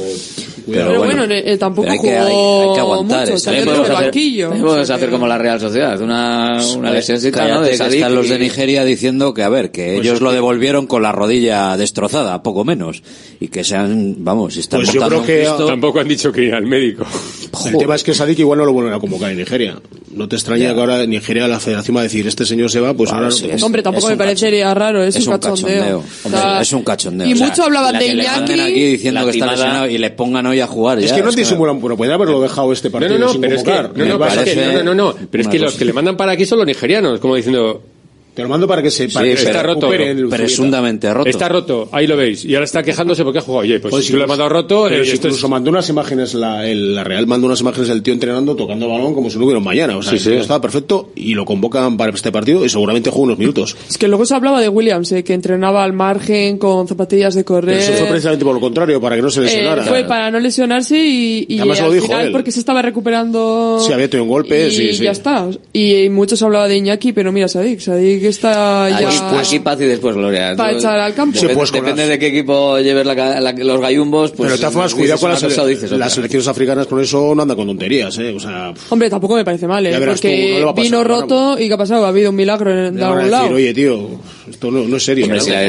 bueno, eh, tampoco Pero hay que- jugó hay- hay que aguantar mucho, eso. podemos hacer- banquillo. también podemos hacer como la Real Sociedad, una, una lesióncita, ¿no? Cállate, De que Sadik están los y- de Nigeria diciendo que, a ver, que Pues ellos lo que- devolvieron con la rodilla destrozada, poco menos. Y que sean, vamos, están Pues yo montando creo un que- Cristo. Tampoco han dicho que ir al médico. El tema es que Sadik igual no lo vuelven a convocar en Nigeria. No te extraña que ahora en Nigeria la federación va a decir este señor se va, pues ahora... sí, es- Hombre, tampoco me parecería raro, es, es un cachondeo. cachondeo. O Hombre, sea, es un cachondeo. Y O sea, mucho hablaban la de que Iñaki. aquí diciendo que está lesionado y le pongan a jugar Es ya, que no es que- disimulan, bueno, podría haberlo dejado este No, partido no, no, sin pero es que, convocar. no, no, parece no, no, no, pero es que los que le mandan para aquí son los nigerianos, como diciendo, Te lo mando para que se... Para Sí, que se está roto, presuntamente roto. está roto, ahí lo veis, y ahora está quejándose porque ha jugado. Oye, pues, Pues si lo has mandado roto, pero eh, si esto es- incluso mandó unas imágenes, la, el- la Real mandó unas imágenes del tío entrenando, tocando balón como si no hubiera un mañana. O sea, Sí, sí. estaba perfecto y lo convocan para este partido y seguramente juega unos minutos. Es que luego se hablaba de Williams, eh, que entrenaba al margen con zapatillas de Pero correr. eso fue precisamente por lo contrario, para que no se Eh, lesionara. fue para no lesionarse y, y Además lo al dijo final él. porque se estaba recuperando Sí, había tenido un golpe, y sí, sí. ya está y, muchos hablaban de Iñaki pero mira Sadik Sadik está ya Aquí, aquí paz y después gloria. Para echar al campo. Depende, Sí, pues, depende las- de qué equipo lleves la la- los gallumbos, pues. pero de todas formas, dices cuidado con las, cosa dices las selecciones africanas, con eso no andan con tonterías, ¿eh? O sea, hombre tampoco me parece mal ¿eh? Verás tú, porque no pasar vino roto y qué ha pasado ha habido un milagro en, de algún decir, lado oye, tío, esto no, no es serio. Hombre, ¿no? si la, si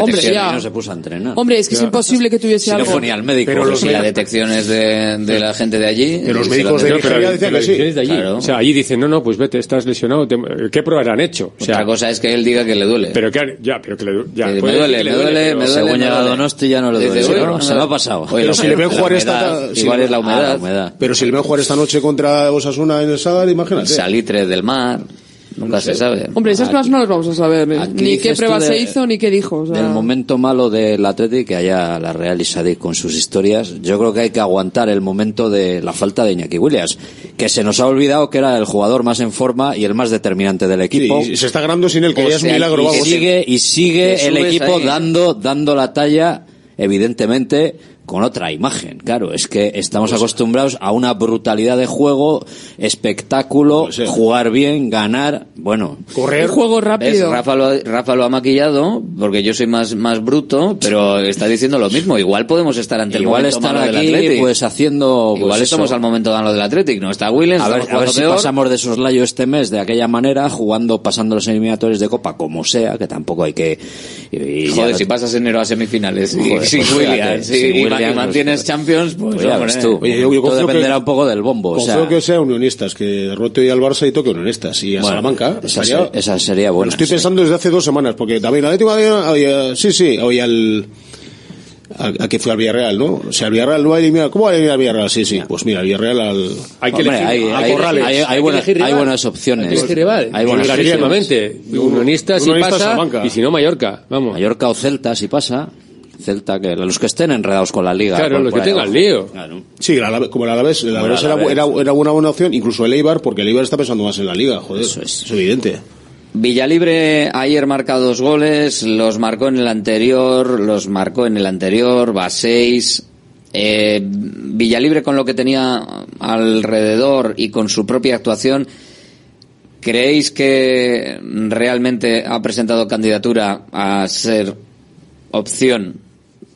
Hombre, detección. no se puso a entrenar. hombre es que es imposible que tuviese si no algo ni al médico. Pero si la detección es de, de la gente de allí. Pero los médicos de No, Nigeria decían que sí. O sea, allí dicen, no, no, pues vete, estás lesionado. te- ¿Qué pruebas le han hecho? O sea, Otra cosa es que él diga que le duele. pero que han- ya, pero que le, ya, Que me duele, que me le duele, pero- me duele. Según me llega duele. Donosti ya no le duele. "Uy, no, no, se no". me ha pasado. Oye, Pero si le ven jugar esta- igual es la Ah, la humedad. Pero si le ven jugar esta noche contra Osasuna en el Sadar, imagínate. Salitre del mar. Nunca se sabe. hombre esas cosas no las vamos a saber ¿eh? aquí ni qué prueba de- se hizo ni qué dijo o sea. Del momento malo del Atlético que haya la Real y Sadik con sus historias, yo creo que hay que aguantar el momento de la falta de Iñaki Williams, que se nos ha olvidado que era el jugador más en forma y el más determinante del equipo. Sí, y se está ganando sin él, que O ya es un milagro, y vamos. sigue y sigue el equipo ahí. dando dando la talla evidentemente con otra imagen. Claro, es que estamos acostumbrados a una brutalidad de juego, espectáculo, jugar bien, ganar, bueno. Un juego rápido. Rafa, lo, ha- Rafa lo ha maquillado porque yo soy más, más bruto, pero está diciendo lo mismo. Igual podemos estar ante el Igual momento estar malo del aquí, Athletic. pues haciendo. pues, Igual eso. estamos al momento dando del Athletic, ¿no? Está Willens, A ver, a ver si peor. pasamos de soslayo este mes de aquella manera, jugando, pasando los eliminatorios de Copa como sea, que tampoco hay que. y- y Joder, ya- si pasas enero a semifinales y Joder, sin pues Williams y- y, Williams, y mantienes Champions, pues, pues ya ves tú. Oye, yo, yo Todo dependerá que- un poco del bombo. O confío sea, que sea unionistas, que derrote hoy al Barça y toque unionistas. Y a Bueno, Salamanca. esa estaría- se- esa sería buena, Lo estoy sí. pensando desde hace dos semanas, porque también la última oye, sí, sí, hoy al. A, a que fue al Villarreal, ¿no? O sea, el Villarreal no va a eliminar. ¿Cómo va a eliminar al Villarreal? Sí, sí. Pues mira, el Villarreal al. Hay que Hombre, elegir hay- a hay- Corrales. hay- hay que buena- elegir hay buenas opciones. Hay que elegir rival. Hay buenas Clarísimamente. Unionistas si pasa, Salamanca. y si no Mallorca. Vamos. Mallorca o Celta, si pasa. Celta, que los que estén enredados con la liga. Claro, por- los que tengan lío. Claro. Sí, Alavés- como el Alavés, el Alavés era, Alavés. era, era una buena opción, incluso el Eibar, porque el Eibar está pensando más en la liga, joder. Eso es. evidente. Villalibre ayer marca dos goles, los marcó en el anterior, los marcó en el anterior, va seis. Eh, Villalibre con lo que tenía alrededor y con su propia actuación, ¿creéis que realmente ha presentado candidatura a ser opción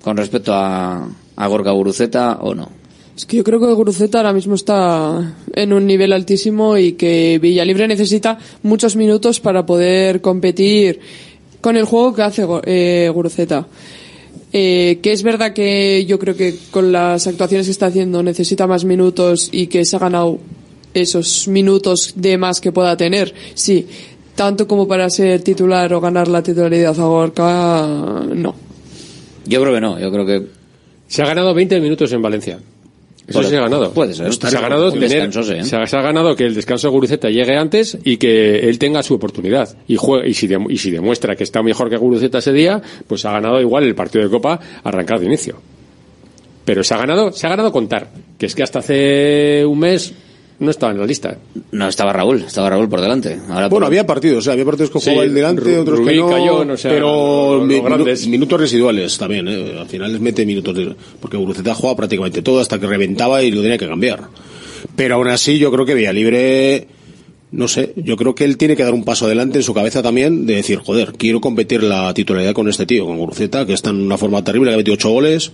con respecto a, a Gorka Guruceta o no? Es que yo creo que Guruceta ahora mismo está en un nivel altísimo y que Villalibre necesita muchos minutos para poder competir con el juego que hace eh, Guruceta. Eh, que es verdad que yo creo que con las actuaciones que está haciendo necesita más minutos y que se ha ganado esos minutos de más que pueda tener. Sí, tanto como para ser titular o ganar la titularidad a Gorka, no. Yo creo que no, yo creo que Se ha ganado 20 minutos en Valencia. Eso se ha ganado. puede ser. Se ha ganado tener- descanso, ¿eh? se, ha, se ha ganado que el descanso de Guruceta llegue antes y que él tenga su oportunidad. Y, juegue, y, si, y si demuestra que está mejor que Guruceta ese día, pues ha ganado igual el partido de Copa arrancar de inicio. Pero se ha ganado, se ha ganado contar. Que es que hasta hace un mes no estaba en la lista. no estaba Raúl, estaba Raúl por delante. Ahora Bueno, por- había partidos, o sea, había partidos que Sí, jugaba el delante, Ru- otros que Rubí, no, Cayón, o sea, pero grandes. minu- minutos residuales también, ¿eh? al final les mete minutos, de- porque Guruceta jugaba prácticamente todo hasta que reventaba y lo tenía que cambiar. Pero aún así yo creo que Villalibre, no sé, yo creo que él tiene que dar un paso adelante en su cabeza también de decir, joder, quiero competir la titularidad con este tío, con Guruceta, que está en una forma terrible, que ha metido ocho goles,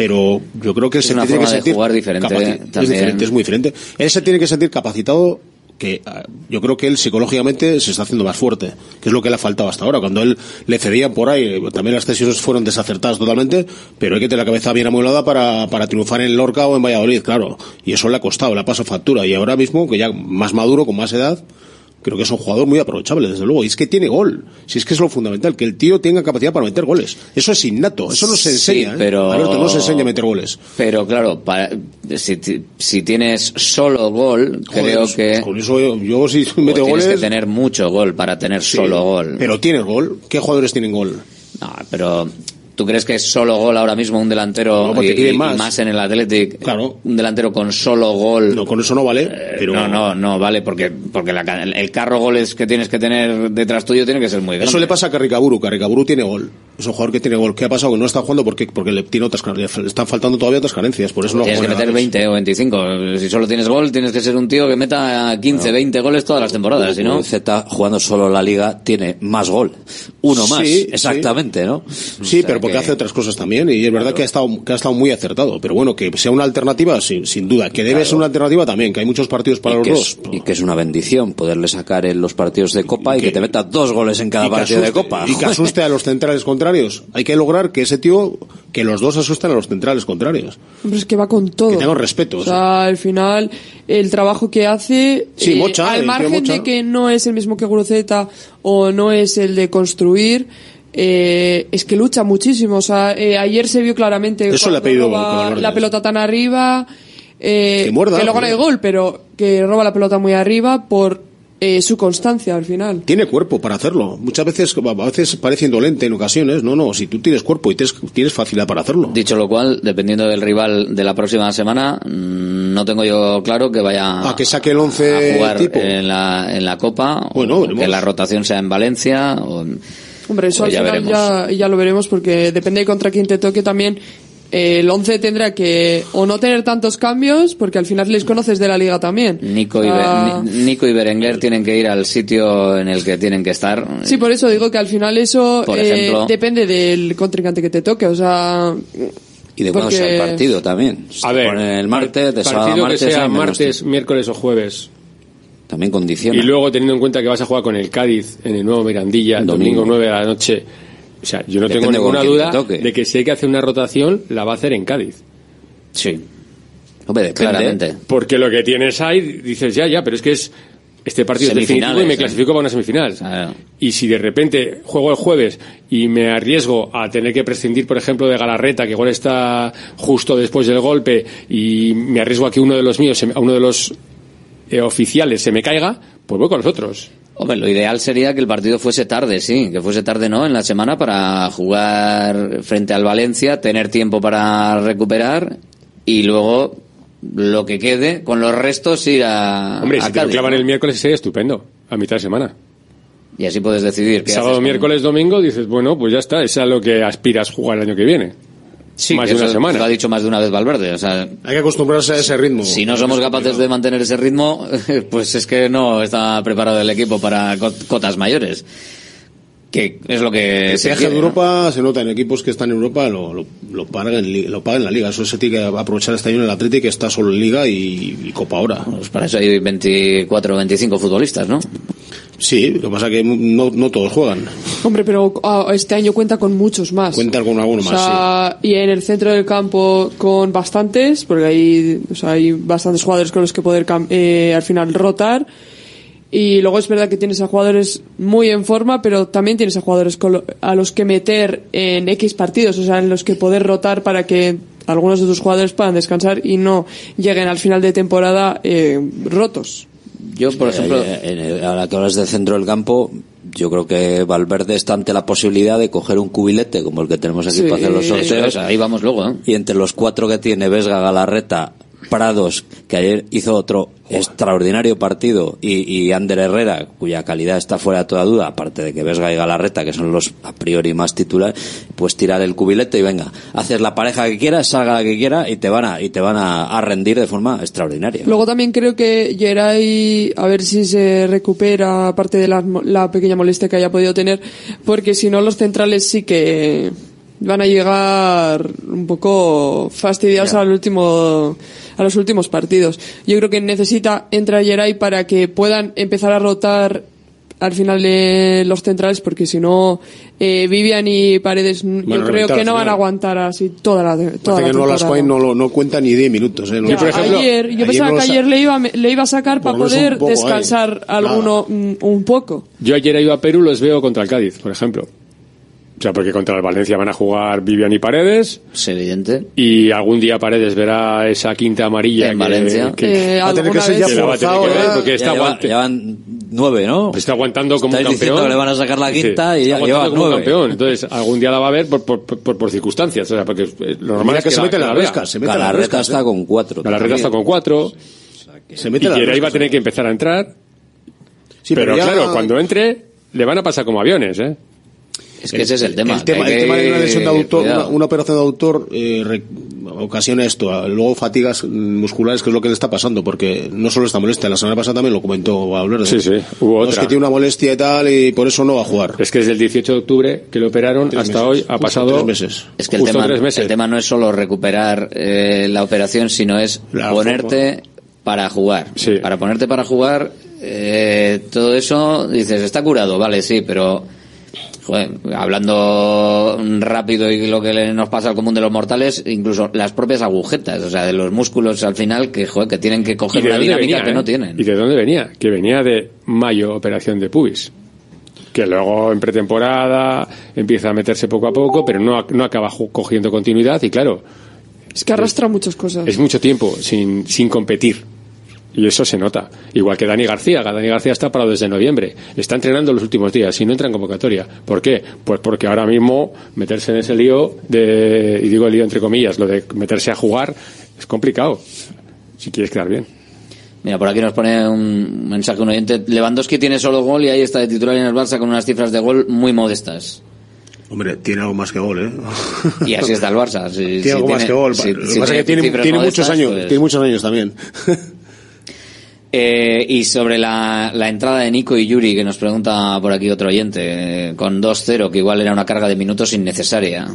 pero yo creo que Es se una tiene que de sentir jugar diferente. Es diferente, es muy diferente. Él se tiene que sentir capacitado que ah, yo creo que él psicológicamente se está haciendo más fuerte, que es lo que le ha faltado hasta ahora. Cuando él le cedían por ahí, también las decisiones fueron desacertadas totalmente, pero hay que tener la cabeza bien amueblada para, para triunfar en Lorca o en Valladolid, claro. Y eso le ha costado, le ha pasado factura. Y ahora mismo, que ya más maduro, con más edad, creo que es un jugador muy aprovechable, desde luego. Y es que tiene gol. Si es que es lo fundamental, que el tío tenga capacidad para meter goles. Eso es innato, eso no se Sí, enseña. ¿eh? pero- Alberto, no se enseña a meter goles. Pero claro, para- si, si tienes solo gol, creo Joder, que Con eso yo, yo si o mete tienes goles. que tener mucho gol para tener Sí, solo gol. Pero tienes gol. ¿Qué jugadores tienen gol? No, pero ¿tú crees que es solo gol ahora mismo un delantero No, porque y, más. más en el Athletic? Claro. Un delantero con solo gol. No, con eso no vale. Pero No, no, no, vale, porque, porque la ca- el carro goles que tienes que tener detrás tuyo tiene que ser muy grande. Eso le pasa a Carricaburu. Carricaburu tiene gol. Es un jugador que tiene gol. ¿Qué ha pasado? Que no está jugando porque, porque le, tiene otras, carencias. le están faltando todavía otras carencias. Por eso no Tienes que meter nada. 20 o 25. Si solo tienes gol, tienes que ser un tío que meta 15, 20 goles todas las temporadas, si no... Z jugando solo la liga tiene más gol. Uno más, Sí, exactamente, ¿no? Sí, pero porque hace otras cosas también. Y es verdad que ha, estado, que ha estado muy acertado. Pero bueno, que sea una alternativa, sin, sin duda. Que debe ser una alternativa también. Que hay muchos partidos para y los dos. es, y que es una bendición poderle sacar en los partidos de Copa y, que, te meta dos goles en cada partido de asuste- Copa. Y que asuste a los centrales contrarios. Hay que lograr que ese tío, que los dos asusten a los centrales contrarios. Hombre, es que va con todo. Que tengan respeto. O sea, al final, el trabajo que hace, Sí, eh, mocha, al margen mocha. de que no es el mismo que Guruceta o no es el de construir, eh, es que lucha muchísimo. O sea, eh, ayer se vio claramente Eso le ha cuando pedido roba Valverde. la pelota tan arriba, eh, Que muerda, luego no hay joder. gol, pero que roba la pelota muy arriba por eh, su constancia al final. Tiene cuerpo para hacerlo. Muchas veces, a veces parece indolente en ocasiones. No, no, si tú tienes cuerpo y tienes, tienes facilidad para hacerlo. Dicho lo cual, dependiendo del rival de la próxima semana, mm, no tengo yo claro que vaya A que saque el once a jugar tipo. en la, en la Copa, Bueno, o veremos. que la rotación sea en Valencia. o- Hombre, eso Pues al ya final ya, ya lo veremos porque depende de contra quién te toque también. el 11 tendrá que o no tener tantos cambios, porque al final les conoces de la liga también. Nico y. Be- Ni- Nico y Berenguer tienen que ir al sitio en el que tienen que estar. Sí, por eso digo que al final eso Por eh, depende del contrincante que te toque, o sea... Y de cuándo sea el partido también. A ver, el martes, de sábado partido martes, que sea miércoles o jueves. También condiciona. Y luego teniendo en cuenta que vas a jugar con el Cádiz en el nuevo Mirandilla, el domingo, Domingo. 9 de la noche. O sea, yo no Depende tengo ninguna duda de que si hay que hacer una rotación, la va a hacer en Cádiz. Sí. Hombre, depende. Claramente. Porque lo que tienes ahí, dices, ya, ya, pero es que es este partido es definitivo y me ¿eh? clasifico para una semifinal. Y si de repente juego el jueves y me arriesgo a tener que prescindir, por ejemplo, de Galarreta, que igual está justo después del golpe, y me arriesgo a que uno de los míos, a uno de los eh, oficiales se me caiga, pues voy con los otros. Hombre, lo ideal sería que el partido fuese tarde, sí, que fuese tarde, ¿no? En la semana para jugar frente al Valencia, tener tiempo para recuperar y luego lo que quede con los restos ir a, Hombre, a si te lo clavan ¿no? el miércoles sería estupendo, a mitad de semana. Y así puedes decidir qué Sábado, haces miércoles, domingo, dices, bueno, pues ya está, es a lo que aspiras jugar el año que viene. Sí, más de una semana. Lo ha dicho más de una vez Valverde. O sea, Hay que acostumbrarse a ese ritmo. si no somos capaces de mantener ese ritmo, <laughs> pues es que no está preparado el equipo para co- cotas mayores. Que es lo que El se viaje de ¿no? Europa se nota en equipos que están en Europa lo, lo, lo pagan lo pagan la liga. Eso se tiene que aprovechar este año en el Atlético que está solo en liga y, y Copa ahora. Pues para eso hay 24 o 25 futbolistas, ¿no? Sí, lo que pasa es que no, no todos juegan. Hombre, pero ah, este año cuenta con muchos más. Cuentan con alguno O más, sea, y en el centro del campo con bastantes, porque hay, o sea, hay bastantes jugadores con los que poder cam- eh, al final rotar. Y luego es verdad que tienes a jugadores muy en forma, pero también tienes a jugadores a los que meter en X partidos, o sea, en los que poder rotar para que algunos de tus jugadores puedan descansar y no lleguen al final de temporada eh, rotos. Yo, por ejemplo, Eh, en el- ahora que hablas del centro del campo, yo creo que Valverde está ante la posibilidad de coger un cubilete como el que tenemos aquí Sí, para hacer los sorteos. es, ahí vamos luego, ¿eh? Y entre los cuatro que tiene Vesga, Galarreta, Prados, que ayer hizo otro extraordinario partido, y, y Ander Herrera, cuya calidad está fuera de toda duda, aparte de que Vesga y Galarreta, que son los a priori más titulares, pues tirar el cubilete y venga, haces la pareja que quieras, salga la que quiera y te van a, y te van a, a rendir de forma extraordinaria. Luego también creo que Geray, a ver si se recupera, aparte de la, la pequeña molestia que haya podido tener, porque si no los centrales sí que van a llegar un poco fastidiados al último, a los últimos partidos. Yo creo que necesita entrar Geray para que puedan empezar a rotar al final de los centrales porque si no eh, Vivian y Paredes Bueno, yo creo que no van a aguantar así toda la, toda la que no las no, lo- no cuenta ni 10 minutos. ¿eh? No- ayer, yo pensaba no que ayer le iba, a me- le iba a sacar para Por poder poco, descansar eh. alguno un poco. Yo ayer he ido a Perú, los veo contra el Cádiz, por ejemplo. O sea, porque contra el Valencia van a jugar Vivian y Paredes. Es evidente. Y algún día Paredes verá esa quinta amarilla En que, Valencia. que- Eh, Va a tener que ser ya que la va a tener forzado, que ver ya. porque está Ya llevan nueve, ¿no? está aguantando como un campeón. que le van a sacar la Sí, quinta y está ya lleva como nueve. campeón. Entonces, algún día la va a ver por, por, por, por circunstancias. O sea, porque lo normal Mira es que se la- mete la rescas, se mete en las Galarreta rescas, está con cuatro. Galarreta está con cuatro. Se mete y las Geray va a tener que empezar a entrar. Sí, pero pero ya- claro, cuando entre, le van a pasar como aviones, ¿eh? Es que ese es el tema. El tema, que el hay tema de una lesión de autor, una, operación de autor, eh, re- ocasiona esto. a- Luego fatigas musculares, que es lo que le está pasando, porque no solo esta molestia, la semana pasada también lo comentó Valverde. Sí, sí, hubo No, Es otra. que tiene una molestia y tal, y por eso no va a jugar. Es que desde el 18 de octubre que lo operaron Tres hasta meses. hoy ha Justo pasado tres meses. Es que el tema, tres meses. el tema no es solo recuperar eh, la operación, sino es La ponerte para jugar. Sí. Para ponerte para jugar, eh, todo eso, dices, está curado, vale, sí, pero joder, hablando rápido y lo que le- nos pasa al común de los mortales, incluso las propias agujetas, o sea, de los músculos al final que, joder, que tienen que ¿Y coger una dinámica venía, que eh? no tienen. ¿Y de dónde venía? Que venía de mayo, operación de pubis. Que luego en pretemporada empieza a meterse poco a poco, pero no, no acaba cogiendo continuidad. Y claro, Es que arrastra muchas cosas. es mucho tiempo sin, sin competir. Y eso se nota. Igual que Dani García. Dani García está parado desde noviembre. Está entrenando los últimos días y no entra en convocatoria. ¿Por qué? Pues porque ahora mismo meterse en ese lío de, y digo lío entre comillas, lo de meterse a jugar es complicado. Si quieres quedar bien. Mira, por aquí nos pone un mensaje un oyente. Lewandowski tiene solo gol y ahí está de titular en el Barça con unas cifras de gol muy modestas. Hombre, tiene algo más que gol, ¿eh? <laughs> Y así está el Barça. Si- tiene si algo más que gol. si- Lo que si pasa es que tiene, muchos años, pues- tiene muchos años también. <laughs> Eh, y sobre la, la entrada de Nico y Yuri, que nos pregunta por aquí otro oyente, eh, con 2-0, que igual era una carga de minutos innecesaria.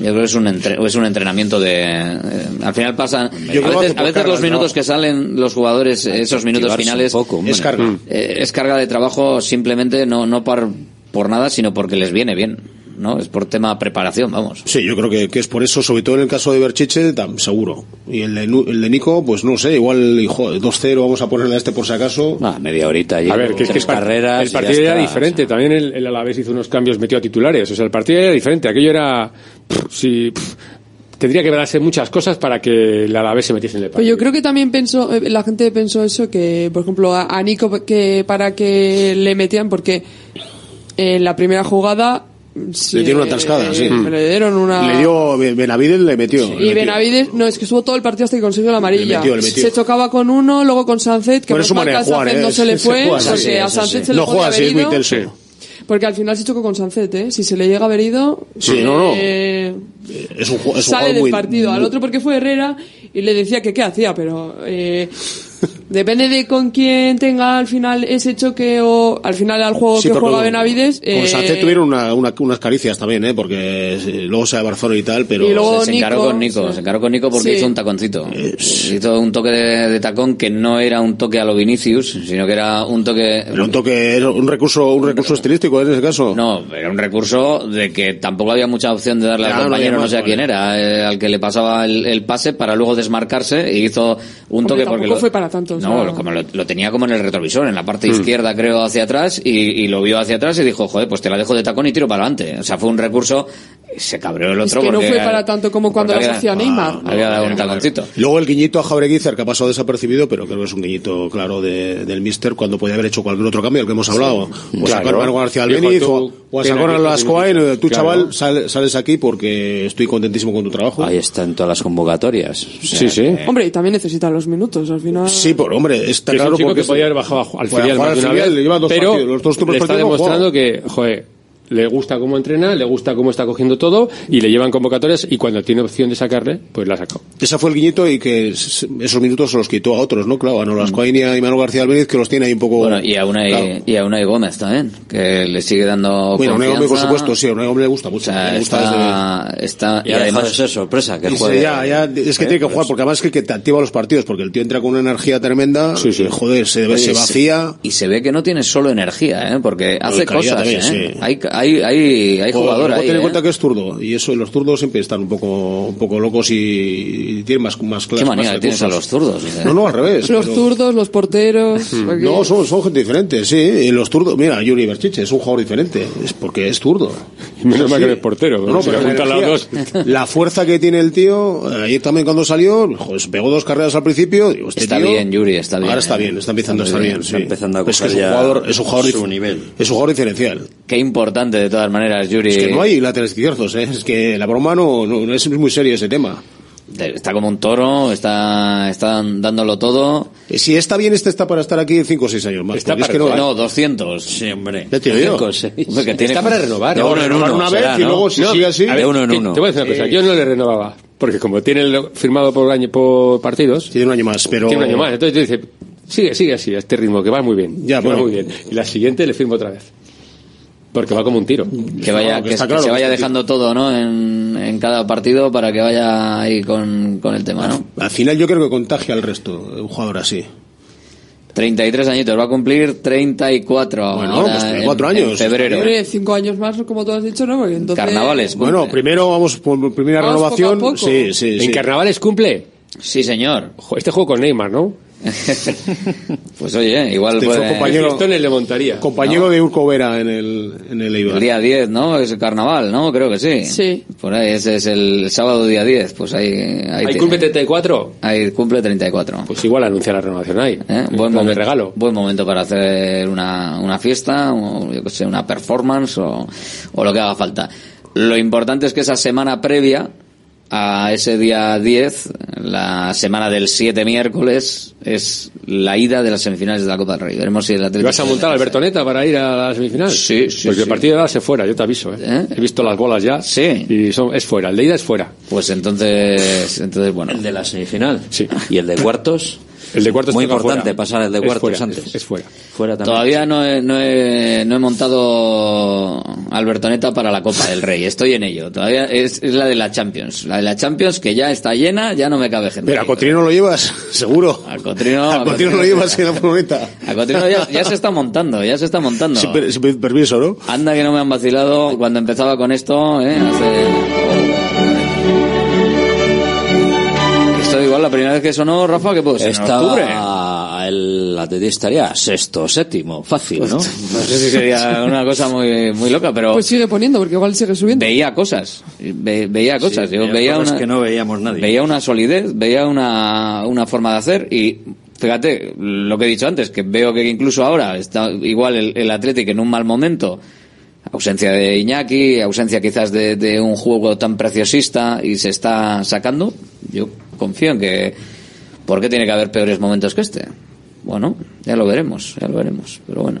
Yo creo que es un, entre- es un entrenamiento de... eh, al final pasan... Yo a veces, por a veces carga los minutos que salen los jugadores, esos minutos finales... poco. Es carga. eh, es carga de trabajo simplemente no, no por, por nada, sino porque les viene bien. ¿No? Es por tema preparación, vamos. Sí, yo creo que, que es por eso, sobre todo en el caso de Berchiche, tam- seguro. Y el de, Nu- el de Nico, pues no sé, igual, hijo, 2-0, vamos a ponerle a este por si acaso. Ah, media horita A ver, que es que tres el, carreras. partido era diferente. También el, el Alavés hizo unos cambios, metió a titulares. O sea, el partido era diferente. Aquello era. pff, sí, pff, tendría que darse muchas cosas para que el Alavés se metiese en el Pues partido. yo creo que también pensó, eh, la gente pensó eso, que por ejemplo a, a Nico que para que le metían, porque en la primera jugada sí, Le dieron una tascada, eh, sí. Le dieron una. Le dio, Benavides le metió. Y. Benavides, no, es que estuvo todo el partido hasta que consiguió la amarilla. Le metió, le metió. Se chocaba con uno, luego con Sánchez, que Bueno, es su menos mal manera que de a jugar, Sánchez ¿eh? no se le fue, porque sí, a eso se le No juega es muy. Porque al final se chocó con Sánchez, ¿eh? Si se le llega a haber ido, Sí, no, no. eh, Es un, es un sale del muy- partido. Al otro porque fue Herrera y le decía que qué hacía, pero eh, <laughs> depende de con quién tenga al final ese choque o al final al juego Sí, que juega Benavides. Con eh, Sánchez tuvieron una- una- unas caricias también, ¿eh? Porque eh, luego se Barcelona y tal, pero... Y luego se encaró Nico, con Nico, sí. se encaró con Nico porque Sí. hizo un taconcito. Hizo un toque de, de tacón que no era un toque a lo Vinicius, sino que era un toque... Pero un toque, era un recurso, un recurso estilístico en ese caso. No, era un recurso de que tampoco había mucha opción de darle Ya, al compañero, no, sé a quién era, eh, al que le pasaba el, el pase para luego desmarcarse y hizo un Hombre, toque tampoco porque lo, fue para tanto, o no, sea- como lo, lo tenía como en el retrovisor, en la parte Mm. izquierda creo hacia atrás y, y lo vio hacia atrás y dijo, joder, pues te la dejo de tacón y tiro para adelante. O sea, fue un recurso, se cabreó el es otro que no fue para tanto como cuando las hacía Neymar. había dado un taconcito. Luego el guiñito a Jaureguizar, que ha pasado desapercibido, pero creo que es un guiñito claro de- del Mister cuando podía haber hecho cualquier otro cambio, el que hemos hablado. O Claro. sacar a Marco García Albeniz, o, o a sacar a aquí las cinco Coain, minutos. tú Claro. chaval, sal- sales aquí porque estoy contentísimo con tu trabajo. Ahí está en todas las convocatorias. O sea, Sí, sí. Hombre, y también necesitan los minutos, al final. Sí, por hombre, está es claro un chico porque que podía haber bajado al filial jugar más de al una filial, vez, le lleva dos pero partidos, los dos le está no demostrando que, joder, le gusta cómo entrena, le gusta cómo está cogiendo todo y le llevan convocatorias y cuando tiene opción de sacarle, pues la ha sacado. Ese fue el guiñito y que esos minutos se los quitó a otros, ¿no? Claro, a Nolas Coain y a Manuel García Albeniz que los tiene ahí un poco... Bueno, y a Claro. y a Unai Gómez también, que le sigue dando Bueno, a Unai Gómez, por supuesto, sí, a Unai Gómez le gusta mucho. O sea, le gusta está, está, Y dejado de ser sorpresa que desde- juegue. ya, ya, es que ¿Eh? tiene que jugar, porque además es que, que te activa los partidos, porque el tío entra con una energía tremenda, y, joder, se, Oye, se vacía... Y se ve que no tiene solo energía, ¿eh? porque hace cosas. también, ¿eh? sí. Hay, hay, hay, hay jugador ahí. ten en ¿eh? cuenta que es zurdo, y eso, los zurdos siempre están un poco, un poco locos y, y tienen más, más ¿Qué clases. manía más tienes a los zurdos? ¿eh? No, no, al revés. Los pero- zurdos, los porteros. No, son, son gente diferente, sí. Y los zurdos, mira, Yuri Berchiche es un jugador diferente, es porque es zurdo. <laughs> Menos mal Sí. que no es portero, No, pero la energía, dos. <laughs> La fuerza que tiene el tío, ayer también cuando salió, se pegó dos carreras al principio. Digo, este Está tío- bien, Yuri, está bien. Ahora está ¿eh? bien, está empezando a Está estar bien. bien, está sí. empezando a es que es un jugador, es un jugador, su nivel. Es un jugador diferencial. Qué importante, de todas maneras, Yuri. Es que no hay laterales izquierdos, ¿eh? es que la broma no, no, no es muy serio ese tema. Está como un toro, está, está dándolo todo. Eh, Si está bien, este está para estar aquí 5 o 6 años más. Está porque es para que no, No, 200. Sí, hombre. Ya te digo. Cinco, seis. Hombre, que tiene- Está para renovar. De ¿no? uno en uno, una vez será, y ¿no? luego si No, sigue así. De uno en uno. Te voy a decir una cosa, Eh, yo no le renovaba, porque como tiene el- firmado por año por partidos, Tiene un año más, pero. tiene un año más, entonces te dice, sigue, sigue así, a este ritmo, que va muy bien, Ya, que va bueno. muy bien. Y la siguiente le firmo otra vez. Porque va como un tiro. Que vaya, No, que que, está que claro se vaya dejando todo, ¿no? En, en cada partido para que vaya ahí con, con el tema, ¿no? Al final yo creo que contagia al resto, un jugador así. 33 añitos, va a cumplir 34 Bueno, ahora pues en- 34 en años. febrero. Hombre, cinco años más, como tú has dicho, ¿no? Porque entonces... Carnavales. Bueno, cumple. primero vamos por primera Vamos renovación. poco a poco. Sí, sí, ¿En sí. carnavales cumple? Sí, señor. Este juego con Neymar, ¿no? <laughs> Pues oye, igual Este fue puede- compañero- Esto le montaría. Compañero de Urco Vera en el, en el Eibar. El día 10, ¿no? Es el carnaval, ¿no? Creo que sí. Sí. Por ahí, ese es el sábado día 10. Pues ahí... Ahí, ¿Ahí cumple 34? ahí cumple 34. Pues igual anuncia la renovación ahí. ¿Eh? En Buen momento, regalo. buen momento para hacer una, una fiesta, o yo que sé, una performance o, o lo que haga falta. Lo importante es que esa semana previa a ese día 10, la semana del 7 miércoles, es la ida de las semifinales de la Copa del Rey. Veremos si el Atlético... ¿Vas a montar al Bertoneta para ir a la semifinal? Sí, sí. Porque sí. el partido de base fuera, yo te aviso. ¿eh? He visto las bolas ya. Sí. Y son, es fuera, el de ida es fuera. Pues entonces, entonces bueno. El de la semifinal. Sí. Y el de cuartos. El de cuartos Muy importante fuera. pasar el de Es cuartos fuera, antes. Es, es fuera. Fuera también. Todavía no he, no, he, no he montado Albertoneta para la Copa del Rey. Estoy en ello. Todavía es, es la de la Champions. La de la Champions que ya está llena, ya no me cabe gente. Pero a Cotrino lo llevas, <laughs> seguro. Al Cotrino, A Cotrino lo llevas en la furgoneta. A Cotrino ya, ya se está montando, ya se está montando. Sin, per- sin permiso, ¿no? Anda que no me han vacilado cuando empezaba con esto, ¿eh? Hace... Igual la primera vez que sonó, Rafa, que puede ser en octubre. Estaba el Atleti estaría sexto, séptimo, fácil, ¿no? No sé si sería una cosa muy, muy loca, pero Pues sigue poniendo, porque igual sigue subiendo. veía cosas, ve- veía cosas. Sí, Yo veía veía cosas una, que no veíamos nadie. Veía una solidez, veía una, una forma de hacer y fíjate lo que he dicho antes, que veo que incluso ahora está igual el, el Athletic en un mal momento. Ausencia de Iñaki, ausencia quizás de, un juego tan preciosista y se está sacando. Yo confío en que. ¿Por qué tiene que haber peores momentos que este? Bueno, ya lo veremos, ya lo veremos. Pero bueno.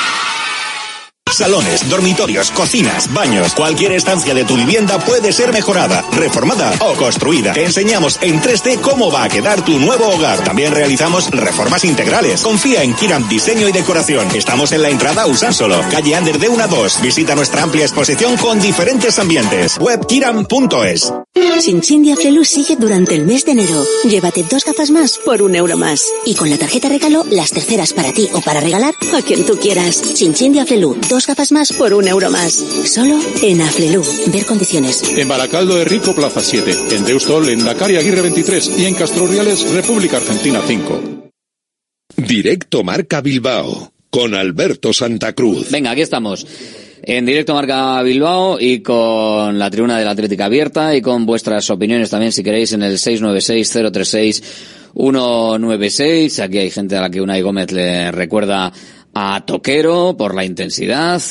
Salones, dormitorios, cocinas, baños, cualquier estancia de tu vivienda puede ser mejorada, reformada o construida. Te enseñamos en 3D cómo va a quedar tu nuevo hogar. También realizamos reformas integrales. Confía en Kiram Diseño y Decoración. Estamos en la entrada Usánsolo, calle Ander de 1 a 2. Visita nuestra amplia exposición con diferentes ambientes. Webkiram.es. Chin de Aflelu sigue durante el mes de enero. Llévate dos gafas más por un euro más. Y con la tarjeta regalo, las terceras para ti o para regalar a quien tú quieras. Chin de Aflelu, dos gafas más por un euro más. Solo en Aflelu. Ver condiciones. En Baracaldo de Rico Plaza 7, en Deustol, en Dakar y Aguirre 23 y en Castroriales, República Argentina 5. Directo Marca Bilbao con Alberto Santa Cruz. Venga, aquí estamos. En directo Marca Bilbao y con la tribuna de la Atlética abierta y con vuestras opiniones también si queréis en el 696-036-196. Aquí hay gente a la que Unai Gómez le recuerda a Toquero por la intensidad,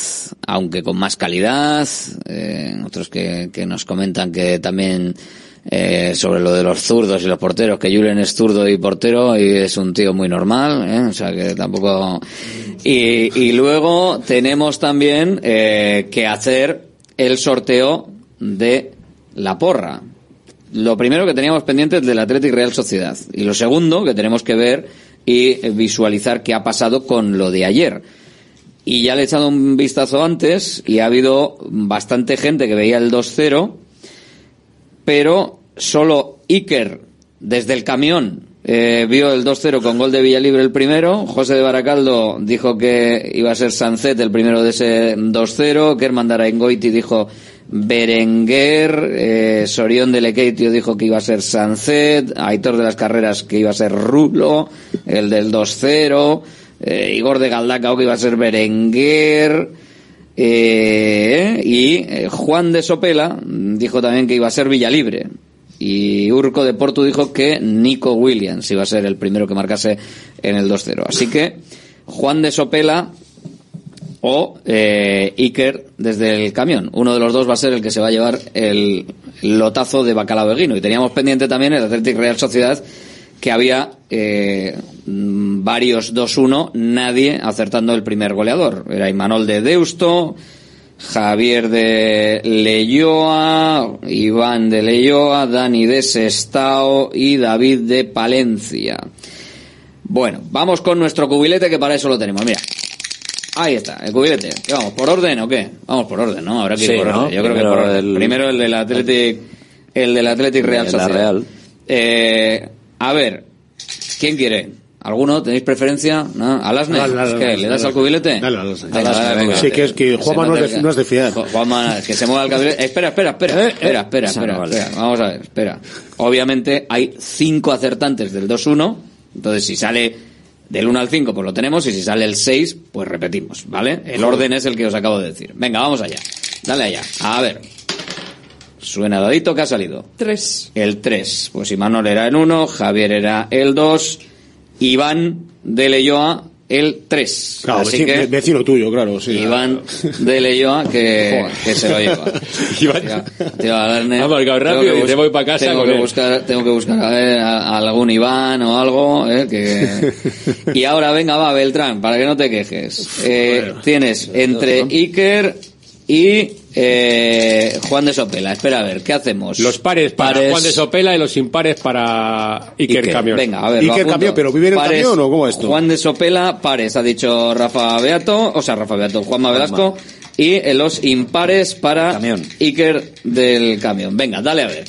aunque con más calidad. Eh, otros que, nos comentan que también eh, sobre lo de los zurdos y los porteros, que Julen es zurdo y portero y es un tío muy normal, ¿eh? o sea que tampoco... Y, y luego tenemos también eh, que hacer el sorteo de la porra. Lo primero que teníamos pendiente es del Athletic Real Sociedad y lo segundo que tenemos que ver y visualizar qué ha pasado con lo de ayer. Y ya le he echado un vistazo antes y ha habido bastante gente que veía el 2-0 pero solo Iker, desde el camión, eh, vio el 2-0 con gol de Villalibre el primero. José de Baracaldo dijo que iba a ser Sancet el primero de ese 2-0. Kerman Daraingoiti dijo Berenguer, eh, Sorión de Lequeitio dijo que iba a ser Sancet, Aitor de las Carreras que iba a ser Rulo, el del 2-0, eh, Igor de Galdacao que iba a ser Berenguer, eh, y eh, Juan de Sopela dijo también que iba a ser Villalibre. Y Urco de Porto dijo que Nico Williams iba a ser el primero que marcase en el 2-0. Así que Juan de Sopela o eh, Iker desde el camión. Uno de los dos va a ser el que se va a llevar el lotazo de Bacalao Beguino. Y teníamos pendiente también el Athletic Real Sociedad que había eh, varios 2-1, nadie acertando el primer goleador. Era Imanol de Deusto, Javier de Leyoa, Iván de Leyoa, Dani de Sestao y David de Palencia. Bueno, vamos con nuestro cubilete que para eso lo tenemos. Mira, ahí está, el cubilete. ¿Qué vamos, por orden o qué? Vamos por orden, ¿no? Habrá que ir Sí, por ¿no? orden. Yo creo que Primero por el- primero el del Athletic, el del Athletic Real De la Sociedad. Real. Eh, a ver, ¿quién quiere? ¿Alguno? ¿Tenéis preferencia? ¿No? Dale, ¿Qué? ¿Le das al cubilete? Dale, dale. Sí, que es que Juanma no es de- no es de fiar. Juanma, que se mueva el cubilete. Espera, espera, espera. espera, espera, esa espera, no vale. espera. Vamos a ver, espera. Obviamente hay cinco acertantes del 2-1. Entonces, si sale del 1 al 5, pues lo tenemos. Y si sale el 6, pues repetimos, ¿vale? El orden es el que os acabo de decir. Venga, vamos allá. Dale allá. A ver. Suena dadito que ha salido. Tres. El 3. Pues Imanol era el 1, Javier era el 2, Iván de Leyoa el 3. Claro, Así vecino, que vecino tuyo, claro, sí. Iván de Leyoa que, que se lo lleva. <laughs> Iván- Tío, Alarne, Ha marcado tengo rápido que bus- voy pa' casa Tengo con que, él. buscar, tengo que buscar a, ver, a- a algún Iván o algo. eh, que... <laughs> Y ahora venga, va, Beltrán, para que no te quejes. Eh, tienes entre Iker y eh, Juan de Sopela. Espera a ver, ¿qué hacemos? Los pares para Pares- Juan de Sopela y los impares para Iker, Iker. Camión. Venga, a ver. Iker. Camión, pero ¿vive en el Pares, camión o cómo es esto? Juan de Sopela, pares, ha dicho Rafa Beato, o sea, Rafa Beato, Juanma Velasco, y los impares para Iker del camión. Venga, dale a ver.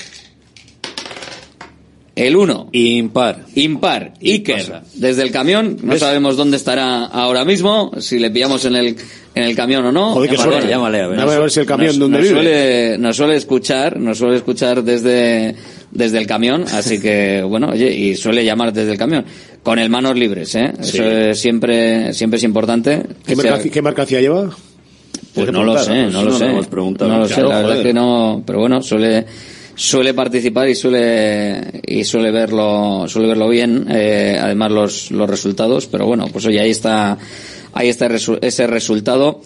El 1. Impar. Impar. Iker. Desde el camión. No sabemos dónde estará ahora mismo. Si le pillamos en el, en el camión o no. Joder, qué Llámale, a ver. Dame a ver si el camión Nos- vive. Suele, nos suele escuchar, nos suele escuchar desde, desde el camión. Así que, <laughs> bueno, oye, y suele llamar desde el camión. Con el manos libres, ¿eh? Sí. Eso es siempre, siempre es importante. ¿Qué, mercancía, qué mercancía lleva? pues no lo sé, no lo sé. no lo sé, la verdad que no, pero bueno, suele suele participar y suele y suele verlo suele verlo bien, eh, además los los resultados, pero bueno, pues oye, ahí está ahí está ese resultado.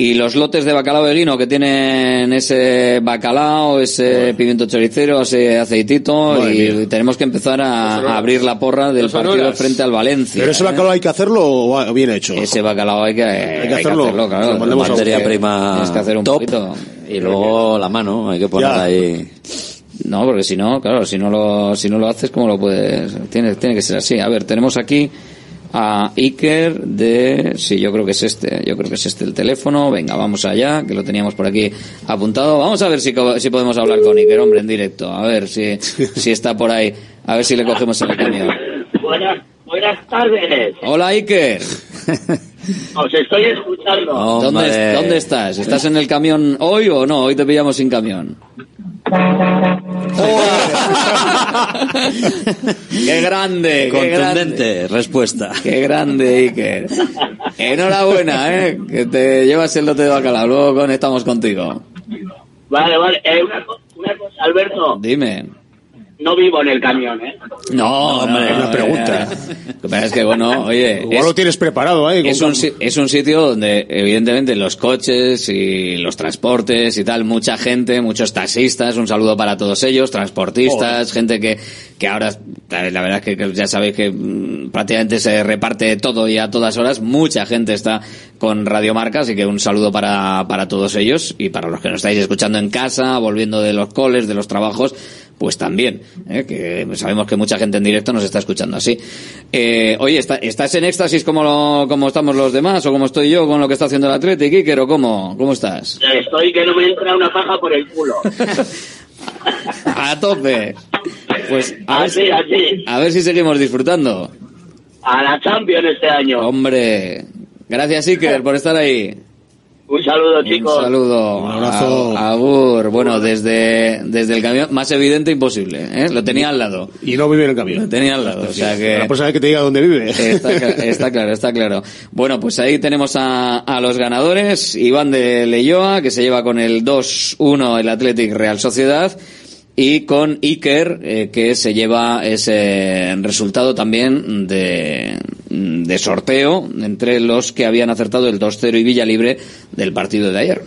Y los lotes de bacalao beguino que tienen ese bacalao, ese pimiento choricero, ese aceitito Madre y, mía. tenemos que empezar a, a abrir la porra del partido horas. frente al Valencia. ¿Pero ese ¿eh? bacalao hay que hacerlo o bien hecho? Ese bacalao hay que, hay que hacerlo. claro. Lo mandemos a materia buscar. prima Tienes que hacer un top poquito. y luego la mano, hay que poner Ya. ahí. No, porque si no, claro, si no lo, si no lo haces, ¿cómo lo puedes? Tiene, tiene que ser así. A ver, tenemos aquí a Iker de, sí, yo creo que es este, yo creo que es este el teléfono. Venga, vamos allá, que lo teníamos por aquí apuntado. Vamos a ver si, si podemos hablar con Iker, hombre, en directo. A ver si, si está por ahí. A ver si le cogemos el camión. Buenas, buenas tardes. Hola, Iker. Os estoy escuchando. ¿Dónde, ¿Dónde estás? ¿Estás en el camión hoy o no? Hoy te pillamos sin camión. ¡Qué grande! ¡Qué grande! Contundente respuesta. ¡Qué grande, Iker! Enhorabuena, ¿eh? Que te llevas el lote de bacalao. Luego conectamos contigo. Vale, vale. Eh, una, una cosa, Alberto. Dime. No vivo en el camión, ¿eh? No, hombre, una pregunta. Lo que pasa es que, bueno, oye... Igual es- lo tienes preparado ahí. Es un, si- es un sitio donde, evidentemente, los coches y los transportes y tal, mucha gente, muchos taxistas, un saludo para todos ellos, transportistas, gente que, que ahora, la la verdad es que que ya sabéis que mm, prácticamente se reparte todo y a todas horas, mucha gente está con Radiomarca, así que un saludo para, para todos ellos y para los que nos estáis escuchando en casa, volviendo de los coles, de los trabajos, pues también, ¿eh? que sabemos que mucha gente en directo nos está escuchando así. Eh, oye, ¿está- ¿estás en éxtasis como, lo- como estamos los demás o como estoy yo con lo que está haciendo el Atlético, Iker, o cómo, cómo estás? Estoy que no me entra una paja por el culo. <laughs> A tope. Pues a ver, Así, si, así. a ver si seguimos disfrutando. A la Champions este año. Hombre, gracias Iker por estar ahí. Un saludo, chicos. Un saludo. Un abrazo. A- Agur. Bueno, desde, desde el camión, más evidente imposible. ¿eh? Lo tenía al lado. Y no vive en el camión. Lo tenía al lado. O sea que. La persona que te diga dónde vive. <laughs> Está claro, está claro. Bueno, pues ahí tenemos a, a los ganadores. Iván de Leyoa, que se lleva con el 2-1 el Athletic Real Sociedad. Y con Iker, eh, que se lleva ese resultado también de, de sorteo entre los que habían acertado el 2-0 y Villa Libre del partido de ayer.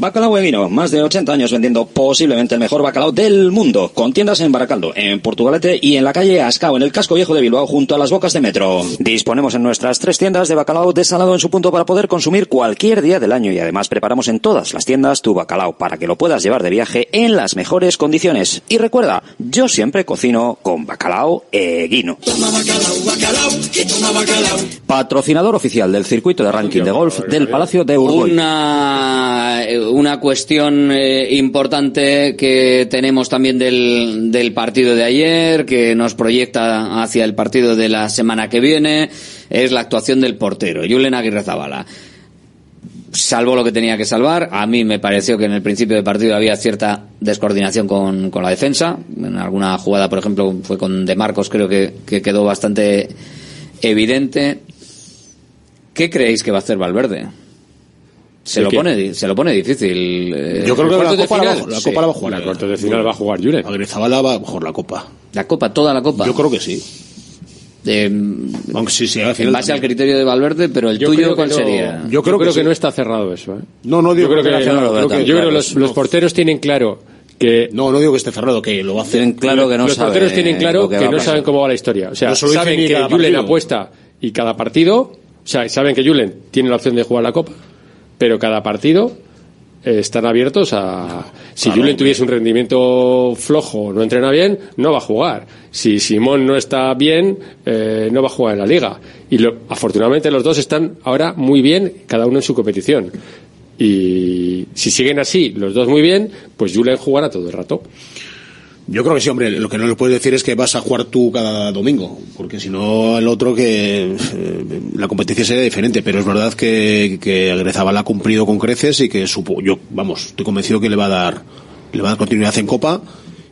Bacalao Eguino, más de 80 años vendiendo posiblemente el mejor bacalao del mundo, con tiendas en Baracaldo, en Portugalete y en la calle Ascao, en el casco viejo de Bilbao, junto a las bocas de metro. Disponemos en nuestras tres tiendas de bacalao desalado en su punto para poder consumir cualquier día del año y además preparamos en todas las tiendas tu bacalao para que lo puedas llevar de viaje en las mejores condiciones. Y recuerda, yo siempre cocino con bacalao Eguino. Patrocinador oficial del circuito de ranking de golf del Palacio de Urgoy. Una, una cuestión eh, importante que tenemos también del, del partido de ayer, que nos proyecta hacia el partido de la semana que viene, es la actuación del portero, Julen Aguirre Zabala. Salvó lo que tenía que salvar. A mí me pareció que en el principio del partido había cierta descoordinación con, con la defensa. En alguna jugada, por ejemplo, fue con De Marcos, creo que, que quedó bastante evidente. ¿Qué creéis que va a hacer Valverde? Se ¿De lo qué? pone, se lo pone difícil. eh, Yo creo que la Copa, la, final? va, la Sí. Copa la va a jugar. La de final va a jugar Julen. Agrezabala va a jugar la Copa. La Copa, toda la Copa. Yo creo que sí. Eh, Aunque sí, sí, al en base al criterio de Valverde, pero el Yo tuyo, ¿cuál no- sería? Yo Yo creo, que que, sí. no está cerrado eso. ¿eh? No, no digo Yo creo que, que esté no, creo que- yo creo los, los porteros tienen claro que No, no digo que esté cerrado, que lo va a hacer. Tienen claro que no los sabe porteros tienen claro que, no saben cómo va la historia. O sea, No saben que Julen partido. apuesta y cada partido, o sea, saben que Julen tiene la opción de jugar la Copa, pero cada partido eh, están abiertos a... Si Claro, Julen hombre. tuviese un rendimiento flojo, no entrena bien, no va a jugar. Si Simón no está bien, eh, no va a jugar en la liga. Y lo- afortunadamente los dos están ahora muy bien, cada uno en su competición. Y si siguen así, los dos muy bien, pues Julen jugará todo el rato. Yo creo que sí, hombre. Lo que no le puedes decir es que vas a jugar tú cada domingo, porque si no, el otro que eh, la competencia sería diferente. Pero es verdad que, que Agrezabala ha cumplido con creces y que supo, yo, vamos, estoy convencido que le va a dar, le va a dar continuidad en Copa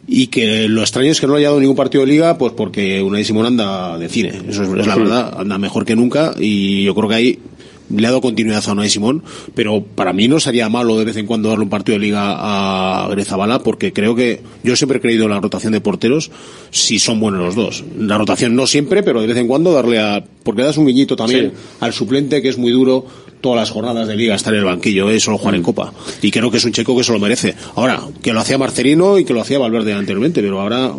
y que lo extraño es que no haya dado ningún partido de liga, pues porque Unai Simón anda de cine. Eso es, es la verdad, anda mejor que nunca y yo creo que ahí le ha dado continuidad a Unai Simón, pero para mí no sería malo de vez en cuando darle un partido de liga a Grezabala, porque creo que yo siempre he creído en la rotación de porteros si son buenos los dos. La rotación no siempre, pero de vez en cuando darle a... porque das un guiñito también Sí. al suplente que es muy duro todas las jornadas de liga estar en el banquillo, ¿eh? solo jugar en Copa. Y creo que es un checo que se lo merece. Ahora, que lo hacía Marcelino y que lo hacía Valverde anteriormente, pero ahora...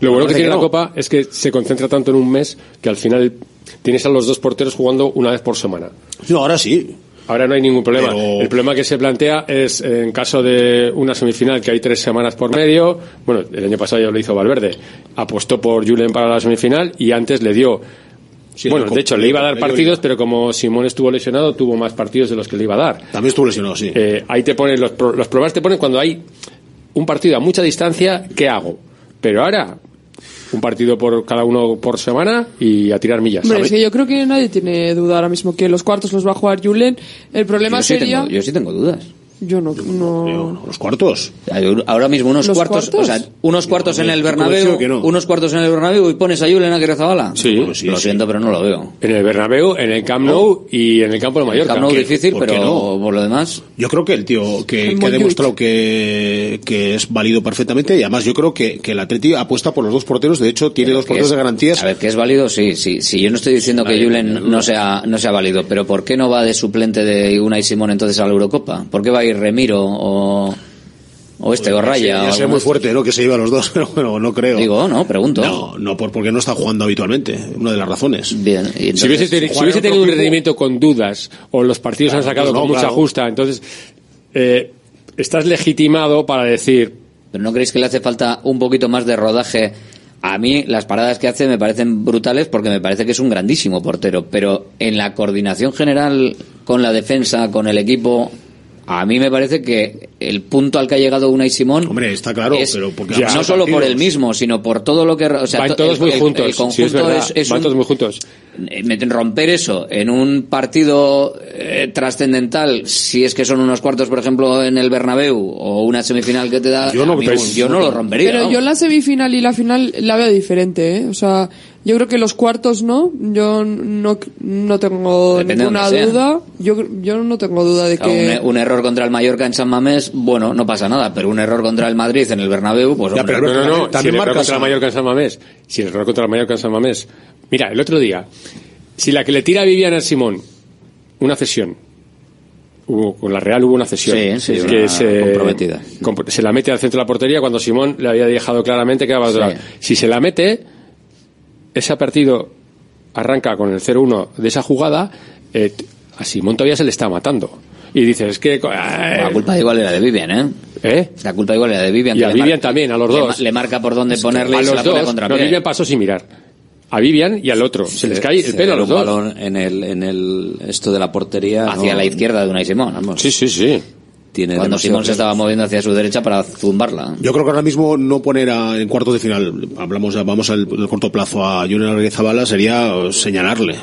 Lo bueno que tiene la no. Copa es que se concentra tanto en un mes que al final tienes a los dos porteros jugando una vez por semana. No, ahora sí. Ahora no hay ningún problema. Pero- El problema que se plantea es en caso de una semifinal que hay tres semanas por medio. Bueno, el año pasado ya lo hizo Valverde. Apostó por Julen para la semifinal y antes le dio. Sí, bueno, de hecho, le iba a dar partidos, pero como Simón estuvo lesionado, tuvo más partidos de los que le iba a dar. También estuvo lesionado, sí. Eh, ahí te ponen los, los problemas te ponen cuando hay un partido a mucha distancia, ¿qué hago? Pero ahora, un partido por cada uno por semana y a tirar millas. Hombre, que yo creo que nadie tiene duda ahora mismo que los cuartos los va a jugar Julen. El problema Yo sí, sería. tengo, yo sí tengo dudas. Yo no. no... Los cuartos. Ahora mismo unos ¿Los cuartos, cuartos? o sea, unos cuartos en el Bernabéu, no. unos cuartos en el Bernabéu y pones a Julen a Zabala. Sí. lo siento, pero no lo veo. En el Bernabéu, en el Camp Nou y en el campo de Mallorca. Camp Nou ¿Qué? difícil, ¿por pero no? por lo demás. Yo creo que el tío que, que ha demostrado que, que es válido perfectamente y además yo creo que, que el Atleti apuesta por los dos porteros, de hecho tiene dos que porteros es- de garantías. A ver, que es válido, sí, sí, sí. Yo no estoy diciendo que Julen no sea, no sea válido, pero ¿por qué no va de suplente de Unai Simón entonces a la Eurocopa? ¿Por qué va ir Remiro o, o este, o Raya? Ya sea muy fuerte, ¿no? Que se lleva a los dos, <laughs> pero bueno, no creo. Digo, no, pregunto. No, no, por, porque no está jugando habitualmente, una de las razones. Bien, y Si hubiese, si hubiese en tenido un rendimiento con dudas o los partidos Claro, han sacado pues no, con mucha claro. justa, entonces eh, estás legitimado para decir ¿Pero no creéis que le hace falta un poquito más de rodaje? A mí las paradas que hace me parecen brutales porque me parece que es un grandísimo portero, pero en la coordinación general con la defensa, con el equipo, a mí me parece que el punto al que ha llegado Unai Simón Hombre, está claro, es pero porque Ya. no solo por él mismo, sino por todo lo que o sea, van to- todos el- muy el- juntos. El, sí, es conjunto verdad, es, es van un- todos muy juntos. eh, romper eso en un partido eh, trascendental, si es que son unos cuartos, por ejemplo, en el Bernabéu o una semifinal que te da, Yo no- mí, pues, yo no lo rompería. Pero vamos. yo la semifinal y la final la veo diferente, ¿eh? O sea, yo creo que los cuartos no. Yo no, no tengo Depende de ninguna duda. Yo, yo no tengo duda de O sea, que... un, un error contra el Mallorca en San Mamés, bueno, no pasa nada, pero un error contra el Madrid en el Bernabéu, pues Ya, hombre, pero no, no, no. también si el error contra el Mallorca en San Mamés. Si el error contra el Mallorca en San Mamés. Mira, el otro día, si la que le tira a Viviana Simón, una cesión. Hubo, con la Real hubo una cesión. Sí, sí, que una se, comprometida. comp- se la mete al centro de la portería cuando Simón le había dejado claramente que iba a Sí. Si se la mete, ese partido arranca con el 0-1 de esa jugada, eh, a Simón todavía se le está matando. Y dices, es que... la culpa igual era de Vivian, ¿eh? ¿Eh? La culpa igual era de Vivian. Y a Vivian también, a los dos. Le, marca por dónde ponerle a y se la pone dos. contra No, Vivian pasó sin mirar. A Vivian y al otro. Se les cae el Se pelo a los dos. balón en el, en el, esto de la portería. Hacia no- la izquierda de Unai Simón. vamos. Sí, sí, sí. Tiene Cuando Simón se estaba moviendo hacia su derecha para zumbarla. Yo creo que ahora mismo no poner a- en cuartos de final, hablamos, vamos al, al corto plazo a Junior Arguezabala sería señalarle.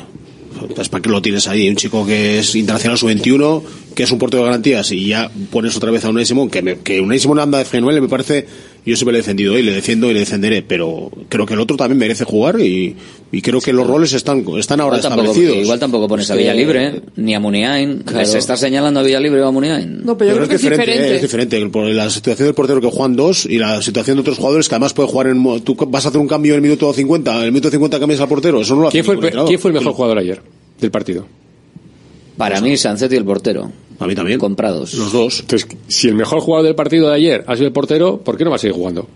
Pues, ¿Para qué lo tienes ahí? Un chico que es internacional sub-21, que es un portero de garantías y ya pones otra vez a Unai Simón, que, me, que Unai Simón anda de FNL me parece, yo siempre le he defendido y le defiendo y le defenderé, pero creo que el otro también merece jugar y, y creo que los roles están, están ahora Igual tampoco, establecidos. igual tampoco pones a Es que- Villalibre, ni a Muniain. Claro. ¿Se está señalando a Villalibre o a Muniain? No, pero yo creo que es diferente. Es diferente. Por la situación del portero que juegan dos y la situación de otros jugadores que además puede jugar en. mo- Tú vas a hacer un cambio en el minuto 50, en el minuto 50 cambias al portero. Eso no lo hace ¿Quién fue, el, ningún pe- entrenador. quién fue el mejor jugador ayer del partido? Para mí, Sancetti el portero. A mí también. Comprados. Los dos. Entonces, si el mejor jugador del partido de ayer ha sido el portero, ¿por qué no va a seguir jugando?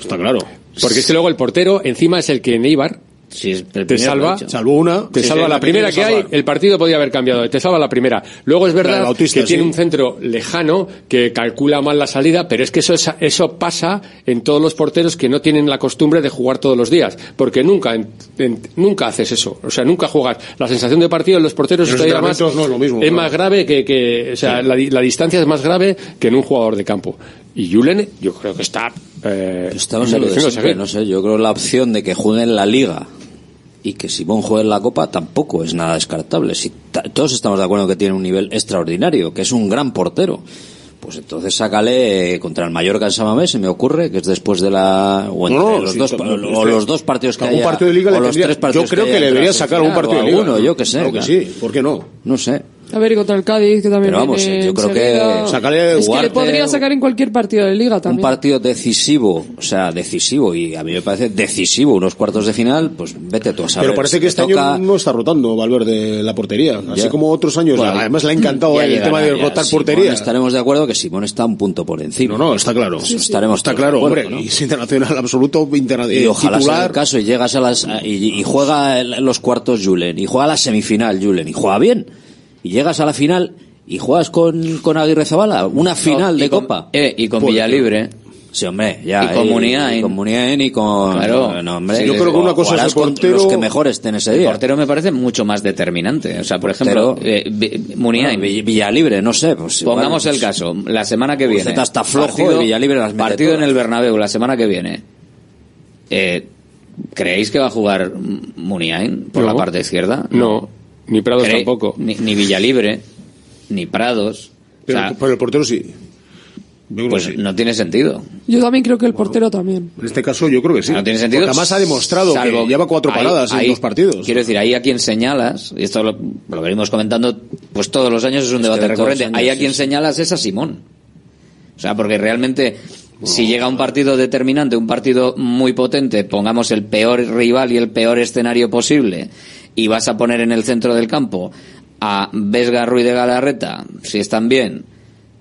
Está claro. Porque es que luego el portero encima es el que en Sí, es el te salva. Salvó una. te Sí, salva sí, la primera que hay, el partido podía haber cambiado, te salva la primera. Luego es La verdad Bautista, que tiene sí. un centro lejano que calcula mal la salida, pero es que eso es- eso pasa en todos los porteros que no tienen la costumbre de jugar todos los días, porque nunca en- en- nunca haces eso, o sea, nunca juegas. La sensación de partido en los porteros En los más- no es lo mismo, es claro. más grave que, que o sea, la, di- la distancia es más grave que en un jugador de campo. Y Julen, yo creo que está eh, Estamos en lo de siempre, no sé, yo creo que la opción de que juegue en la Liga y que Simón juegue en la Copa tampoco es nada descartable. Si todos estamos de acuerdo que tiene un nivel extraordinario, que es un gran portero. Pues entonces sácale eh, contra el Mallorca en Samamés, se me ocurre, que es después de la... O, entre No, los, sí, dos, o los dos partidos que haya, partido de liga o los tendría- tres partidos Yo creo que, le debería sacar algún final, partido de liga. alguno, yo que sé. Claro que sí, ¿por qué no? No sé. A ver, y contra el Cádiz, que también Pero vamos, viene yo creo que Es que le podría sacar en cualquier partido de liga Un también. partido decisivo, o sea, decisivo, y a mí me parece decisivo, unos cuartos de final, pues vete tú a saber. Pero parece Si que te este toca- año no está rotando Valverde la portería. Así Ya. como otros años. Bueno, además le ha encantado el llegará, tema de ya. rotar Simón portería. Estaremos de acuerdo que Simón está un punto por encima. No, no, está claro. Estaremos Está claro, acuerdo, hombre. ¿no? Y es internacional absoluto, interna- Y eh, ojalá sea el caso y llegas a las y, y juega los cuartos Julen y juega la semifinal Julen y juega bien y llegas a la final y juegas con, con Aguirre Zabala una final de con- copa eh, y con Pues, Villalibre. sí hombre ya Y con Muniain. y con Muniain y con Claro. no, hombre, Sí, yo creo que una cosa es el portero- los que mejor estén ese El día portero me parece mucho más determinante. O sea, por ejemplo, eh, Muniain. Bueno, Vill- Villalibre no sé pues igual, Pongamos el caso, la semana que viene. Zeta está flojo y Villalibre las Partido en el Bernabéu la semana que viene. Eh, ¿Creéis que va a jugar Muniain por No. la parte izquierda? No, ni Prados ¿Cree- tampoco. Ni, ni Villalibre, ni Prados. O Pero, sea, pero el portero sí. Pues sí. no tiene sentido. Yo también creo que el portero también. En este caso yo creo que sí. No tiene sentido. Porque además ha demostrado Salvo- que lleva cuatro ahí- paradas ahí- en dos partidos. Quiero decir, ahí a quien señalas, y esto lo, lo venimos comentando pues todos los años, es un Es debate recurrente, años, ahí a quien señalas es a Simón. O sea, porque realmente, si llega un partido determinante, un partido muy potente, pongamos el peor rival y el peor escenario posible, y vas a poner en el centro del campo a Vesga, Ruiz de Galarreta, si están bien,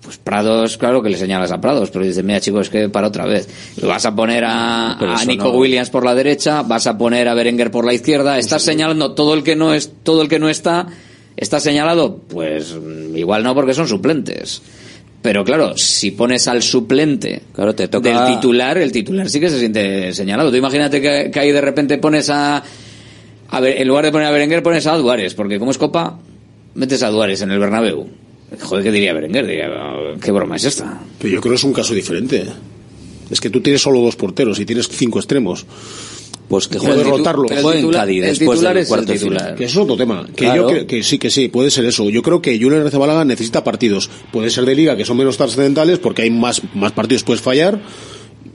pues Prados, claro que le señalas a Prados, pero dices, mira chicos, es que para otra vez. Vas a poner a, a Nico no- Williams por la derecha, vas a poner a Berenguer por la izquierda, estás señalando todo el que no es, todo el que no está, está señalado, pues mm, igual no porque son suplentes. Pero claro, si pones al suplente Claro, te toca- del titular, el titular sí que se siente señalado. Tú imagínate que, que ahí de repente pones a, a ver, en lugar de poner a Berenguer pones a Duárez, porque como es Copa, metes a Duárez en el Bernabéu. Joder, ¿qué diría Berenguer? Diría, ¿qué broma es esta? Pero yo creo que es un caso diferente. Es que tú tienes solo dos porteros y tienes cinco extremos. Pues que juegue, rotarlo. juegue en Cádiz después del cuarto de final. Que eso es otro tema. Que Claro. yo creo que sí, que sí, puede ser eso. Yo creo que Julen Rezabalaga necesita partidos. Puede ser de liga que son menos trascendentales porque hay más, más partidos puedes fallar.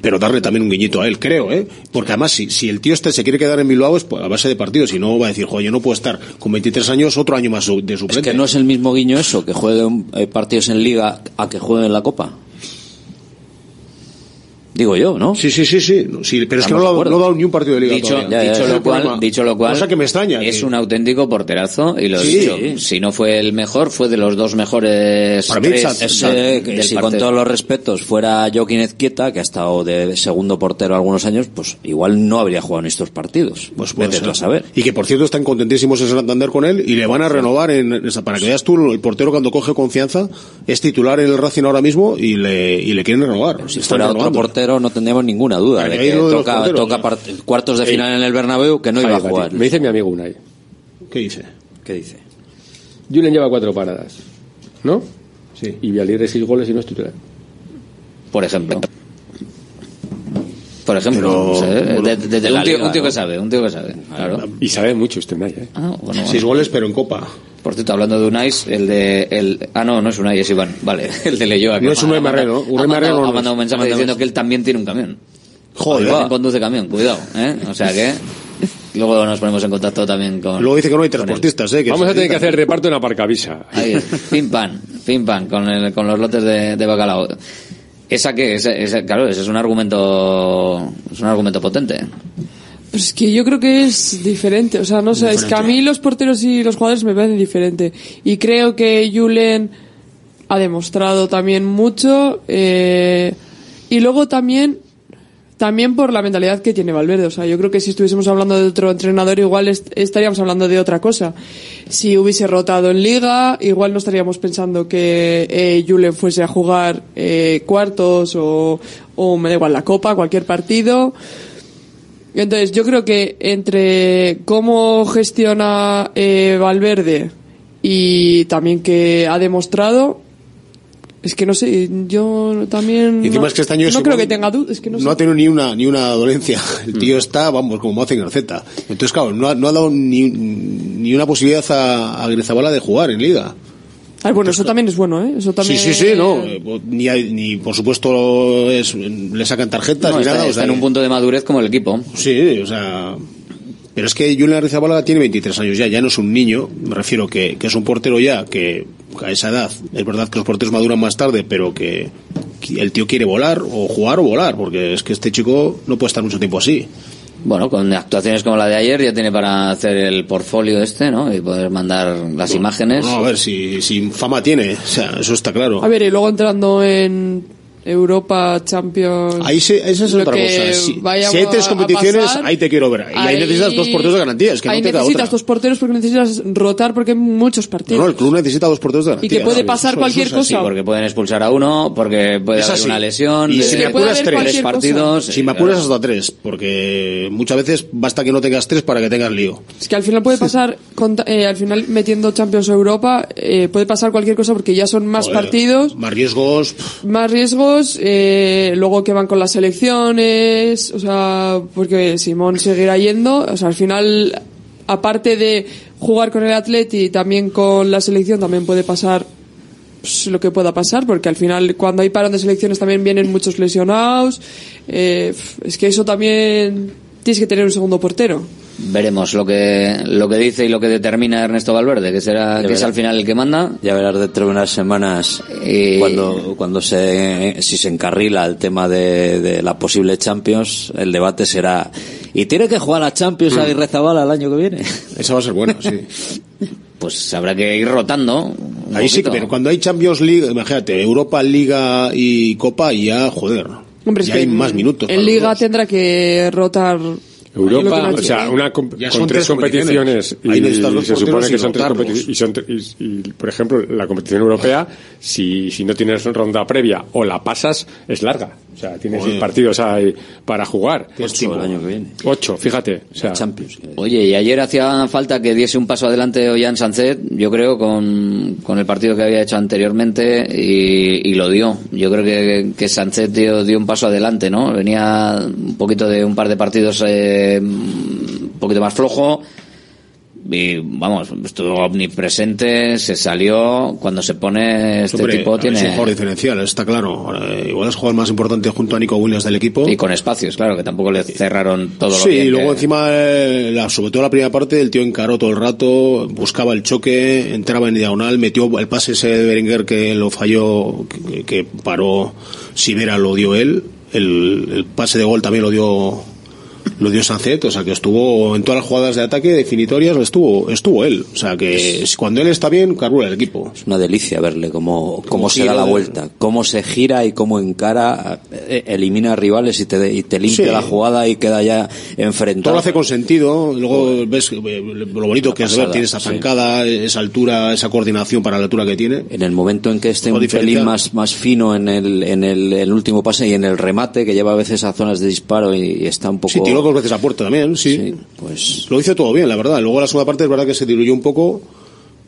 Pero darle también un guiñito a él, creo, ¿eh? Porque además, si, si el tío este se quiere quedar en Bilbao es a base de partidos. Si no, va a decir, joder, yo no puedo estar con 23 años otro año más su- de Es suplente. que no es el mismo guiño eso, que juegue un- eh, partidos en Liga a que juegue en la Copa. Digo yo, ¿no? Sí, sí, sí, sí. Sí, pero es que no, lo ha- acuerdo. no ha dado ni un partido de liga Dicho, dicho es lo cual, dicho lo cual, Cosa que me extraña. es que- un auténtico porterazo y lo Sí. dicho. Si no fue el mejor, fue de los dos mejores. Para mí, del- que si con todos los respetos fuera Joaquín Ezquieta, que ha estado de segundo portero algunos años, pues igual no habría jugado en estos partidos. Pues puede vete tú ser. a saber. Y que por cierto están contentísimos en Santander con él y le van a renovar en, en esa- para que veas tú el portero cuando coge confianza es titular en el Racing ahora mismo y le, y le quieren renovar. Si fuera otro portero no tendríamos ninguna duda de que de toca, cuartos de Ey. final en el Bernabéu que no iba a jugar. Me dice mi amigo Unai. ¿Qué dice? ¿Qué dice? Julen lleva cuatro paradas, ¿no? Sí. Y Vialier seis goles y no es titular. Por ejemplo. Por ejemplo. Pero- no sé, de- de- de de un, la tío, liga, un tío ¿no? que sabe, un tío que sabe. Claro. Y sabe mucho este Unai, ¿eh? Ah, bueno, Seis goles, pero en Copa. Por cierto, hablando de Unai, el de... El, ah, no, no es Unai, es Iván. Vale, <laughs> el de Leyoa. No es ha Unai mandado- Marrero, Ha Unai mandado, Marrero no ha es. mandado un mensaje Ha mandado diciendo que él también tiene un camión. Joder. También conduce camión, cuidado, ¿eh? O sea que... Luego nos ponemos en contacto también con... Luego dice que no hay transportistas, ¿eh? Que Vamos a tener que hacer reparto en Aparcavisa. Ahí, pim pam, pim pam, con, el- con los lotes de, de bacalao. ¿Esa qué? Esa, esa- claro, ese es un argumento, es un argumento potente. Pues es que yo creo que es diferente. O sea, no sé, es que a mí los porteros y los jugadores me parecen diferente. Y creo que Julen ha demostrado también mucho. eh, y luego también, también por la mentalidad que tiene Valverde. O sea, yo creo que si estuviésemos hablando de otro entrenador, igual est- estaríamos hablando de otra cosa. Si hubiese rotado en Liga, igual no estaríamos pensando que eh, Julen fuese a jugar eh, cuartos o, o me da igual la Copa, cualquier partido. Entonces, yo creo que entre cómo gestiona eh, Valverde y también que ha demostrado, es que no sé, yo también Y encima no, es que este año no Simón creo que tenga dudas, es que no, No sé. ha tenido ni una, ni una dolencia. El tío está, vamos, como hacen Garceta. Entonces, claro, no ha, no ha dado ni, ni una posibilidad a, a Grezabala de jugar en Liga. Ah, bueno, eso también es bueno, ¿eh? Eso también... Sí, sí, sí, no. Ni, hay- ni por supuesto, es, le sacan tarjetas No, ni está, nada. o está sea, en un punto de madurez como el equipo. Sí, o sea. Pero es que Julián Rizabalaga tiene 23 años ya, ya no es un niño, me refiero que, que es un portero ya, que a esa edad, es verdad que los porteros maduran más tarde, pero que, el tío quiere volar, o jugar o volar, porque es que este chico no puede estar mucho tiempo así. Bueno, con actuaciones como la de ayer ya tiene para hacer el portfolio este, ¿no? Y poder mandar las imágenes. No, a ver, si, si fama tiene, o sea, eso está claro. A ver, y luego entrando en Europa, Champions... Ahí se, esa es otra cosa. Si, si hay tres competiciones, pasar, ahí te quiero ver. Y ahí, ahí- necesitas dos porteros de garantía, es que ahí no te queda necesitas otra. dos porteros porque necesitas rotar porque hay muchos partidos. No, no, el club necesita dos porteros de Y garantía. que puede pasar eso cualquier es así. cosa. Porque pueden expulsar a uno, porque puede Es haber así. una lesión. Y de- si me apuras tres cualquier cosa. partidos. Si me apuras hasta tres, porque muchas veces basta que no tengas tres para que tengas lío. Es que al final puede pasar, con- eh, al final metiendo Champions o Europa, eh, puede pasar cualquier cosa porque ya son más Joder, partidos, Más riesgos. más riesgos, eh, luego que van con las elecciones, o sea, porque Simón seguirá yendo, o sea, al final, aparte de jugar con el Atleti, también con la selección, también puede pasar pues, lo que pueda pasar, porque al final cuando hay parón de selecciones también vienen muchos lesionados, eh, es que eso también tienes que tener un segundo portero. Veremos lo que lo que dice y lo que determina Ernesto Valverde, que será Ya que es al final el que manda. Ya verás dentro de unas semanas cuando cuando se si se encarrila el tema de, de la posible Champions, el debate será ¿y tiene que jugar a Champions a Rezabala el año que viene? Esa va a ser buena, sí. <laughs> Pues habrá que ir rotando. un Ahí sí, poquito. pero cuando hay Champions League, imagínate, Europa, Liga y Copa, ya, joder. Hombre, es ya que hay más minutos. En Liga tendrá que rotar. Europa, o sea, una con tres tres competiciones. y se supone que son tres competiciones y, son y, por ejemplo la competición europea si, si no tienes ronda previa o la pasas es larga O sea, tiene Joder. seis partidos ahí para jugar. Ocho el año que viene. Ocho, fíjate. O sea, Champions. Oye, y ayer hacía falta que diese un paso adelante Ollán Sancet, yo creo, con, con el partido que había hecho anteriormente y, y lo dio. Yo creo que, que Sancet dio, dio un paso adelante, ¿no? Venía un poquito de un par de partidos eh, un poquito más flojo y, vamos, estuvo omnipresente, se salió. Cuando se pone este Hombre, tipo Es un tiene... jugador diferencial, está claro. Eh, igual es jugador más importante junto a Nico Williams del equipo. Y con espacios, claro, que tampoco le cerraron todo lo Sí, y luego que- encima, eh, la, sobre todo la primera parte, el tío encaró todo el rato, buscaba el choque, entraba en diagonal, metió el pase ese de Berenguer que lo falló, que, que paró Sivera, lo dio él, el, el pase de gol también lo dio lo dio Sancet, o sea que estuvo en todas las jugadas de ataque definitorias estuvo estuvo él, o sea que cuando él está bien carbura el equipo. Es una delicia verle cómo, cómo Cómo se da la vuelta, cómo se gira y cómo encara, eh, elimina rivales y te, y te limpia Sí. la jugada y queda ya Todo enfrentado. lo hace con sentido, luego ves eh, lo bonito que es ver, tiene esa sí. zancada, esa altura, esa coordinación para la altura que tiene. En el momento en que esté un pelín más, más fino en el, en el, el último pase y en el remate, que lleva a veces a zonas de disparo y, y está un poco... Sí, tiró dos veces a puerta también, sí. pues... Lo hizo todo bien, la verdad. Luego la segunda parte es verdad que se diluyó un poco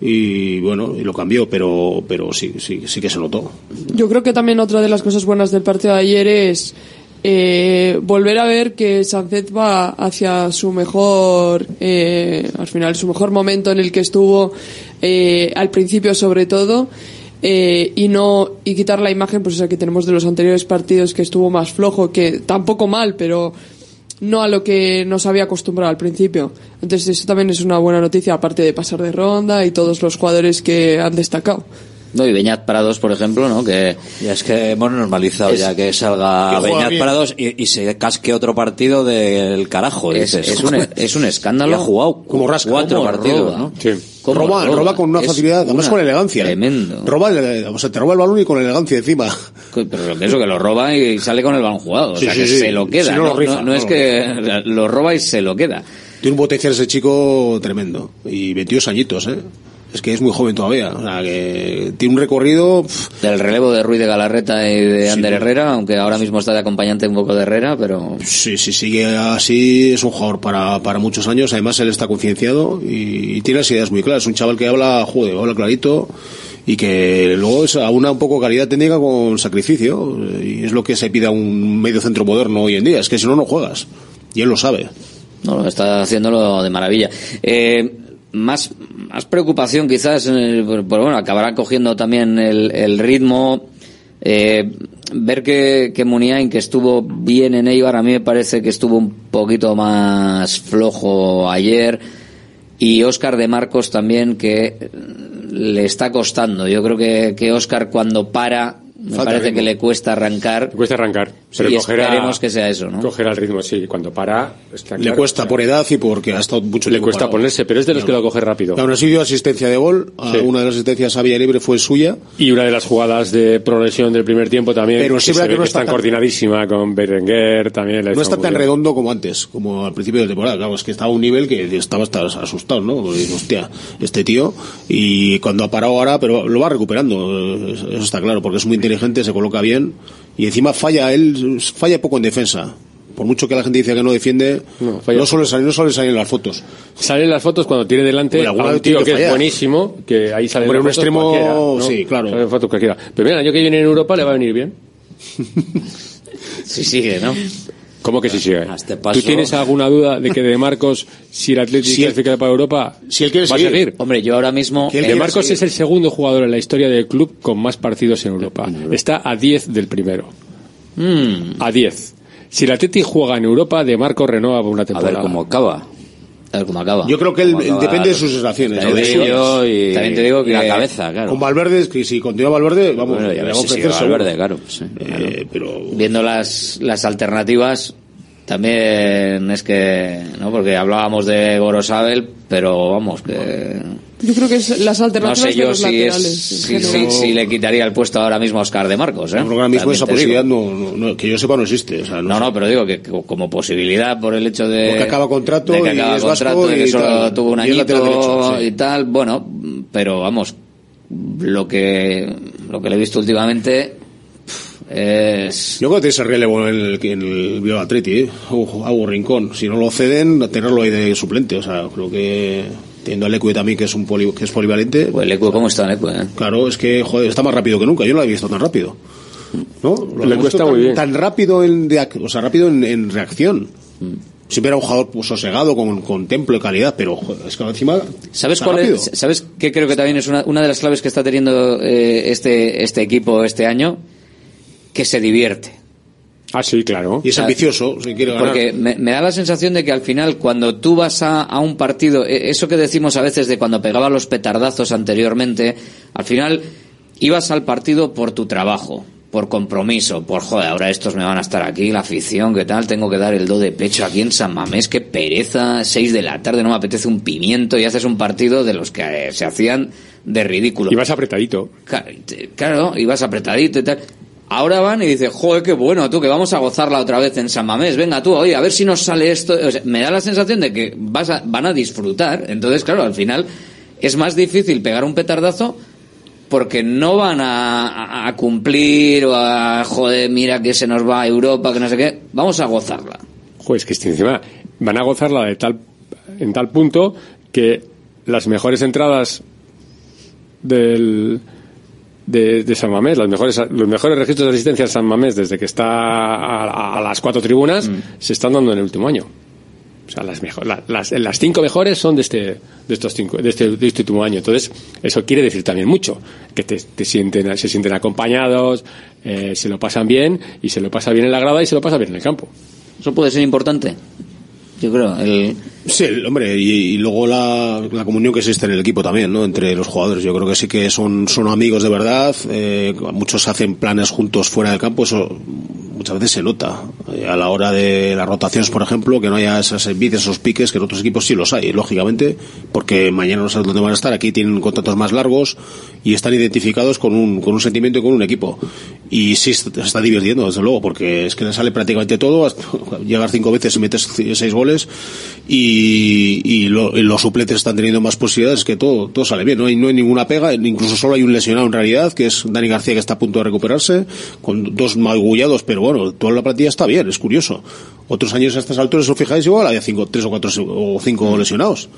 y bueno, y lo cambió, pero, pero sí, sí, sí que se notó. Yo creo que también otra de las cosas buenas del partido de ayer es eh, volver a ver que Sancet va hacia su mejor, eh, al final, su mejor momento en el que estuvo eh, al principio sobre todo. eh, y no y quitar la imagen pues esa que tenemos de los anteriores partidos que estuvo más flojo que tampoco mal pero no a lo que nos había acostumbrado al principio entonces eso también es una buena noticia aparte de pasar de ronda y todos los jugadores que han destacado No, y Beñat Prados, por ejemplo, ¿no? Que Ya es que hemos normalizado Es- ya que salga que Beñat bien. Prados y, y se casque otro partido del carajo. Es- dices. es un- <laughs> es un escándalo. Y ha jugado Como rasca, cuatro como partidos, roba. ¿no? ¿Cómo Roba, roba? roba con una facilidad, además con elegancia. Tremendo. Roba, el- o sea, te roba el balón y con elegancia encima. Pero lo que eso, que lo roba y sale con el balón jugado. O sea, sí, que sí. se lo queda. Si no no, lo rifa, no- no no es <laughs> que lo roba y se lo queda. Tiene un potencial ese chico tremendo. Y 22 añitos, ¿eh? Es que es muy joven todavía. O sea, que tiene un recorrido. Del relevo de Ruiz de Galarreta y de Ander Herrera, aunque ahora mismo está de acompañante un poco de Herrera, pero... Sí, si sigue así, es un jugador para, para muchos años. Además, él está concienciado y, y tiene las ideas muy claras. Es un chaval que habla, joder, habla clarito y que luego es aúna un poco calidad técnica con sacrificio. Y es lo que se pide a un medio centro moderno hoy en día. Es que si no, no juegas. Y él lo sabe. No, lo está haciéndolo de maravilla. Eh, más, más preocupación quizás, por, bueno, acabará cogiendo también el, el ritmo. Eh, ver que, que Muniain, que estuvo bien en Eibar, a mí me parece que estuvo un poquito más flojo ayer. Y Óscar de Marcos también, que le está costando. Yo creo que, que Óscar cuando para, me Falta parece ritmo. que le cuesta arrancar. Le cuesta arrancar. Pero y cogerá- esperemos que sea eso, ¿no? Cogerá el ritmo, sí. Cuando para, está Le claro. cuesta por edad y porque ha estado mucho Le tiempo cuesta parado. ponerse, pero es de los que lo coge rápido. Aún así dio asistencia de gol. a Sí. Una de las asistencias a Villa Libre fue suya. Y una de las jugadas de progresión del primer tiempo también, Pero que sí, se verdad ve que no que está está tan- coordinadísima con Berenguer, también le No está tan bien. redondo como antes, como al principio de temporada. Claro, es que estaba a un nivel que estaba hasta asustado, ¿no? Dices, hostia, este tío. Y cuando ha parado ahora, pero lo va recuperando, eso está claro, porque es muy inteligente, se coloca bien. Y encima falla, él falla poco en defensa. Por mucho que la gente dice que no defiende, no, falla suele salir, no suele salir en las fotos. Salen las fotos cuando tiene delante Bueno, a alguna un tío que que es buenísimo, que ahí sale Hombre, un extremo, ¿no? sí, claro. Salen fotos cualquiera. Pero mira, el año que viene en Europa le va a venir bien. Si sigue, ¿no? ¿Cómo que si sigue? este paso- ¿Tú tienes alguna duda de que de Marcos, si el Atlético Si clasifica para Europa, si él quiere va a seguir. seguir? Hombre, yo ahora mismo... De Marcos es el segundo jugador en la historia del club con más partidos en Europa. Está a 10 del primero. Mm. A 10. Si el Atlético juega en Europa, De Marcos renueva por una temporada. A ver cómo acaba. Yo creo que él, Como acaba depende de sus sensaciones. el ¿no? De y- También te digo que- la cabeza, claro. Con Valverde, es que si continúa Valverde, vamos, Bueno, a seguro. Valverde, claro. sí. Eh, pero Viendo las, las alternativas, también es que... ¿no? Porque hablábamos de Gorosabel, pero vamos, que... Yo creo que es las No alternativas sé de yo los si, es, laterales. si, si- si le quitaría el puesto ahora mismo a Oscar de Marcos. ¿eh? yo creo que ahora mismo esa posibilidad no, no- no- que yo sepa no existe. O sea, no No, sé. no, pero digo que co- como posibilidad por el hecho de... Porque acaba contrato de que y acaba vasco contrato y que y solo tal. tuvo un Y añito derecho, sí. y tal, bueno, pero vamos, lo que lo que le he visto últimamente, Es... Yo creo que tiene ese relevo en el, en el Bilbao Atleti, ¿eh? Ojo, Abu Rincón. Si no lo ceden, tenerlo ahí de suplente. O sea, creo que teniendo al Ecue también, que es un poli- que es polivalente. Pues el Ecue, ¿cómo está el Ecue? eh? Claro, es que, joder, está más rápido que nunca. Yo no lo había visto tan rápido. ¿No? Lo he visto está tan, muy bien. Tan rápido en, de o sea, rápido en, en reacción. Mm. Siempre era un jugador pues, sosegado, con, con templo de calidad, pero joder, es que encima. ¿Sabes está cuál rápido. es? ¿Sabes qué creo que también es una, una de las claves que está teniendo eh, este, este equipo este año? Que se divierte. Ah, sí, claro. Y es ambicioso, si quiere ganar. Porque me, me da la sensación de que al final, cuando tú vas a, a un partido, eh, eso que decimos a veces de cuando pegaba los petardazos anteriormente, al final ibas al partido por tu trabajo, por compromiso, por joder, ahora estos me van a estar aquí, la afición, ¿qué tal? Tengo que dar el do de pecho aquí en San Mamés, qué pereza, seis de la tarde, no me apetece un pimiento y haces un partido de los que eh, se hacían de ridículo. Y vas apretadito. Claro, ibas apretadito y tal. Ahora van y dices, joder, qué bueno, tú, que vamos a gozarla otra vez en San Mamés. Venga, tú, oye, a ver si nos sale esto. O sea, me da la sensación de que vas a- van a disfrutar. Entonces, claro, al final es más difícil pegar un petardazo porque no van a cumplir o a, joder, mira que se nos va a Europa, que no sé qué. Vamos a gozarla. Joder, es que este, encima van a gozarla de tal, en tal punto que las mejores entradas del, de, de San Mamés, las mejores, los mejores registros de asistencia a San Mamés desde que está a, a las cuatro tribunas se están dando en el último año. O sea, las, mejor, la- las, las cinco mejores son de este, de estos cinco, de este, de este último año. Entonces, eso quiere decir también mucho, que te, te sienten, se sienten acompañados, eh, se lo pasan bien, y se lo pasa bien en la grada y se lo pasa bien en el campo. Eso puede ser importante. Yo creo, el... Sí, el- hombre, y, y luego la, la comunión que existe en el equipo también, ¿no? Entre los jugadores. Yo creo que sí que son, son amigos de verdad. eh, muchos hacen planes juntos fuera del campo. Eso muchas veces se nota. Eh, a la hora de las rotaciones, por ejemplo, que no haya esas envidias, esos piques, que en otros equipos sí los hay, lógicamente, porque mañana no sabes dónde van a estar. Aquí tienen contratos más largos y están identificados con un, con un sentimiento y con un equipo. Y sí se está divirtiendo, desde luego, porque es que le sale prácticamente todo. <laughs> Llegar cinco veces y metes seis goles y, y, lo- y los suplentes están teniendo más posibilidades que todo, todo sale bien. No hay, no hay ninguna pega, incluso solo hay un lesionado en realidad, que es Dani García, que está a punto de recuperarse, con dos magullados, pero bueno, toda la plantilla está bien, es curioso. Otros años a estas alturas, os fijáis, igual había cinco, tres o cuatro o cinco lesionados.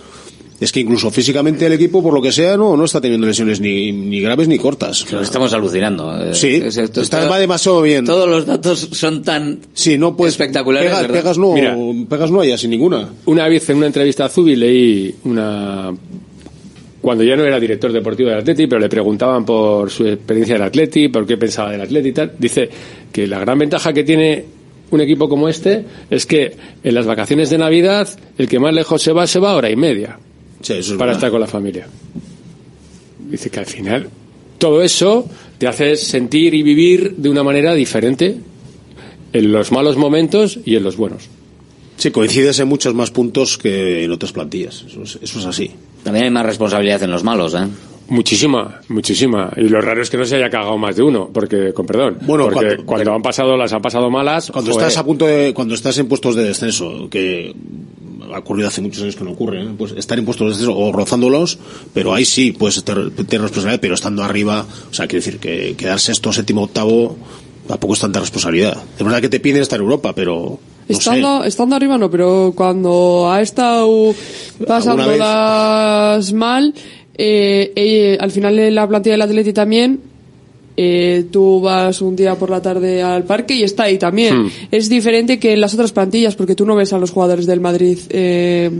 Es que incluso físicamente el equipo, por lo que sea, no, no está teniendo lesiones ni, ni graves ni cortas. Pero estamos alucinando. eh, Sí, es- esto- está todo- va demasiado bien. Todos los datos son tan Sí, no puedes espectaculares. pegas, no, Mira. pegas no hay sin ninguna. Una vez en una entrevista a Zubi leí una cuando ya no era director deportivo del Atleti, pero le preguntaban por su experiencia del Atleti, por qué pensaba del Atleti y tal. Dice que la gran ventaja que tiene un equipo como este es que en las vacaciones de Navidad el que más lejos se va se va a hora y media Sí, eso es para verdad. estar con la familia. Dice que al final todo eso te hace sentir y vivir de una manera diferente en los malos momentos y en los buenos. Sí, coincides en muchos más puntos que en otras plantillas. Eso es, eso es así. También hay más responsabilidad en los malos, ¿eh? Muchísima, muchísima. Y lo raro es que no se haya cagado más de uno, porque, con perdón, Bueno, porque cuando- cuando, han pasado, las han pasado malas. Cuando joder, estás a punto de, cuando estás en puestos de descenso, que ha ocurrido hace muchos años que no ocurre, ¿eh? pues estar en puestos de descenso o rozándolos, pero ahí sí puedes tener tener responsabilidad, pero estando arriba, o sea, quiero decir que quedar sexto, séptimo, octavo, tampoco es tanta responsabilidad. Es verdad que te piden estar en Europa, pero no Estando, sé. estando arriba no, pero cuando ha estado pasándolas mal, eh, eh, al final en la plantilla del Atleti también, eh, tú vas un día por la tarde al parque y está ahí también. Hmm. Es diferente que en las otras plantillas, porque tú no ves a los jugadores del Madrid eh,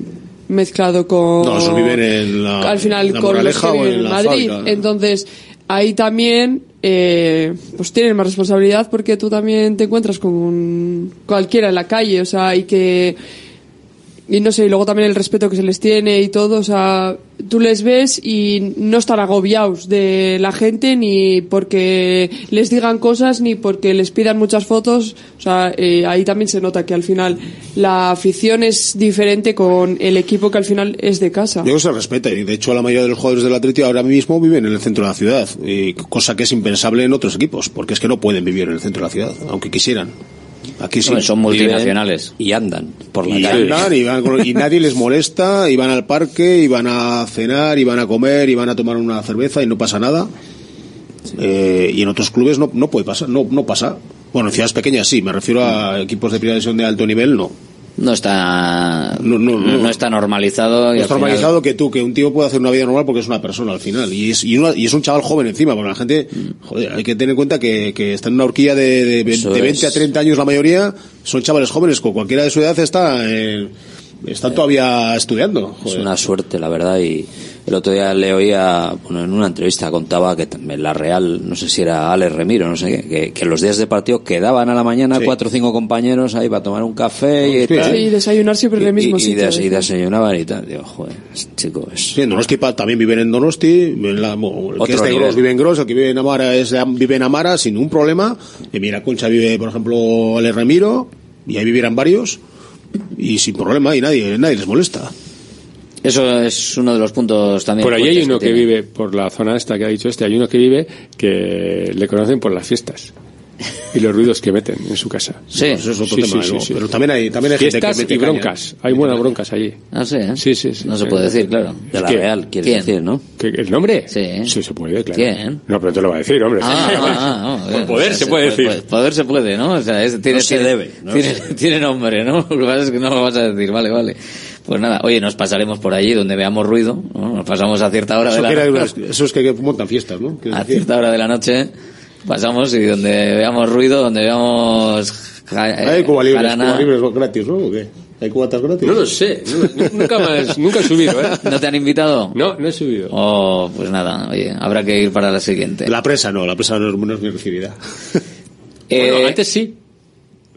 mezclado con... No, esos viven en la, al final en la con los Moraleja que o viven en en la Madrid. fábrica. Entonces, ahí también eh, pues tienen más responsabilidad porque tú también te encuentras con cualquiera en la calle, o sea, y que y no sé, y luego también el respeto que se les tiene y todo, o sea, tú les ves y no están agobiados de la gente ni porque les digan cosas ni porque les pidan muchas fotos, o sea, eh, ahí también se nota que al final la afición es diferente con el equipo que al final es de casa. Yo se respeta y de hecho la mayoría de los jugadores del Atleti ahora mismo viven en el centro de la ciudad, y cosa que es impensable en otros equipos, porque es que no pueden vivir en el centro de la ciudad, aunque quisieran. Aquí sí. Son multinacionales. Y andan por la Y calle. andan y, van y nadie les molesta, y van al parque, y van a cenar, y van a comer, y van a tomar una cerveza y no pasa nada. Eh, y en otros clubes no, no puede pasar, no, no pasa. Bueno, en ciudades pequeñas sí, me refiero a equipos de primera división de alto nivel, no. No está, No, no, no. no está normalizado. y al está final- normalizado que tú, que un tío puede hacer una vida normal porque es una persona al final. Y es, y, una- y es un chaval joven encima, porque la gente, joder, hay que tener en cuenta que, que está en una horquilla de, de, de 20 a es. 30 años la mayoría, son chavales jóvenes, con cualquiera de su edad está, eh, están todavía estudiando. Es Joder. una suerte, la verdad. Y el otro día le oía, bueno, en una entrevista contaba que también la Real, no sé si era Alex Remiro, no sé qué, que, que los días de partido quedaban a la mañana Sí. cuatro o cinco compañeros ahí para tomar un café y Hostia. tal. Sí, y desayunar siempre en el mismo y, y sitio. des- y desayunaban y tal. Digo, joder, chico, es... Sí, en Donosti pa- también viven en Donosti, en la- el Otro que es de. Gros vive en Gros, el que vive en Amara es vive en Amara sin ningún problema. En Miraconcha vive, por ejemplo, Ale Ramiro, y ahí vivieran varios, y sin problema, y nadie, nadie les molesta. Eso es uno de los puntos también. Por ahí hay uno que tiene. vive, por la zona esta que ha dicho este, hay uno que vive que le conocen por las fiestas y los ruidos que meten en su casa. Sí, Eso es otro Sí, tema, sí, ¿no? sí. Pero también hay, también hay gente que mete y caña. broncas. Hay buenas broncas allí. Ah, sí, ¿eh? Sí, sí, sí. No se puede decir, claro. De la ¿Quién? Real, quiere decir, ¿no? ¿Qué- ¿El nombre? Sí. Sí, se puede, claro. ¿Quién? No, pero te lo va a decir, hombre. Ah, <laughs> ah, ah, Por ah, poder o sea, se puede decir. Poder, poder se puede, ¿no? O sea, es- tiene, No se tiene- debe, no tiene, se <laughs> tiene nombre, ¿no? <laughs> Lo que pasa es que no lo vas a decir, vale, vale. Pues nada, oye, nos pasaremos por allí donde veamos ruido, ¿no? Nos pasamos a cierta hora de la noche. eso es que, montan fiestas, ¿no? ¿Quieres A cierta hora de la noche pasamos y donde veamos ruido, donde veamos ja- Hay Cuba libres, jarana- Cuba libres gratis, ¿no? ¿O qué? ¿Hay cubatas gratis? No lo sé. no- nunca más, nunca he subido, ¿eh? <laughs> ¿No te han invitado? No, no he subido. Oh, pues nada, oye, habrá que ir para la siguiente. La presa no, la presa no es, no es bien recibida. <laughs> Eh, Bueno, antes sí.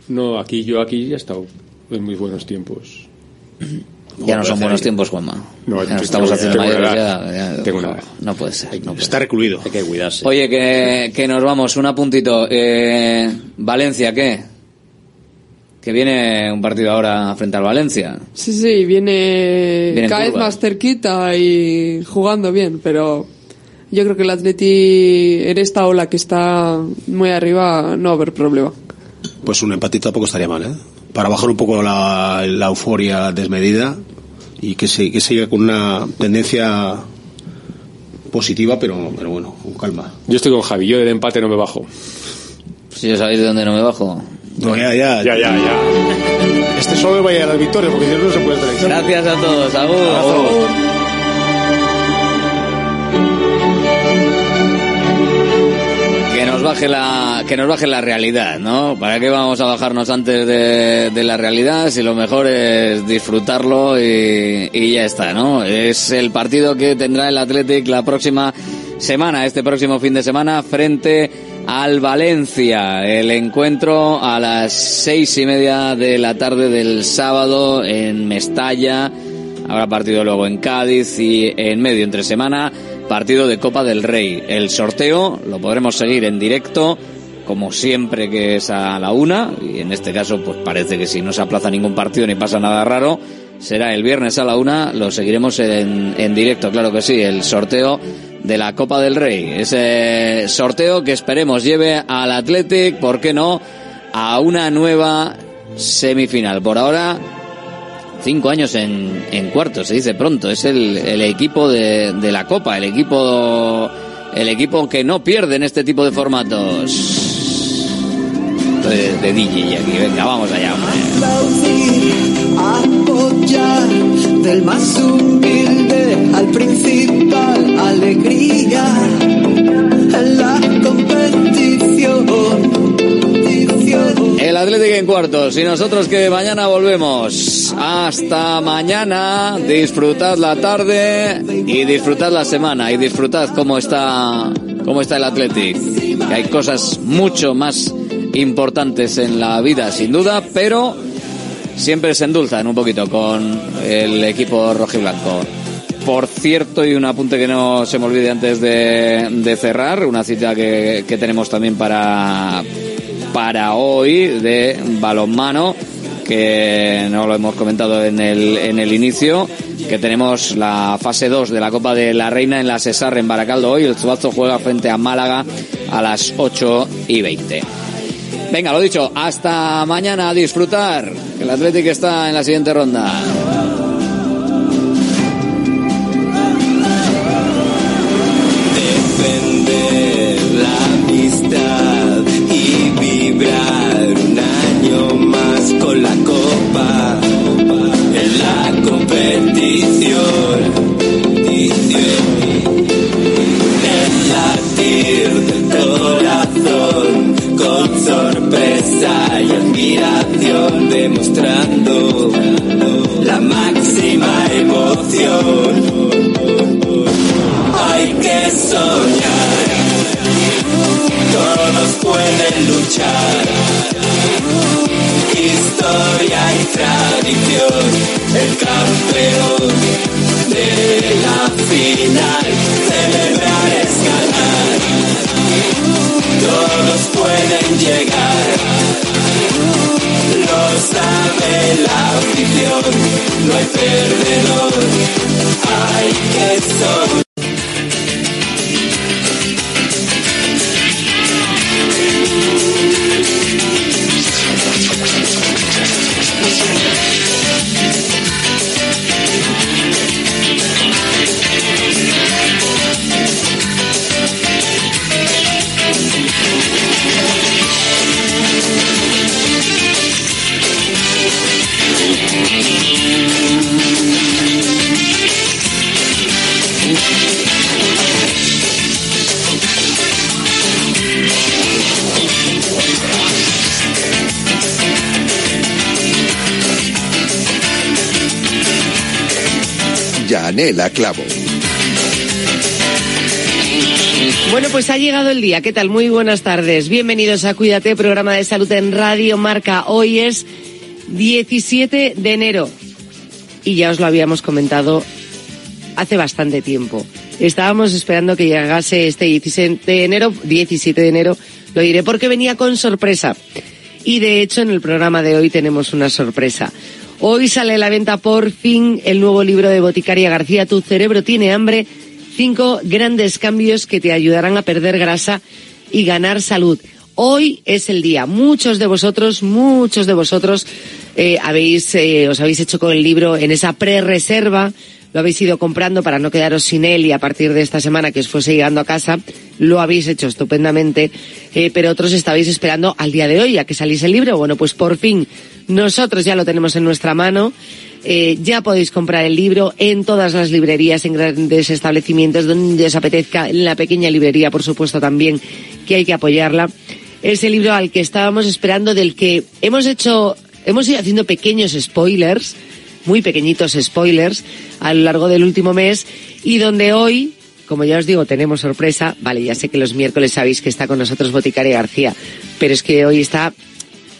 No, aquí yo aquí ya he estado en muy buenos tiempos. Ya no son buenos ahí. tiempos, Juanma. No, Ya nos estamos haciendo tengo mayores una ya, edad. ya- Tengo una. No puede ser. no puede Está recluido. Hay que cuidarse. Oye, que, que nos vamos, un apuntito. Eh, Valencia, ¿qué? Que viene un partido ahora frente al Valencia. Sí, sí, viene, Viene en cada vez más cerquita y jugando bien, pero yo creo que el Atleti en esta ola que está muy arriba no va a haber problema. Pues un empatito tampoco estaría mal, ¿eh? Para bajar un poco la, la euforia desmedida y que, se, que siga con una tendencia positiva, pero, pero bueno, con calma. Yo estoy con Javi, yo del empate no me bajo. Si ya sabéis de dónde no me bajo. No, ya, ya. Ya, ya, ya. Este solo vaya a las victorias, porque si no, no se puede estar. Gracias a todos. Agur. Que nos baje la realidad, ¿no? ¿Para qué vamos a bajarnos antes de, de la realidad si lo mejor es disfrutarlo y, y ya está, ¿no? Es el partido que tendrá el Athletic la próxima semana, este próximo fin de semana frente al Valencia. El encuentro a las seis y media de la tarde del sábado en Mestalla. Habrá partido luego en Cádiz y en medio entre semana partido de Copa del Rey. El sorteo lo podremos seguir en directo como siempre que es a la una y en este caso pues parece que si no se aplaza ningún partido ni pasa nada raro será el viernes a la una lo seguiremos en, en directo claro que sí el sorteo de la Copa del Rey. Ese sorteo que esperemos lleve al Athletic por qué no a una nueva semifinal. Por ahora cinco años en, en cuartos, se dice pronto. Es el, el equipo de, de la Copa, el equipo, el equipo que no pierde en este tipo de formatos. De, de DJ aquí, venga, vamos allá. Atlético en cuartos y nosotros que mañana volvemos. Hasta mañana, disfrutad la tarde y disfrutad la semana y disfrutad cómo está, cómo está el Athletic. Que hay cosas mucho más importantes en la vida, sin duda, pero siempre se endulzan un poquito con el equipo rojiblanco. Por cierto, y un apunte que no se me olvide antes de, cerrar, una cita que tenemos también para, para hoy de balonmano, que no lo hemos comentado en el, en el inicio, que tenemos la fase 2 de la Copa de la Reina en la Cesar en Baracaldo hoy. El Zuazo juega frente a Málaga a las 8 y 20. Venga, lo dicho, hasta mañana a disfrutar. El Atlético está en la siguiente ronda. La y vibrar un año más con la copa en la competición. El latir del corazón con sorpresa y admiración demostrando la máxima emoción. Hay que soñar, todos pueden luchar. Historia y tradición, el campeón de la final, celebrar es ganar. Todos pueden llegar, lo sabe la afición, no hay perdedor, Clavo. Bueno, pues ha llegado el día. ¿Qué tal? Muy buenas tardes. Bienvenidos a Cuídate, programa de salud en Radio Marca. Hoy es 17 de enero. Y ya os lo habíamos comentado hace bastante tiempo. Estábamos esperando que llegase este 17 de enero, 17 de enero, lo diré porque venía con sorpresa. Y de hecho en el programa de hoy tenemos una sorpresa. Hoy sale a la venta por fin el nuevo libro de Boticaria García, Tu cerebro tiene hambre, cinco grandes cambios que te ayudarán a perder grasa y ganar salud. Hoy es el día. Muchos de vosotros, muchos de vosotros eh, habéis, eh, os habéis hecho con el libro en esa pre-reserva, lo habéis ido comprando para no quedaros sin él y a partir de esta semana que os fuese llegando a casa, lo habéis hecho estupendamente, eh, pero otros estabais esperando al día de hoy a que saliese el libro. Bueno, pues por fin nosotros ya lo tenemos en nuestra mano. Eh, ya podéis comprar el libro en todas las librerías, en grandes establecimientos, donde os apetezca, en la pequeña librería, por supuesto, también, que hay que apoyarla. Es el libro al que estábamos esperando, del que hemos hecho, hemos ido haciendo pequeños spoilers, muy pequeñitos spoilers, a lo largo del último mes, y donde hoy, como ya os digo, tenemos sorpresa. Vale, ya sé que los miércoles sabéis que está con nosotros Boticaria García, pero es que hoy está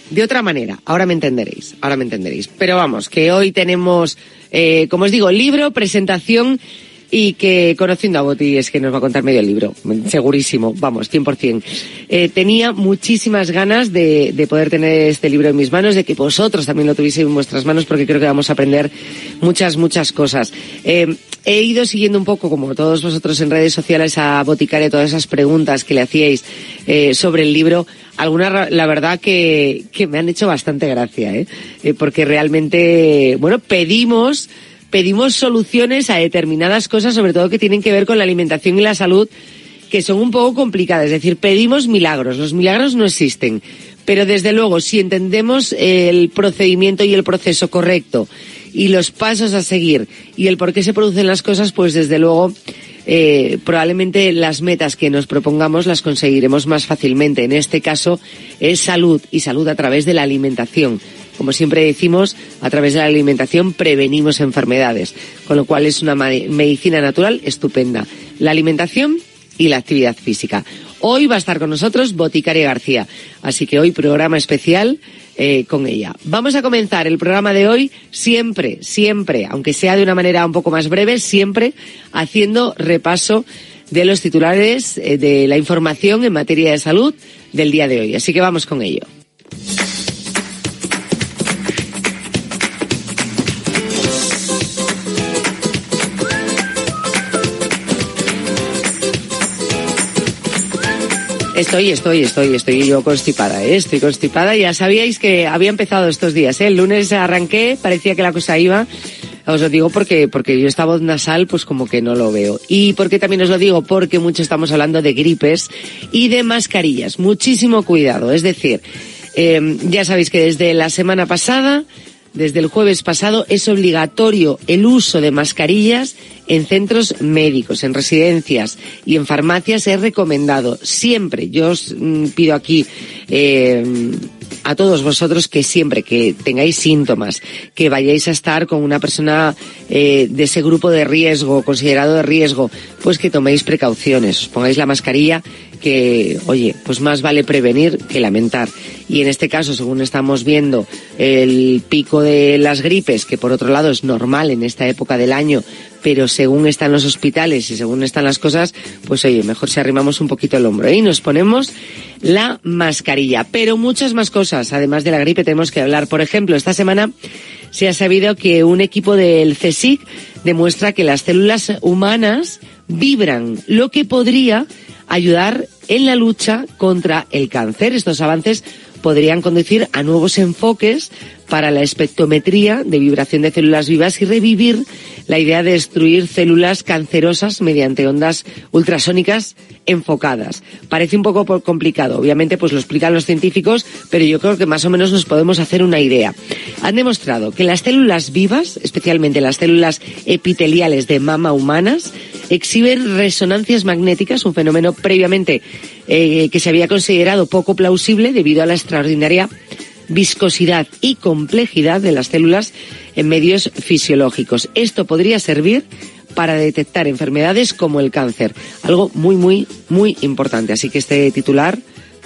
de otra manera. Ahora me entenderéis, ahora me entenderéis. Pero vamos, que hoy tenemos, eh, como os digo, libro, presentación y que conociendo a Boti es que nos va a contar medio libro, segurísimo, vamos, 100%. Eh, tenía muchísimas ganas de, de, poder tener este libro en mis manos, de que vosotros también lo tuvieseis en vuestras manos, porque creo que vamos a aprender muchas, muchas cosas. Eh, he ido siguiendo un poco, como todos vosotros en redes sociales, a Boticaria todas esas preguntas que le hacíais eh, sobre el libro. Algunas, la verdad, que, que me han hecho bastante gracia, ¿eh? eh porque realmente, bueno, pedimos pedimos soluciones a determinadas cosas, sobre todo que tienen que ver con la alimentación y la salud, que son un poco complicadas. Es decir, pedimos milagros. Los milagros no existen. Pero desde luego, si entendemos el procedimiento y el proceso correcto y los pasos a seguir y el por qué se producen las cosas, pues desde luego eh, probablemente las metas que nos propongamos las conseguiremos más fácilmente. En este caso es salud y salud a través de la alimentación. Como siempre decimos, a través de la alimentación prevenimos enfermedades, con lo cual es una medicina natural estupenda. La alimentación y la actividad física. Hoy va a estar con nosotros Boticaria García, así que hoy programa especial eh, con ella. Vamos a comenzar el programa de hoy siempre, siempre, aunque sea de una manera un poco más breve, siempre haciendo repaso de los titulares eh, de la información en materia de salud del día de hoy. Así que vamos con ello. Estoy, estoy, estoy, estoy yo constipada, ¿eh? estoy constipada. Ya sabíais que había empezado estos días, ¿eh? El lunes arranqué, parecía que la cosa iba, Os lo digo porque, porque yo esta voz nasal pues como que no lo veo. Y porque también os lo digo porque mucho estamos hablando de gripes y de mascarillas. Muchísimo cuidado. Es decir, eh, ya sabéis que desde la semana pasada, desde el jueves pasado, es obligatorio el uso de mascarillas en centros médicos, en residencias y en farmacias es recomendado. Siempre, yo os mm, pido aquí eh, a todos vosotros que siempre que tengáis síntomas, que vayáis a estar con una persona eh, de ese grupo de riesgo, considerado de riesgo, pues que toméis precauciones, os pongáis la mascarilla que, oye, pues más vale prevenir que lamentar. Y en este caso, según estamos viendo, el pico de las gripes, que por otro lado es normal en esta época del año, pero según están los hospitales y según están las cosas, pues oye, mejor si arrimamos un poquito el hombro y nos ponemos la mascarilla. Pero muchas más cosas, además de la gripe, tenemos que hablar. Por ejemplo, esta semana se ha sabido que un equipo del CSIC demuestra que las células humanas vibran, lo que podría ayudar en la lucha contra el cáncer. Estos avances podrían conducir a nuevos enfoques para la espectrometría de vibración de células vivas y revivir la idea de destruir células cancerosas mediante ondas ultrasónicas enfocadas. Parece un poco complicado, obviamente pues lo explican los científicos, pero yo creo que más o menos nos podemos hacer una idea. Han demostrado que las células vivas, especialmente las células epiteliales de mama humanas, exhiben resonancias magnéticas, un fenómeno previamente eh, que se había considerado poco plausible debido a la extraordinaria viscosidad y complejidad de las células en medios fisiológicos. Esto podría servir para detectar enfermedades como el cáncer, algo muy, muy, muy importante. Así que este titular,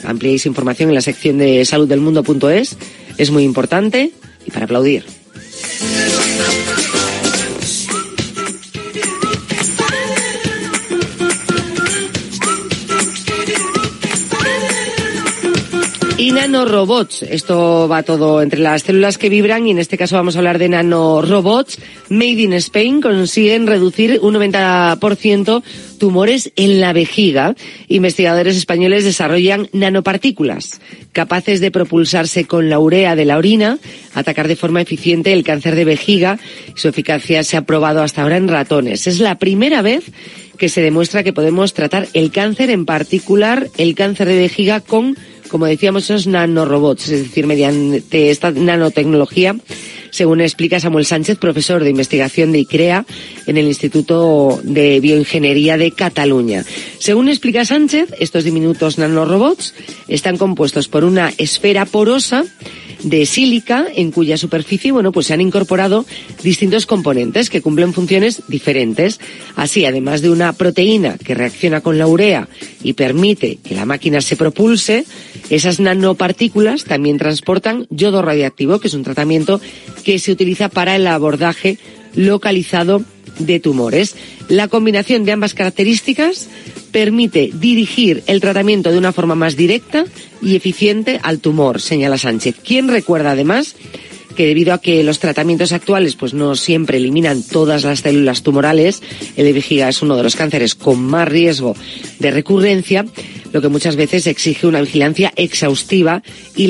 ampliéis información en la sección de saluddelmundo.es, es muy importante y para aplaudir. Nanorobots. Esto va todo entre las células que vibran y en este caso vamos a hablar de nanorobots. Made in Spain consiguen reducir un 90% tumores en la vejiga. Investigadores españoles desarrollan nanopartículas capaces de propulsarse con la urea de la orina, atacar de forma eficiente el cáncer de vejiga. Su eficacia se ha probado hasta ahora en ratones. Es la primera vez que se demuestra que podemos tratar el cáncer, en particular el cáncer de vejiga, con como decíamos, esos nanorobots, es decir, mediante esta nanotecnología, según explica Samuel Sánchez, profesor de investigación de ICREA en el Instituto de Bioingeniería de Cataluña. Según explica Sánchez, estos diminutos nanorobots están compuestos por una esfera porosa de sílica en cuya superficie, bueno, pues se han incorporado distintos componentes que cumplen funciones diferentes. Así, además de una proteína que reacciona con la urea y permite que la máquina se propulse, esas nanopartículas también transportan yodo radiactivo, que es un tratamiento que se utiliza para el abordaje localizado de tumores. La combinación de ambas características permite dirigir el tratamiento de una forma más directa y eficiente al tumor, señala Sánchez. Quien recuerda además que debido a que los tratamientos actuales pues no siempre eliminan todas las células tumorales, el de es uno de los cánceres con más riesgo de recurrencia, lo que muchas veces exige una vigilancia exhaustiva y